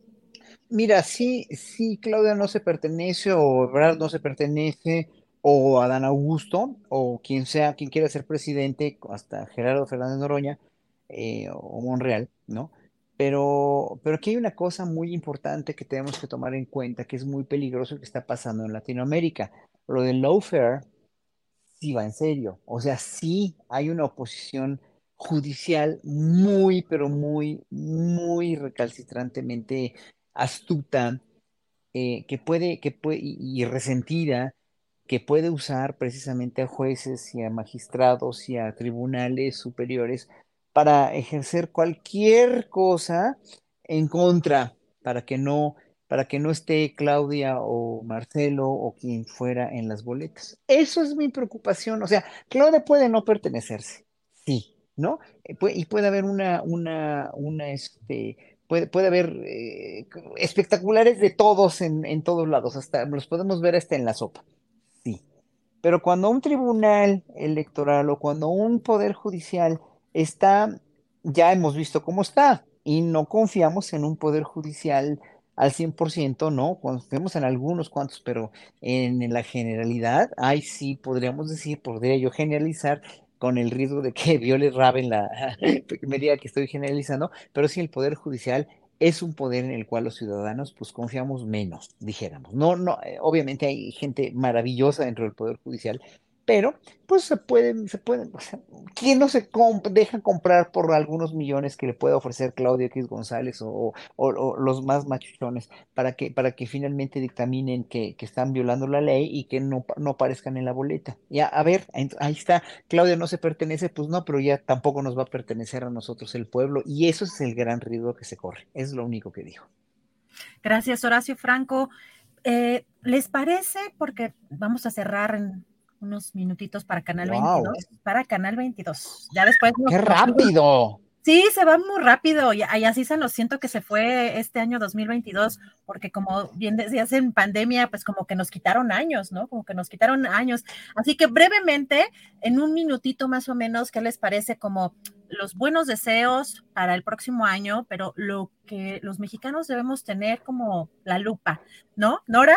Mira, sí, sí, Claudia no se pertenece o Brad no se pertenece o Adán Augusto, o quien sea, quien quiera ser presidente, hasta Gerardo Fernández Noroña eh, o Monreal, ¿no? Pero, pero aquí hay una cosa muy importante que tenemos que tomar en cuenta, que es muy peligroso que está pasando en Latinoamérica. Lo del lawfare sí va en serio. O sea, sí hay una oposición judicial muy, pero muy, muy recalcitrantemente astuta, eh, que puede, que puede, y resentida, que puede usar precisamente a jueces y a magistrados y a tribunales superiores para ejercer cualquier cosa en contra, para que no, para que no esté Claudia o Marcelo o quien fuera en las boletas. Eso es mi preocupación. O sea, Claudia puede no pertenecerse, sí, ¿no? Eh, y puede haber una, una, una, este, puede, puede haber eh, espectaculares de todos en, en todos lados, hasta los podemos ver hasta en la sopa. Pero cuando un tribunal electoral o cuando un poder judicial está, ya hemos visto cómo está, y no confiamos en un poder judicial al 100%, no, confiamos en algunos cuantos, pero en, la generalidad, ahí sí podríamos decir, podría yo generalizar con el riesgo de que Viole Raven la me diga que estoy generalizando, pero sí el poder judicial es un poder en el cual los ciudadanos pues confiamos menos, dijéramos. No, no, eh, obviamente hay gente maravillosa dentro del poder judicial, pero pues se pueden, se pueden, o sea, ¿quién no se deja comprar por algunos millones que le puede ofrecer Claudio X González o, los más machuchones para que, para que finalmente dictaminen que, están violando la ley y que no, no aparezcan en la boleta? Ya, a ver, ahí está, Claudio no se pertenece, pues no, pero ya tampoco nos va a pertenecer a nosotros el pueblo y eso es el gran riesgo que se corre, es lo único que dijo. Gracias, Horacio Franco. Eh, ¿Les parece? Porque vamos a cerrar en unos minutitos para Canal 22. Para Canal 22. Ya después. ¡Qué rápido! Sí, se va muy rápido y, así se lo siento que se fue este año 2022, porque como bien decías en pandemia, pues como que nos quitaron años, ¿no? Como que nos quitaron años. Así que brevemente, en un minutito más o menos, ¿qué les parece como los buenos deseos para el próximo año, pero lo que los mexicanos debemos tener como la lupa, ¿no? Nora?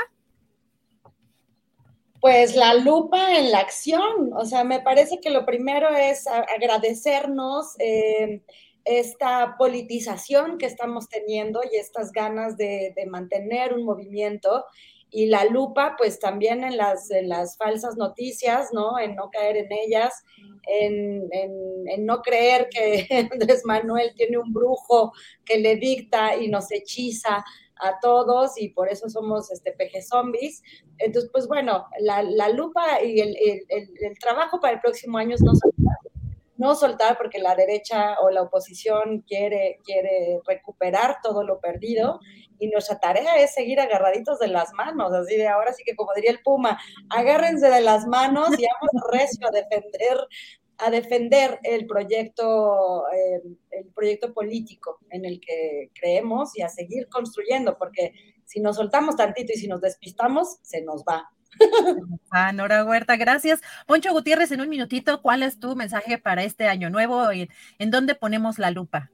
Pues la lupa en la acción, o sea, me parece que lo primero es agradecernos eh, esta politización que estamos teniendo y estas ganas de, mantener un movimiento. Y la lupa, pues también en las, las falsas noticias, ¿no? En no caer en ellas, en, en, no creer que Andrés Manuel tiene un brujo que le dicta y nos hechiza a todos y por eso somos este, peje zombies. Entonces, pues bueno, la, la lupa y el, el, el, trabajo para el próximo año es no soltar, no soltar porque la derecha o la oposición quiere, quiere recuperar todo lo perdido y nuestra tarea es seguir agarraditos de las manos, así de ahora sí que como diría el Puma, agárrense de las manos y vamos recio a defender a defender el proyecto, eh, el proyecto político en el que creemos y a seguir construyendo, porque si nos soltamos tantito y si nos despistamos, se nos va. Ah, Nora Huerta, gracias. Poncho Gutiérrez, en un minutito, ¿cuál es tu mensaje para este año nuevo y en dónde ponemos la lupa?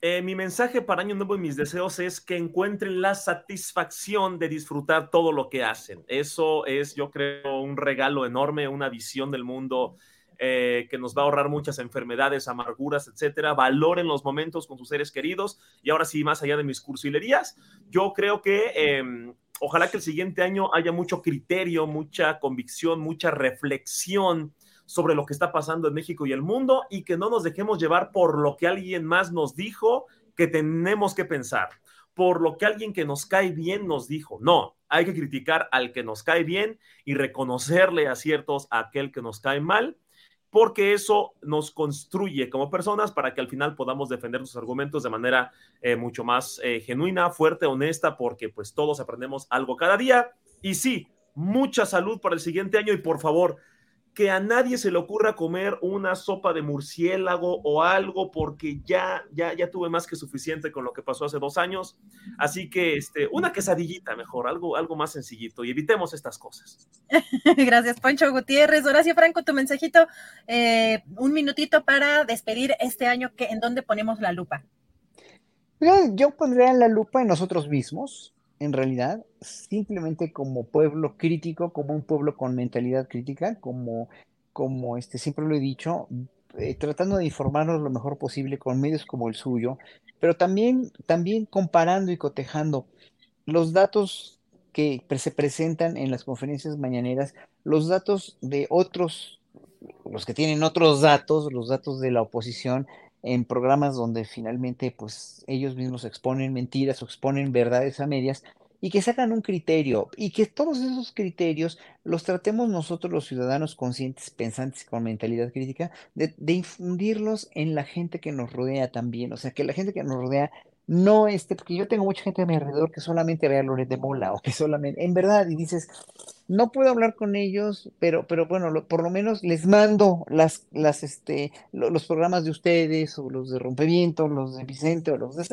Eh, mi mensaje para Año Nuevo y mis deseos es que encuentren la satisfacción de disfrutar todo lo que hacen. Eso es, yo creo, un regalo enorme, una visión del mundo eh, que nos va a ahorrar muchas enfermedades, amarguras, etcétera. Valoren los momentos con sus seres queridos. Y ahora sí, más allá de mis cursilerías, yo creo que em, ojalá que el siguiente año haya mucho criterio, mucha convicción, mucha reflexión sobre lo que está pasando en México y el mundo y que no nos dejemos llevar por lo que alguien más nos dijo que tenemos que pensar, por lo que alguien que nos cae bien nos dijo. No, hay que criticar al que nos cae bien y reconocerle aciertos a aquel que nos cae mal porque eso nos construye como personas para que al final podamos defender nuestros argumentos de manera eh, mucho más eh, genuina, fuerte, honesta, porque pues todos aprendemos algo cada día. Y sí, mucha salud para el siguiente año y por favor, que a nadie se le ocurra comer una sopa de murciélago o algo porque ya, ya, ya tuve más que suficiente con lo que pasó hace dos años. Así que este, una quesadillita mejor, algo, algo más sencillito y evitemos estas cosas. Gracias, Poncho Gutiérrez. Horacio Franco, tu mensajito, eh, un minutito para despedir este año, que, ¿en dónde ponemos la lupa? Yo pondría la lupa en nosotros mismos, en realidad, simplemente como pueblo crítico, como un pueblo con mentalidad crítica, como, como este, siempre lo he dicho, eh, tratando de informarnos lo mejor posible con medios como el suyo, pero también, también comparando y cotejando los datos que se presentan en las conferencias mañaneras, los datos de otros, los que tienen otros datos, los datos de la oposición, en programas donde finalmente pues ellos mismos exponen mentiras o exponen verdades a medias y que sacan un criterio y que todos esos criterios los tratemos nosotros los ciudadanos conscientes, pensantes con mentalidad crítica, de, de infundirlos en la gente que nos rodea también, o sea, que la gente que nos rodea no este, porque yo tengo mucha gente a mi alrededor que solamente ve a Loret de Mola o que solamente, en verdad, y dices, no puedo hablar con ellos, pero, pero bueno, por lo menos les mando las, las, este, los programas de ustedes, o los de Rompeviento, los de Vicente, o los de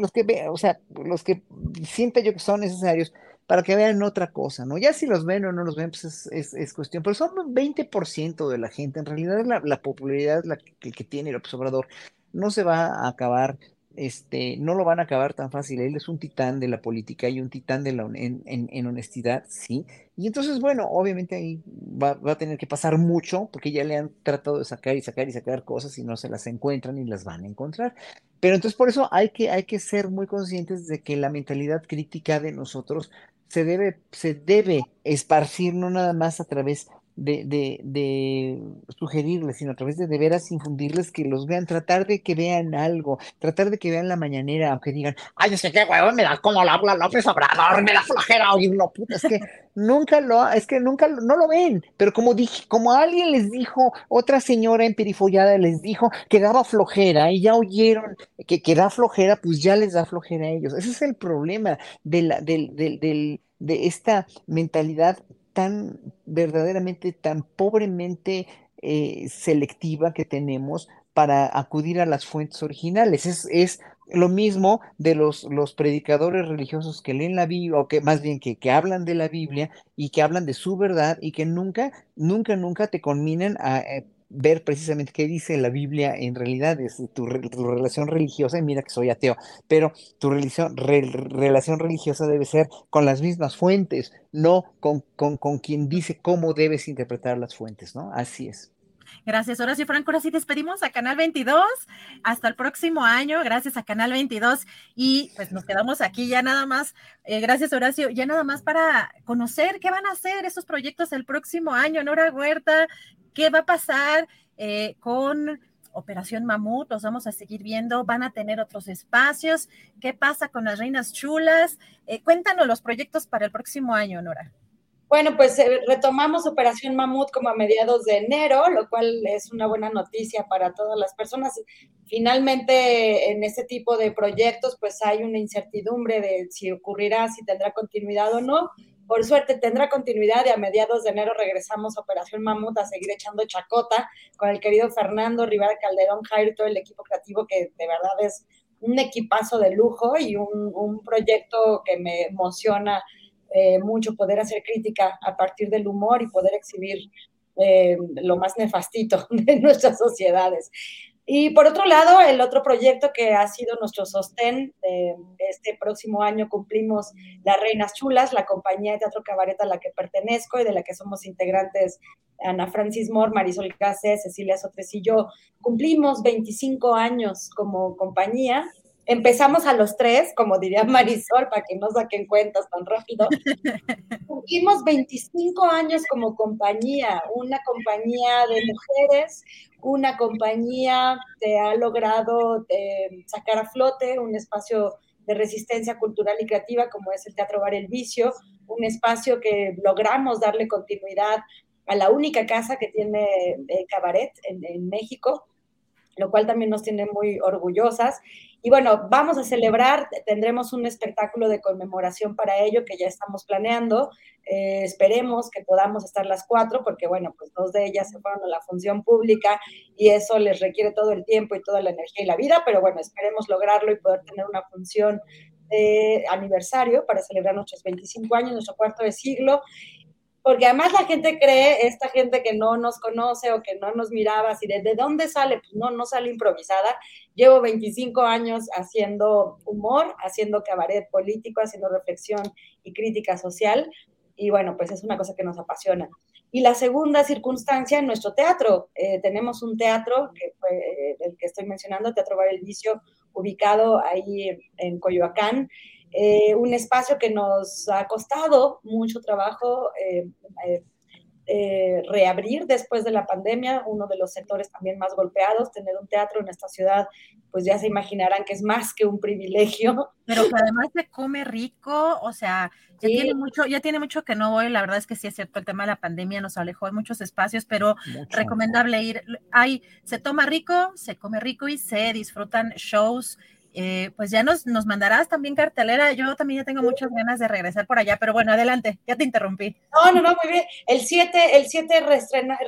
los que o sea, los que sienta yo que son necesarios para que vean otra cosa, ¿no? Ya si los ven o no los ven, pues es, es, cuestión, pero son 20% de la gente, en realidad la, la popularidad la que, que tiene el Obrador no se va a acabar este, no lo van a acabar tan fácil. Él es un titán de la política y un titán de la, en, en, honestidad, sí. Y entonces, bueno, obviamente ahí va, va, a tener que pasar mucho porque ya le han tratado de sacar y sacar y sacar cosas y no se las encuentran y las van a encontrar. Pero entonces por eso hay que, hay que ser muy conscientes de que la mentalidad crítica de nosotros se debe, se debe esparcir no nada más a través de, de, de, sugerirles, sino a través de de veras infundirles que los vean, tratar de que vean algo, tratar de que vean la mañanera, aunque digan, ay, es que qué huevo, me da como la habla López Obrador, me da flojera oírlo, puta, es que nunca lo, es que nunca, no lo ven, pero como dije, como alguien les dijo, otra señora emperifollada les dijo que daba flojera y ya oyeron que, que da flojera, pues ya les da flojera a ellos. Ese es el problema de la, del, del de esta mentalidad tan verdaderamente, tan pobremente eh, selectiva que tenemos para acudir a las fuentes originales. Es, es lo mismo de los, los, predicadores religiosos que leen la Biblia, o que más bien que, que, hablan de la Biblia y que hablan de su verdad y que nunca, nunca, nunca te conminan a eh, ver precisamente qué dice la Biblia en realidad es tu, relación religiosa, y mira que soy ateo, pero tu relación, relación religiosa debe ser con las mismas fuentes, no con, con, con, quien dice cómo debes interpretar las fuentes, ¿no? Así es. Gracias, Horacio Franco. Ahora sí despedimos a Canal 22. Hasta el próximo año. Gracias a Canal 22. Y pues nos quedamos aquí ya nada más. Eh, gracias, Horacio. Ya nada más para conocer qué van a hacer esos proyectos el próximo año. Nora Huerta, ¿Qué va a pasar eh, con Operación Mamut? Los vamos a seguir viendo. Van a tener otros espacios. ¿Qué pasa con las reinas chulas? Eh, cuéntanos los proyectos para el próximo año, Nora. Bueno, pues eh, retomamos Operación Mamut como a mediados de enero, lo cual es una buena noticia para todas las personas. Finalmente, en este tipo de proyectos, pues hay una incertidumbre de si ocurrirá, si tendrá continuidad o no. Por suerte tendrá continuidad y a mediados de enero regresamos a Operación Mamut a seguir echando chacota con el querido Fernando Rivera Calderón Jair, todo el equipo creativo que de verdad es un equipazo de lujo y un, proyecto que me emociona eh, mucho poder hacer crítica a partir del humor y poder exhibir eh, lo más nefastito de nuestras sociedades. Y por otro lado, el otro proyecto que ha sido nuestro sostén de este próximo año cumplimos Las Reinas Chulas, la compañía de teatro cabaret a la que pertenezco y de la que somos integrantes Ana Francis Moore, Marisol Case, Cecilia Sotres y yo. Cumplimos 25 años como compañía empezamos a los tres, como diría Marisol, para que no saquen cuentas tan rápido. Tuvimos 25 años como compañía, una compañía de mujeres, una compañía que ha logrado eh, sacar a flote un espacio de resistencia cultural y creativa como es el Teatro Bar El Vicio, un espacio que logramos darle continuidad a la única casa que tiene eh, cabaret en México, lo cual también nos tiene muy orgullosas. Y bueno, vamos a celebrar, tendremos un espectáculo de conmemoración para ello que ya estamos planeando. Eh, esperemos que podamos estar las cuatro, porque bueno, pues dos de ellas se fueron a la función pública y eso les requiere todo el tiempo y toda la energía y la vida, pero bueno, esperemos lograrlo y poder tener una función de aniversario para celebrar nuestros 25 años, nuestro cuarto de siglo porque además la gente cree, esta gente que no nos conoce o que no nos miraba, así de, ¿de dónde sale? Pues no, no sale improvisada. Llevo 25 años haciendo humor, haciendo cabaret político, haciendo reflexión y crítica social, y bueno, pues es una cosa que nos apasiona. Y la segunda circunstancia en nuestro teatro, eh, tenemos un teatro, que fue eh, el que estoy mencionando, Teatro Bar El Vicio, ubicado ahí en Coyoacán, eh, un espacio que nos ha costado mucho trabajo eh, eh, reabrir después de la pandemia, uno de los sectores también más golpeados, tener un teatro en esta ciudad, pues ya se imaginarán que es más que un privilegio. Pero que además se come rico, o sea, ya tiene mucho, ya tiene mucho que no voy, la verdad es que sí es cierto, el tema de la pandemia nos alejó de muchos espacios, pero recomendable ir, hay, se toma rico, se come rico y se disfrutan shows eh, pues ya nos, nos mandarás también cartelera. Yo también ya tengo muchas ganas de regresar por allá, pero bueno, adelante, ya te interrumpí. No, no, no, muy bien. El 7, el 7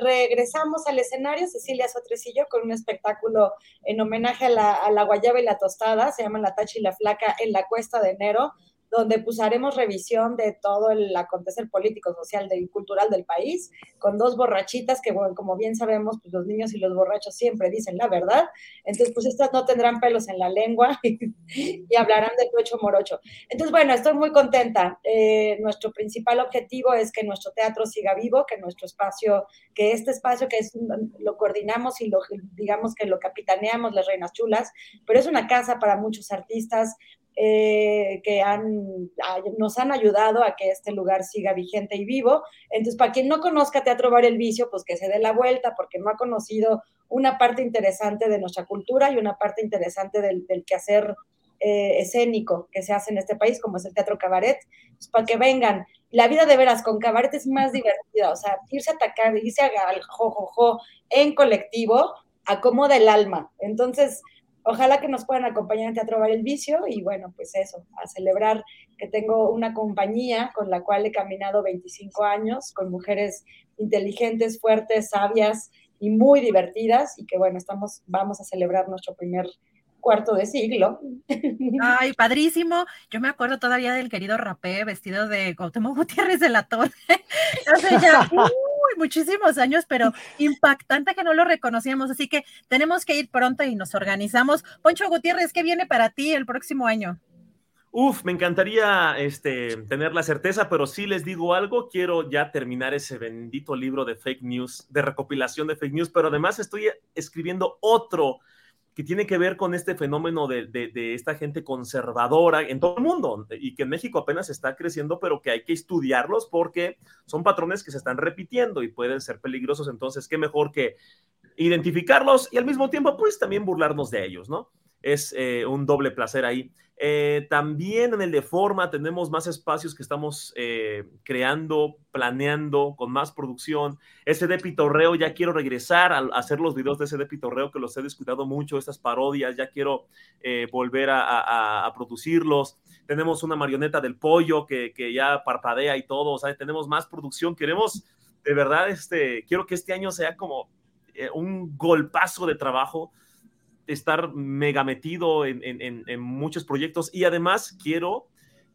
regresamos al escenario, Cecilia Sotresillo, con un espectáculo en homenaje a la, a la guayaba y la tostada, se llama La Tacha y la Flaca en la Cuesta de Enero, donde pues revisión de todo el acontecer político, social y cultural del país, con dos borrachitas que, como bien sabemos, pues los niños y los borrachos siempre dicen la verdad, entonces pues estas no tendrán pelos en la lengua y, hablarán de pecho morocho. Entonces, bueno, estoy muy contenta. Eh, nuestro principal objetivo es que nuestro teatro siga vivo, que nuestro espacio, que este espacio que es, lo coordinamos y lo, digamos que lo capitaneamos las Reinas Chulas, pero es una casa para muchos artistas, eh, que han, nos han ayudado a que este lugar siga vigente y vivo. Entonces, para quien no conozca Teatro Bar El Vicio, pues que se dé la vuelta porque no ha conocido una parte interesante de nuestra cultura y una parte interesante del, quehacer eh, escénico que se hace en este país, como es el teatro cabaret, pues para que vengan. La vida de veras con cabaret es más divertida, o sea, irse a atacar, irse al jojojo en colectivo, acomoda el alma. Entonces, ojalá que nos puedan acompañar en Teatro Bar El Vicio y bueno, pues eso, a celebrar que tengo una compañía con la cual he caminado 25 años, con mujeres inteligentes, fuertes, sabias y muy divertidas y que bueno, estamos, vamos a celebrar nuestro primer cuarto de siglo. Ay, padrísimo. Yo me acuerdo todavía del querido Rapé vestido de Cuauhtémoc Gutiérrez de la Torre. Ya muchísimos años, pero impactante que no lo reconocíamos. Así que tenemos que ir pronto y nos organizamos. Poncho Gutiérrez, ¿qué viene para ti el próximo año? Uf, me encantaría este, tener la certeza, pero sí les digo algo, quiero ya terminar ese bendito libro de fake news, de recopilación de fake news, pero además estoy escribiendo otro que tiene que ver con este fenómeno de, esta gente conservadora en todo el mundo y que en México apenas está creciendo, pero que hay que estudiarlos porque son patrones que se están repitiendo y pueden ser peligrosos. Entonces, qué mejor que identificarlos y al mismo tiempo, pues también burlarnos de ellos, ¿no? Es eh, un doble placer ahí. Eh, también en el de forma tenemos más espacios que estamos eh, creando, planeando, con más producción. Ese de Pitorreo, ya quiero regresar a, hacer los videos de ese de Pitorreo, que los he descuidado mucho, estas parodias, ya quiero volver a, producirlos. Tenemos una marioneta del pollo que, que, ya parpadea y todo, o tenemos más producción. Queremos, de verdad, este, quiero que este año sea como un golpazo de trabajo estar mega metido en, muchos proyectos y además quiero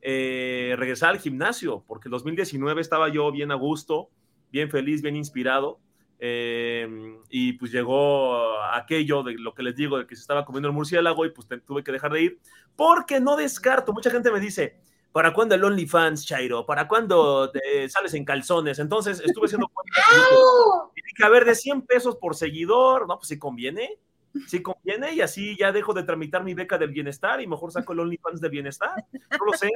eh, regresar al gimnasio, porque en 2019 estaba yo bien a gusto, bien feliz, bien inspirado. Em, y pues llegó aquello de lo que les digo, de que se estaba comiendo el murciélago y pues tuve que dejar de ir, porque no descarto, mucha gente me dice, ¿para cuándo el OnlyFans, Chairo? ¿Para cuándo te sales en calzones? Entonces estuve haciendo y dije, a ver, de 100 pesos por seguidor, no, pues si conviene, si conviene y así ya dejo de tramitar mi beca del bienestar y mejor saco el OnlyFans de bienestar. No lo sé.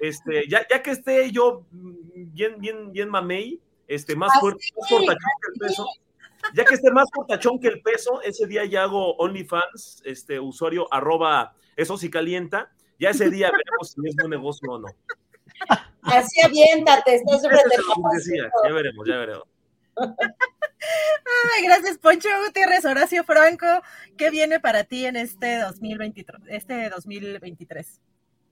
Este, ya, ya que esté yo bien, bien, bien mamey, este, más fuerte, más fortachón que el peso. Ya que esté más portachón que el peso, ese día ya hago OnlyFans, este usuario arroba eso si calienta. Ya ese día veremos si es un negocio o no. Así aviéntate, estás sobre Ya veremos, ya veremos. Ay, gracias, Poncho Gutiérrez, Horacio Franco. ¿Qué viene para ti en este 2023? Este 2023?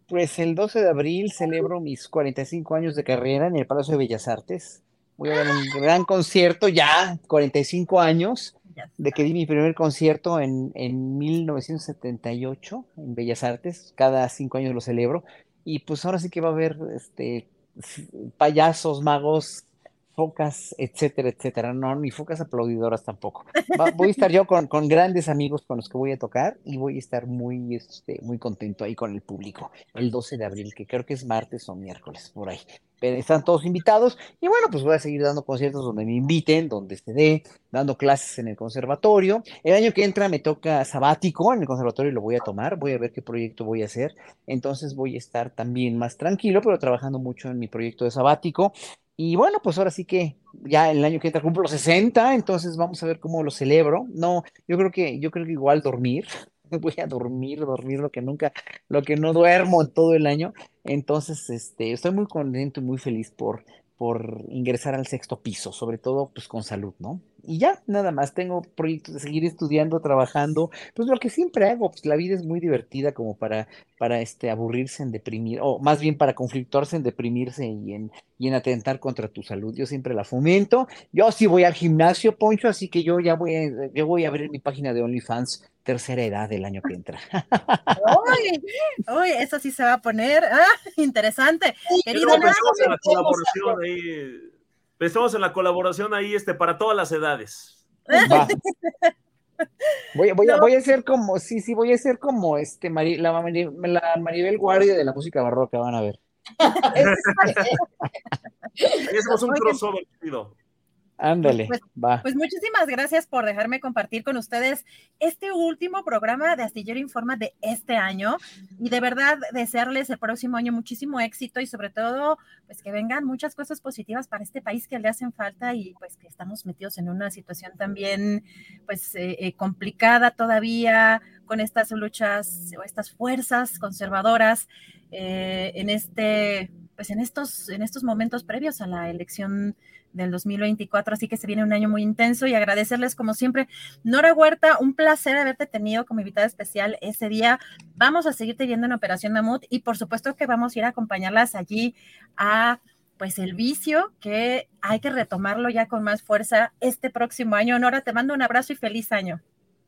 Pues el 12 de abril celebro mis 45 años de carrera en el Palacio de Bellas Artes. Voy a dar un gran concierto ya, 45 años, de que di mi primer concierto en, en 1978 en Bellas Artes. Cada cinco años lo celebro. Y pues ahora sí que va a haber este, payasos, magos, focas, etcétera, etcétera. No, ni focas aplaudidoras tampoco. voy a estar yo con, con, grandes amigos con los que voy a tocar y voy a estar muy, este, muy contento ahí con el público el 12 de abril, que creo que es martes o miércoles, por ahí. Están todos invitados y bueno, pues voy a seguir dando conciertos donde me inviten, donde se dé, dando clases en el conservatorio. El año que entra me toca sabático en el conservatorio y lo voy a tomar, voy a ver qué proyecto voy a hacer. Entonces voy a estar también más tranquilo, pero trabajando mucho en mi proyecto de sabático. Y bueno, pues ahora sí que ya el año que entra cumplo 60, entonces vamos a ver cómo lo celebro. No, yo creo que, yo creo que igual dormir, voy a dormir, dormir lo que nunca, lo que no duermo todo el año. Entonces, este, estoy muy contento y muy feliz por, por ingresar al sexto piso, sobre todo pues con salud, ¿no? Y ya, nada más, tengo proyectos de seguir estudiando, trabajando, pues lo que siempre hago, pues la vida es muy divertida como para, para este, aburrirse en deprimir, o más bien para conflictuarse en deprimirse y en, y en atentar contra tu salud. Yo siempre la fomento. Yo sí voy al gimnasio, Poncho, así que yo ya voy, a, yo voy a abrir mi página de OnlyFans tercera edad del año que entra. uy, uy, eso sí se va a poner ah, interesante. Querido, pensamos pensamos en la colaboración ahí este, para todas las edades. Voy, voy, a, voy a ser como, sí, sí, voy a ser como este Mari, la, la Maribel Guardia de la música barroca, van a ver. Ahí hacemos un crossover, querido. Ándale, pues, va. Pues muchísimas gracias por dejarme compartir con ustedes este último programa de Astillero Informa de este año y de verdad desearles el próximo año muchísimo éxito y sobre todo pues que vengan muchas cosas positivas para este país que le hacen falta y pues que estamos metidos en una situación también pues eh, eh, complicada todavía con estas luchas o estas fuerzas conservadoras eh, en este pues en estos en estos momentos previos a la elección del 2024, así que se viene un año muy intenso y agradecerles como siempre. Nora Huerta, un placer haberte tenido como invitada especial ese día. Vamos a seguirte viendo en Operación Mamut y por supuesto que vamos a ir a acompañarlas allí a pues el vicio que hay que retomarlo ya con más fuerza este próximo año. Nora, te mando un abrazo y feliz año.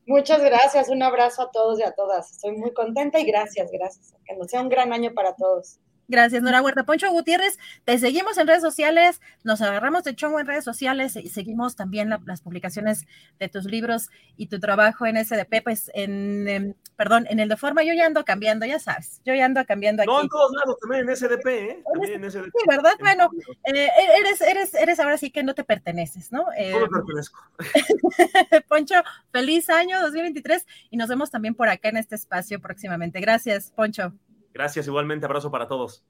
Muchas gracias, un abrazo a todos y a todas. Estoy muy contenta y gracias, gracias. Que nos sea un gran año para todos. Gracias, Nora Huerta. Poncho Gutiérrez, te seguimos en redes sociales, nos agarramos de chongo en redes sociales y seguimos también las publicaciones de tus libros y tu trabajo en SDP, pues en, em, perdón, en el de forma, yo ya ando cambiando, ya sabes, yo ya ando cambiando aquí. No, en todos lados, también en SDP, ¿eh? También en SDP. Sí, ¿verdad? Bueno, eh, eres, eres, eres ahora sí que no te perteneces, ¿no? Eh, no me pertenezco. Poncho, feliz año 2023 y nos vemos también por acá en este espacio próximamente. Gracias, Poncho. Gracias, igualmente, abrazo para todos.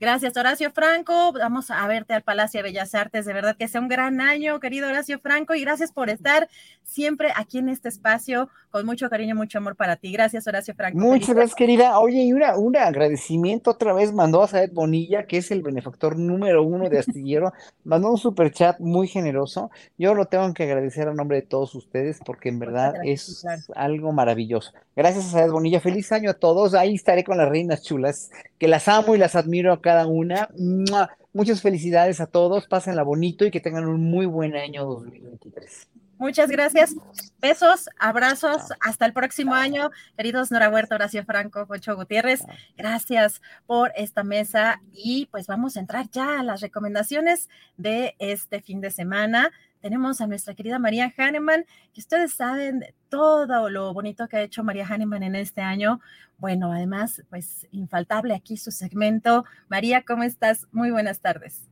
Gracias, Horacio Franco. Vamos a verte al Palacio de Bellas Artes. De verdad que sea un gran año, querido Horacio Franco, y gracias por estar siempre aquí en este espacio con mucho cariño, mucho amor para ti. Gracias, Horacio Franco. Muchas gracias, querida. Oye, y una, un agradecimiento otra vez mandó a Saed Bonilla, que es el benefactor número uno de Astillero. mandó un super chat muy generoso. Yo lo tengo que agradecer a nombre de todos ustedes porque en verdad es algo maravilloso. Gracias a Saed Bonilla. Feliz año a todos. Ahí estaré con las reinas chulas, que las amo y las admiro acá cada una. Muchas felicidades a todos, pásenla bonito y que tengan un muy buen año 2023. Muchas gracias. Besos, abrazos. Hasta el próximo año. Queridos Nora Huerta, Horacio Franco, Pocho Gutiérrez, gracias por esta mesa. Y pues vamos a entrar ya a las recomendaciones de este fin de semana tenemos a nuestra querida María Hahnemann, que ustedes saben todo lo bonito que ha hecho María Hahnemann en este año. Bueno, además, pues infaltable aquí su segmento. María, ¿cómo estás? Muy buenas tardes.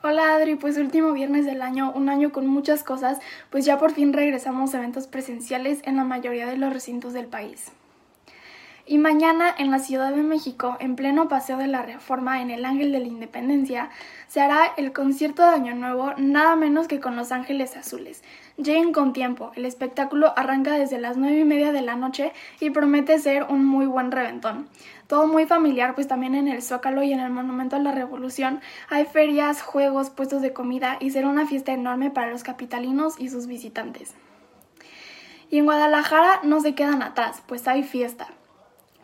Hola Adri, pues último viernes del año, un año con muchas cosas, pues ya por fin regresamos a eventos presenciales en la mayoría de los recintos del país. Y mañana en la Ciudad de México, en pleno Paseo de la Reforma en el Ángel de la Independencia, se hará el concierto de Año Nuevo nada menos que con Los Ángeles Azules. Lleguen con tiempo, el espectáculo arranca desde las nueve y media de la noche y promete ser un muy buen reventón. Todo muy familiar, pues también en el Zócalo y en el Monumento a la Revolución hay ferias, juegos, puestos de comida y será una fiesta enorme para los capitalinos y sus visitantes. Y en Guadalajara no se quedan atrás, pues hay fiesta.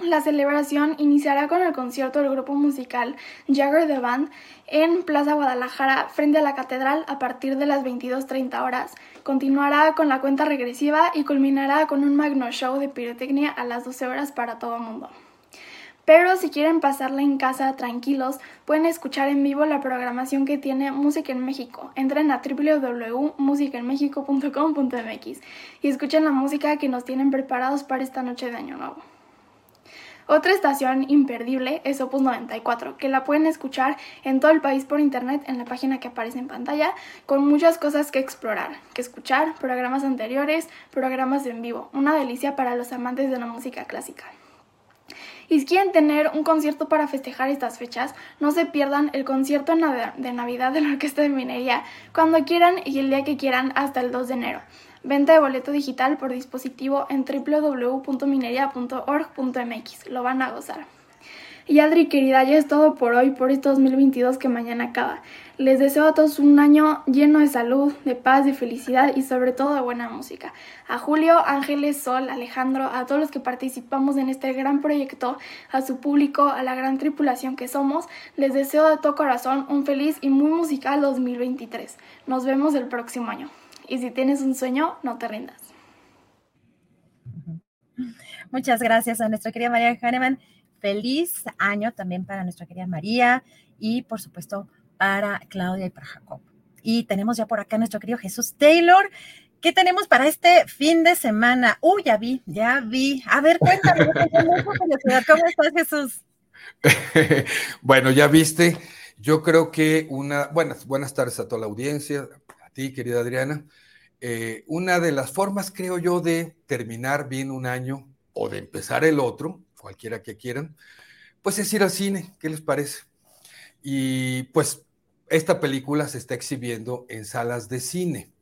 La celebración iniciará con el concierto del grupo musical Jagger the Band en Plaza Guadalajara frente a la catedral a partir de las 22.30 horas. Continuará con la cuenta regresiva y culminará con un magno show de pirotecnia a las 12 horas para todo el mundo. Pero si quieren pasarla en casa tranquilos, pueden escuchar en vivo la programación que tiene Música en México. Entren a www.musicaenmexico.com.mx y escuchen la música que nos tienen preparados para esta noche de Año Nuevo. Otra estación imperdible es Opus 94, que la pueden escuchar en todo el país por internet en la página que aparece en pantalla, con muchas cosas que explorar, que escuchar, programas anteriores, programas en vivo, una delicia para los amantes de la música clásica. Y si quieren tener un concierto para festejar estas fechas, no se pierdan el concierto de Navidad de la Orquesta de Minería cuando quieran y el día que quieran hasta el 2 de enero. Venta de boleto digital por dispositivo en www.mineria.org.mx. Lo van a gozar. Y Adri, querida, ya es todo por hoy, por este 2022 que mañana acaba. Les deseo a todos un año lleno de salud, de paz, de felicidad y sobre todo de buena música. A Julio, Ángeles, Sol, Alejandro, a todos los que participamos en este gran proyecto, a su público, a la gran tripulación que somos, les deseo de todo corazón un feliz y muy musical 2023. Nos vemos el próximo año. Y si tienes un sueño, no te rindas. Muchas gracias a nuestra querida María Hahnemann. Feliz año también para nuestra querida María y por supuesto para Claudia y para Jacob. Y tenemos ya por acá a nuestro querido Jesús Taylor. ¿Qué tenemos para este fin de semana? Uy, ya vi, ya vi. A ver, cuéntame. ¿Cómo estás, Jesús? bueno, ya viste. Yo creo que una, buenas, buenas tardes a toda la audiencia, ti, querida Adriana. Eh, una de las formas, creo yo, de terminar bien un año o de empezar el otro, cualquiera que quieran, pues es ir al cine. ¿Qué les parece? Y pues esta película se está exhibiendo en salas de cine.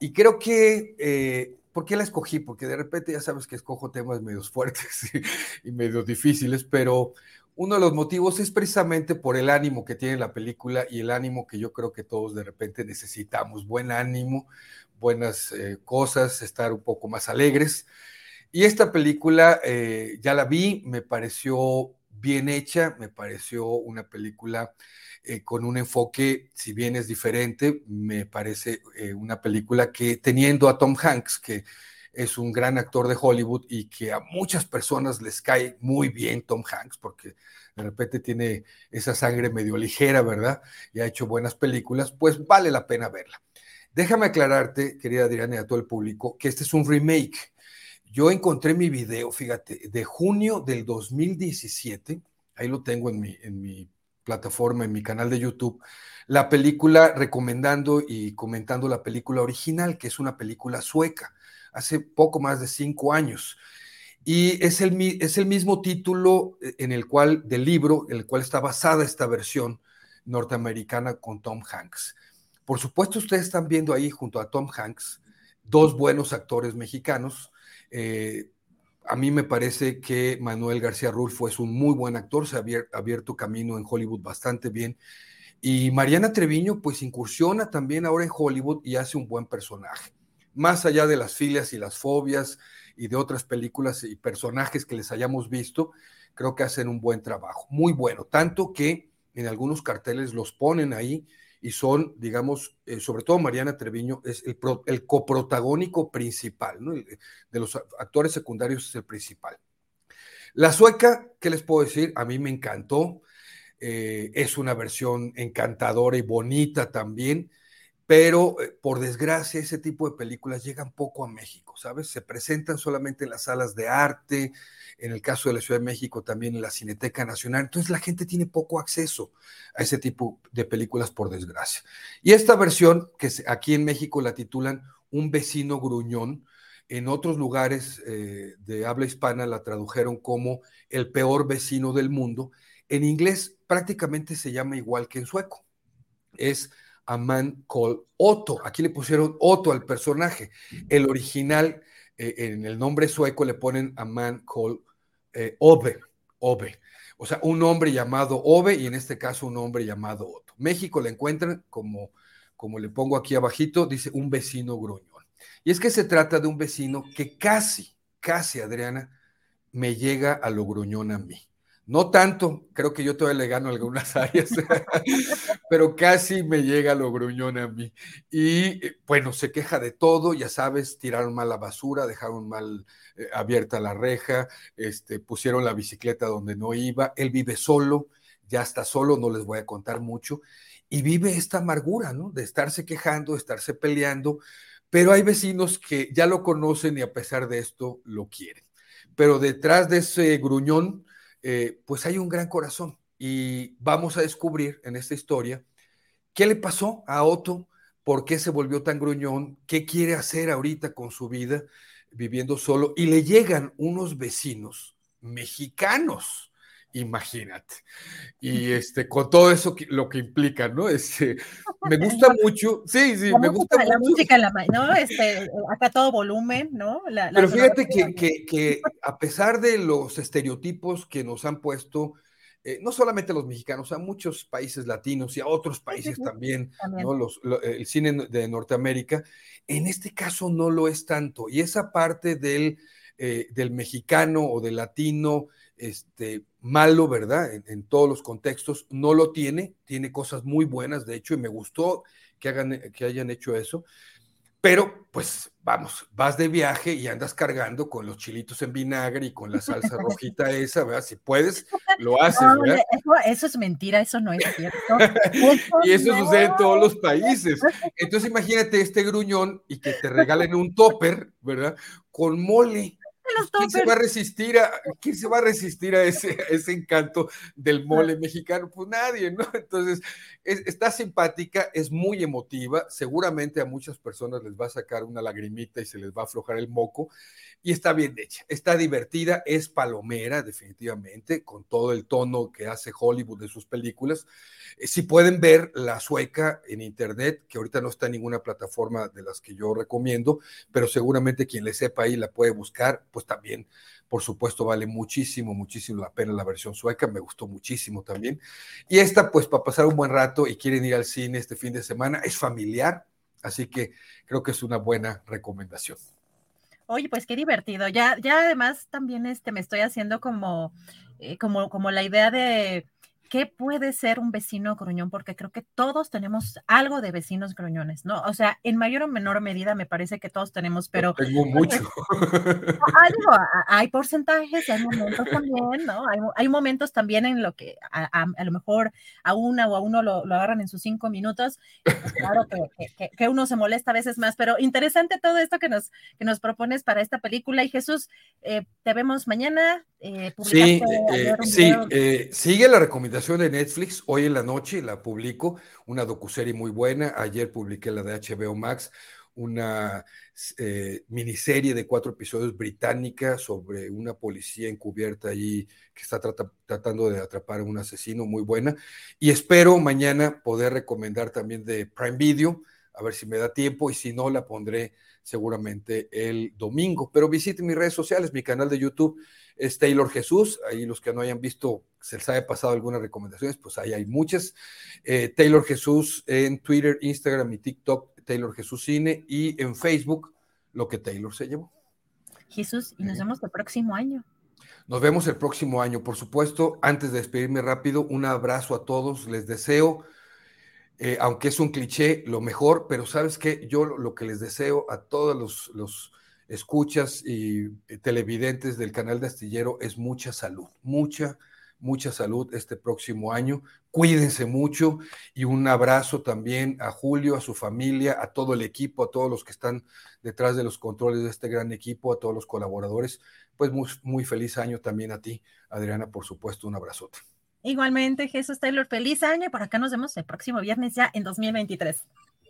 Y creo que, eh, ¿por qué la escogí? Porque de repente ya sabes que escojo temas medios fuertes y, y medios difíciles, pero uno de los motivos es precisamente por el ánimo que tiene la película y el ánimo que yo creo que todos de repente necesitamos. Buen ánimo, buenas eh, cosas, estar un poco más alegres. Y esta película eh, ya la vi, me pareció bien hecha, me pareció una película eh, con un enfoque, si bien es diferente, me parece una película que teniendo a Tom Hanks, que es un gran actor de Hollywood y que a muchas personas les cae muy bien Tom Hanks, porque de repente tiene esa sangre medio ligera, ¿verdad? Y ha hecho buenas películas, pues vale la pena verla. Déjame aclararte, querida Adriana, y a todo el público, que este es un remake. Yo encontré mi video, fíjate, de junio del 2017, ahí lo tengo en mi, en mi plataforma, en mi canal de YouTube, la película recomendando y comentando la película original, que es una película sueca, hace poco más de cinco años. Y es el, es el mismo título eh, en el cual, del libro, en el cual está basada esta versión norteamericana con Tom Hanks. Por supuesto, ustedes están viendo ahí junto a Tom Hanks dos buenos actores mexicanos. Eh, a mí me parece que Manuel García Rulfo es un muy buen actor, se ha abierto camino en Hollywood bastante bien. Y Mariana Treviño, pues incursiona también ahora en Hollywood y hace un buen personaje. Más allá de las filias y las fobias y de otras películas y personajes que les hayamos visto, creo que hacen un buen trabajo, muy bueno. Tanto que en algunos carteles los ponen ahí y son, digamos, eh, sobre todo Mariana Treviño, es el, coprotagónico principal, ¿no? de los actores secundarios es el principal. La sueca, ¿qué les puedo decir? A mí me encantó, eh, es una versión encantadora y bonita también, pero eh, por desgracia ese tipo de películas llegan poco a México, ¿sabes? Se presentan solamente en las salas de arte, en el caso de la Ciudad de México también en la Cineteca Nacional, entonces la gente tiene poco acceso a ese tipo de películas por desgracia. Y esta versión, que aquí en México la titulan Un vecino gruñón, en otros lugares eh, de habla hispana la tradujeron como El peor vecino del mundo, en inglés prácticamente se llama igual que en sueco, es a Man Called Otto. Aquí le pusieron Otto al personaje. El original, eh, en el nombre sueco, le ponen a Man Called eh, Ove. Ove. O sea, un hombre llamado Ove y en este caso un hombre llamado Otto. México le encuentran como, como le pongo aquí abajito, dice un vecino gruñón. Y es que se trata de un vecino que casi, casi, Adriana, me llega a lo gruñón a mí. No tanto, creo que yo todavía le gano algunas áreas, pero casi me llega lo gruñón a mí. Y eh, bueno, se queja de todo, ya sabes, tiraron mal la basura, dejaron mal eh, abierta la reja, este, pusieron la bicicleta donde no iba, él vive solo, ya está solo, no les voy a contar mucho, y vive esta amargura, ¿no? De estarse quejando, de estarse peleando, pero hay vecinos que ya lo conocen y a pesar de esto lo quieren. Pero detrás de ese gruñón, eh, pues hay un gran corazón. Y vamos a descubrir en esta historia qué le pasó a Otto, por qué se volvió tan gruñón, qué quiere hacer ahorita con su vida viviendo solo. Y le llegan unos vecinos mexicanos imagínate. Y este, con todo eso lo que implica, ¿no? Este, me gusta mucho, sí, sí, me gusta la mucho. música, la, ¿no? Este, acá todo volumen, ¿no? La, Pero fíjate que, que, que, a pesar de los estereotipos que nos han puesto eh, no solamente a los mexicanos, a muchos países latinos y a otros países también, también. ¿no? Los, lo- el cine de Norteamérica, en este caso no lo es tanto. Y esa parte del, eh, del mexicano o del latino este, malo, ¿verdad? En, en todos los contextos, no lo tiene, tiene cosas muy buenas, de hecho, y me gustó que, hagan, que hayan hecho eso. Pero, pues, vamos, vas de viaje y andas cargando con los chilitos en vinagre y con la salsa rojita esa, ¿verdad? Si puedes, lo haces, No, ¿verdad? eso, eso es mentira, eso no es cierto. Y eso no. sucede en todos los países. Entonces imagínate este gruñón y que te regalen un topper, ¿verdad? Con mole. Pues, ¿Quién se va a resistir a, quién se va a resistir a ese, a ese encanto del mole mexicano? Pues nadie, ¿no? Entonces, es- está simpática, es muy emotiva, seguramente a muchas personas les va a sacar una lagrimita y se les va a aflojar el moco, y está bien hecha, está divertida, es palomera, definitivamente, con todo el tono que hace Hollywood de sus películas. Eh, Si pueden ver la sueca en internet, que ahorita no está en ninguna plataforma de las que yo recomiendo, pero seguramente quien le sepa ahí la puede buscar, pues también, por supuesto, vale muchísimo, muchísimo la pena la versión sueca, me gustó muchísimo también. Y esta, pues, para pasar un buen rato y quieren ir al cine este fin de semana, es familiar, así que creo que es una buena recomendación. Oye, pues qué divertido. Ya, ya además también este, me estoy haciendo como, eh, como, como la idea de qué puede ser un vecino gruñón, porque creo que todos tenemos algo de vecinos gruñones, ¿no? O sea, en mayor o menor medida me parece que todos tenemos, pero Tengo mucho. Ah, digo, a- hay porcentajes, hay momentos también, ¿no? Hay, mo- hay momentos también en lo que a, a- a lo mejor a una o a uno lo, lo agarran en sus cinco minutos. pues claro que, que- uno se molesta a veces más, pero interesante todo esto que nos, que nos propones para esta película. Y Jesús, eh, te vemos mañana. eh, Sí, eh, sí, eh, sigue la recomendación de Netflix. Hoy en la noche la publico, una docuserie muy buena. Ayer publiqué la de HBO Max, una eh, miniserie de cuatro episodios británica sobre una policía encubierta ahí que está trata- tratando de atrapar a un asesino muy buena. Y espero mañana poder recomendar también de Prime Video, a ver si me da tiempo y si no, la pondré seguramente el domingo. Pero visiten mis redes sociales, mi canal de YouTube es Taylor Jesús. Ahí los que no hayan visto, se les haya pasado algunas recomendaciones, pues ahí hay muchas. Eh, Taylor Jesús en Twitter, Instagram y TikTok, Taylor Jesús Cine y en Facebook, lo que Taylor se llevó. Jesús, y nos vemos el próximo año. Nos vemos el próximo año, por supuesto. Antes de despedirme rápido, un abrazo a todos. Les deseo, eh, aunque es un cliché, lo mejor, pero sabes que yo lo, que les deseo a todos los, los escuchas y eh, televidentes del canal de Astillero es mucha salud, mucha, mucha salud este próximo año. Cuídense mucho y un abrazo también a Julio, a su familia, a todo el equipo, a todos los que están detrás de los controles de este gran equipo, a todos los colaboradores. Pues muy, muy feliz año también a ti, Adriana, por supuesto, un abrazote. Igualmente, Jesús Taylor, feliz año y por acá nos vemos el próximo viernes ya en 2023.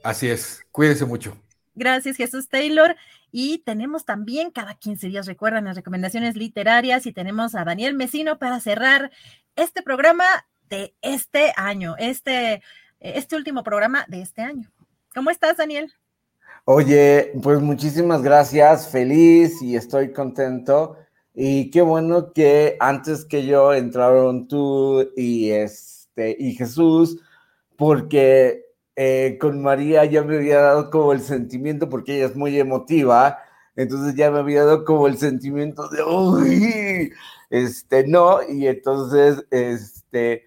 Así es, cuídense mucho. Gracias, Jesús Taylor. Y tenemos también cada 15 días, recuerdan, las recomendaciones literarias y tenemos a Daniel Mesino para cerrar este programa de este año, este, este último programa de este año. ¿Cómo estás, Daniel? Oye, pues muchísimas gracias, feliz y estoy contento. Y qué bueno que antes que yo entraron tú y este y Jesús, porque eh, con María ya me había dado como el sentimiento, porque ella es muy emotiva, entonces ya me había dado como el sentimiento de uy, este no, y entonces este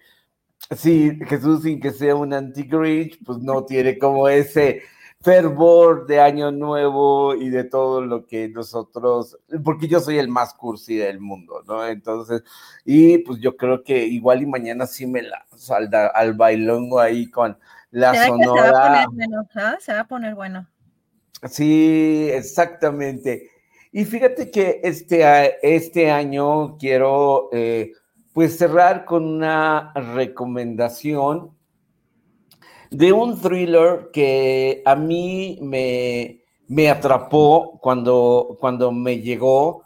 sí, Jesús sin que sea un anti-Grinch, pues no tiene como ese fervor de año nuevo y de todo lo que nosotros, porque yo soy el más cursi del mundo, ¿no? Entonces, y pues yo creo que igual y mañana sí me la al, al bailongo ahí con la que Se va a sonora. poner bueno. Se va a poner bueno. Sí, exactamente. Y fíjate que este, este año quiero eh, pues cerrar con una recomendación de un thriller que a mí me, me atrapó cuando, cuando me llegó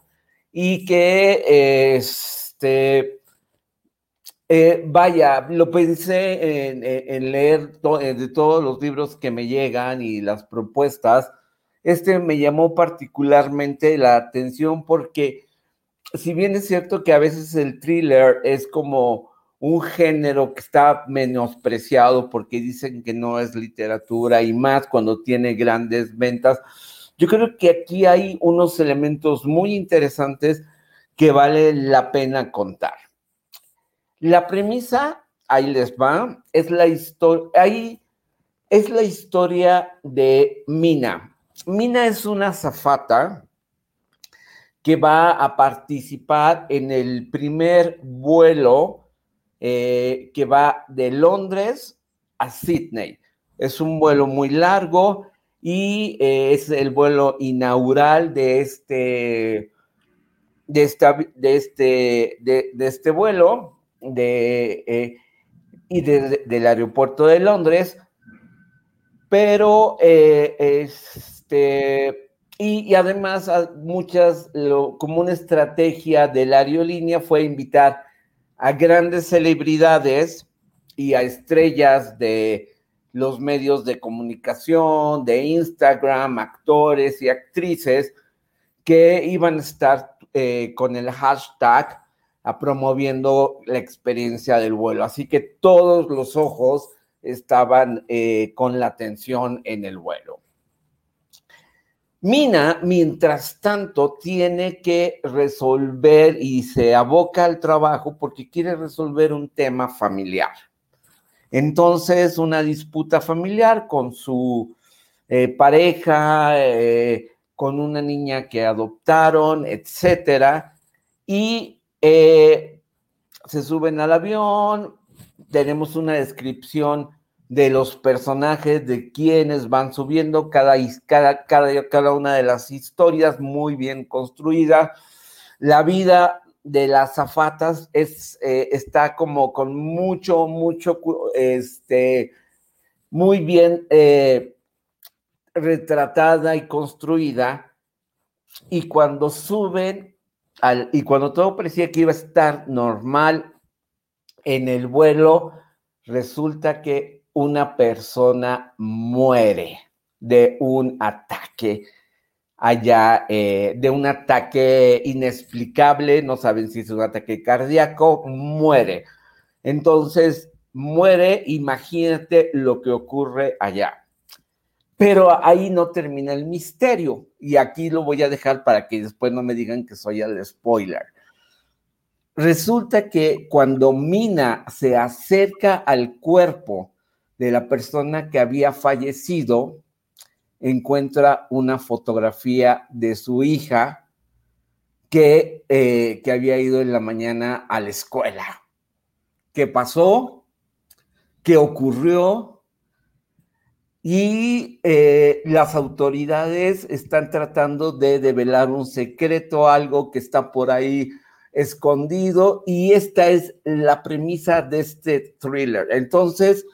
y que este, eh, vaya, lo pensé en, leer eh, de todos los libros que me llegan y las propuestas. Este me llamó particularmente la atención porque si bien es cierto que a veces el thriller es como un género que está menospreciado porque dicen que no es literatura y más cuando tiene grandes ventas. Yo creo que aquí hay unos elementos muy interesantes que vale la pena contar. La premisa, ahí les va, es la historia, es la historia de Mina. Mina es una zafata que va a participar en el primer vuelo eh, que va de Londres a Sydney. Es un vuelo muy largo y eh, es el vuelo inaugural de este, de, esta, de este, de, este vuelo de, eh, y del aeropuerto de Londres. Pero este, y, además muchas, como una estrategia de la aerolínea fue invitar a grandes celebridades y a estrellas de los medios de comunicación, de Instagram, actores y actrices que iban a estar eh, con el hashtag a promoviendo la experiencia del vuelo. Así que todos los ojos estaban eh, con la atención en el vuelo. Mina, mientras tanto, tiene que resolver y se aboca al trabajo porque quiere resolver un tema familiar. Entonces, una disputa familiar con su eh, pareja, eh, con una niña que adoptaron, etcétera, y eh, se suben al avión, tenemos una descripción de los personajes, de quienes van subiendo, cada, cada, cada, cada una de las historias muy bien construida. La vida de las zafatas es, eh, está como con mucho, mucho, este, muy bien eh, retratada y construida. Y cuando suben, al, y cuando todo parecía que iba a estar normal en el vuelo, resulta que una persona muere de un ataque allá, eh, de un ataque inexplicable, no saben si es un ataque cardíaco, muere. Entonces, muere, imagínate lo que ocurre allá. Pero ahí no termina el misterio, y aquí lo voy a dejar para que después no me digan que soy el spoiler. Resulta que cuando Mina se acerca al cuerpo de la persona que había fallecido, encuentra una fotografía de su hija que, eh, que había ido en la mañana a la escuela. ¿Qué pasó? ¿Qué ocurrió? Y eh, las autoridades están tratando de develar un secreto, algo que está por ahí escondido, y esta es la premisa de este thriller. Entonces,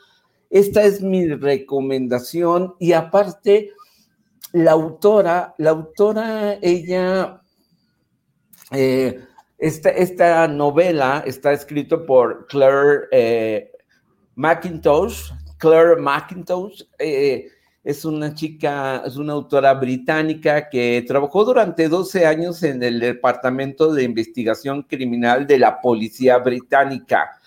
esta es mi recomendación y aparte, la autora, la autora, ella, eh, esta, novela está escrita por Claire eh, McIntosh. Claire McIntosh eh, es una chica, es una autora británica que trabajó durante 12 años en el Departamento de Investigación Criminal de la Policía Británica.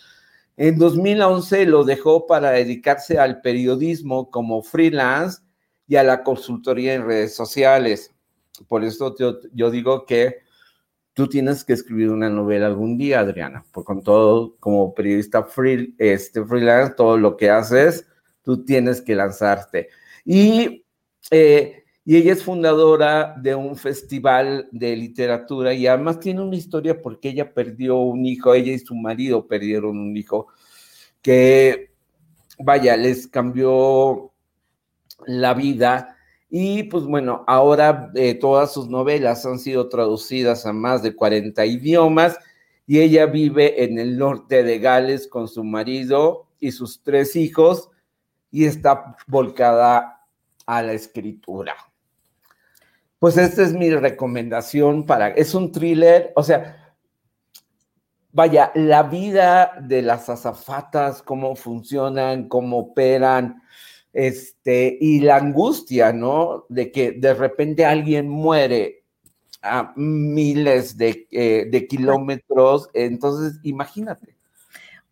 En 2011 lo dejó para dedicarse al periodismo como freelance y a la consultoría en redes sociales. Por eso yo, digo que tú tienes que escribir una novela algún día, Adriana, porque con todo, como periodista free, este, freelance, todo lo que haces, tú tienes que lanzarte. Y eh, y ella es fundadora de un festival de literatura y además tiene una historia porque ella perdió un hijo, ella y su marido perdieron un hijo que, vaya, les cambió la vida. Y pues bueno, ahora eh, todas sus novelas han sido traducidas a más de 40 idiomas y ella vive en el norte de Gales con su marido y sus tres hijos y está volcada a la escritura. Pues esta es mi recomendación para, es un thriller, o sea, vaya, la vida de las azafatas, cómo funcionan, cómo operan, este, y la angustia, ¿no? De que de repente alguien muere a miles de, eh, de kilómetros, entonces imagínate.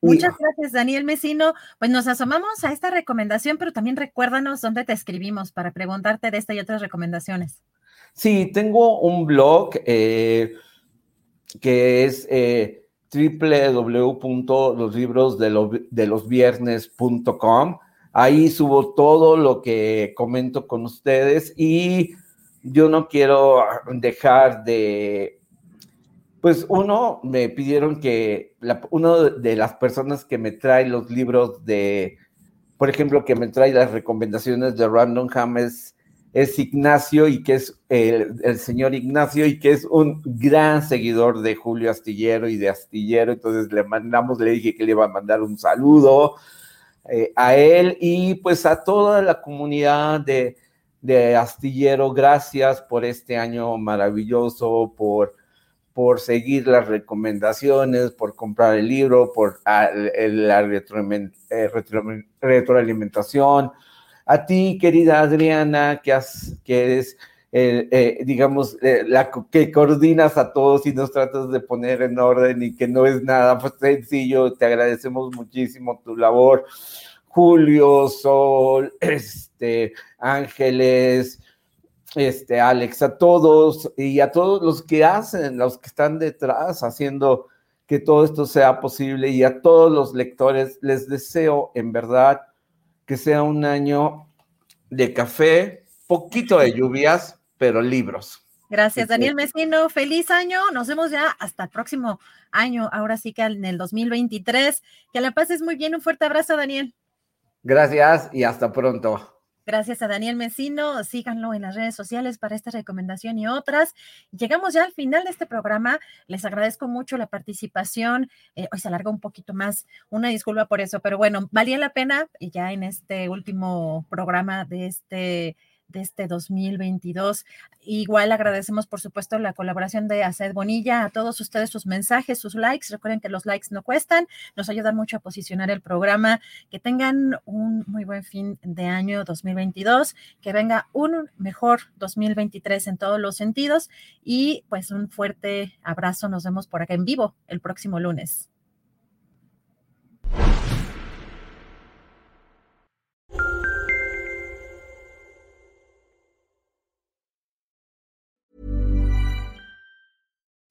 Muchas gracias, Daniel Mesino. Pues nos asomamos a esta recomendación, pero también recuérdanos dónde te escribimos para preguntarte de esta y otras recomendaciones. Sí, tengo un blog eh, que es eh, www.loslibrosdelosviernes.com. Ahí subo todo lo que comento con ustedes y yo no quiero dejar de, pues uno, me pidieron que uno de las personas que me trae los libros de, por ejemplo, que me trae las recomendaciones de Random James es Ignacio y que es el, el, señor Ignacio y que es un gran seguidor de Julio Astillero y de Astillero. Entonces le mandamos, le dije que le iba a mandar un saludo eh, a él y pues a toda la comunidad de, de Astillero. Gracias por este año maravilloso, por, por seguir las recomendaciones, por comprar el libro, por ah, la eh, retroalimentación a ti, querida Adriana, que, has, que eres, eh, digamos, eh, la que coordinas a todos y nos tratas de poner en orden y que no es nada pues, sencillo. Te agradecemos muchísimo tu labor. Julio, Sol, este, Ángeles, este, Alex, a todos y a todos los que hacen, los que están detrás haciendo que todo esto sea posible y a todos los lectores les deseo en verdad que sea un año de café, poquito de lluvias, pero libros. Gracias, Daniel Mesino. Feliz año. Nos vemos ya hasta el próximo año. Ahora sí que en el 2023. Que la pases muy bien. Un fuerte abrazo, Daniel. Gracias y hasta pronto. Gracias a Daniel Mesino. Síganlo en las redes sociales para esta recomendación y otras. Llegamos ya al final de este programa. Les agradezco mucho la participación. Eh, hoy se alarga un poquito más. Una disculpa por eso, pero bueno, valía la pena ya en este último programa de este de este 2022. Igual agradecemos, por supuesto, la colaboración de Aced Bonilla, a todos ustedes sus mensajes, sus likes. Recuerden que los likes no cuestan, nos ayudan mucho a posicionar el programa. Que tengan un muy buen fin de año 2022, que venga un mejor 2023 en todos los sentidos y pues un fuerte abrazo. Nos vemos por acá en vivo el próximo lunes.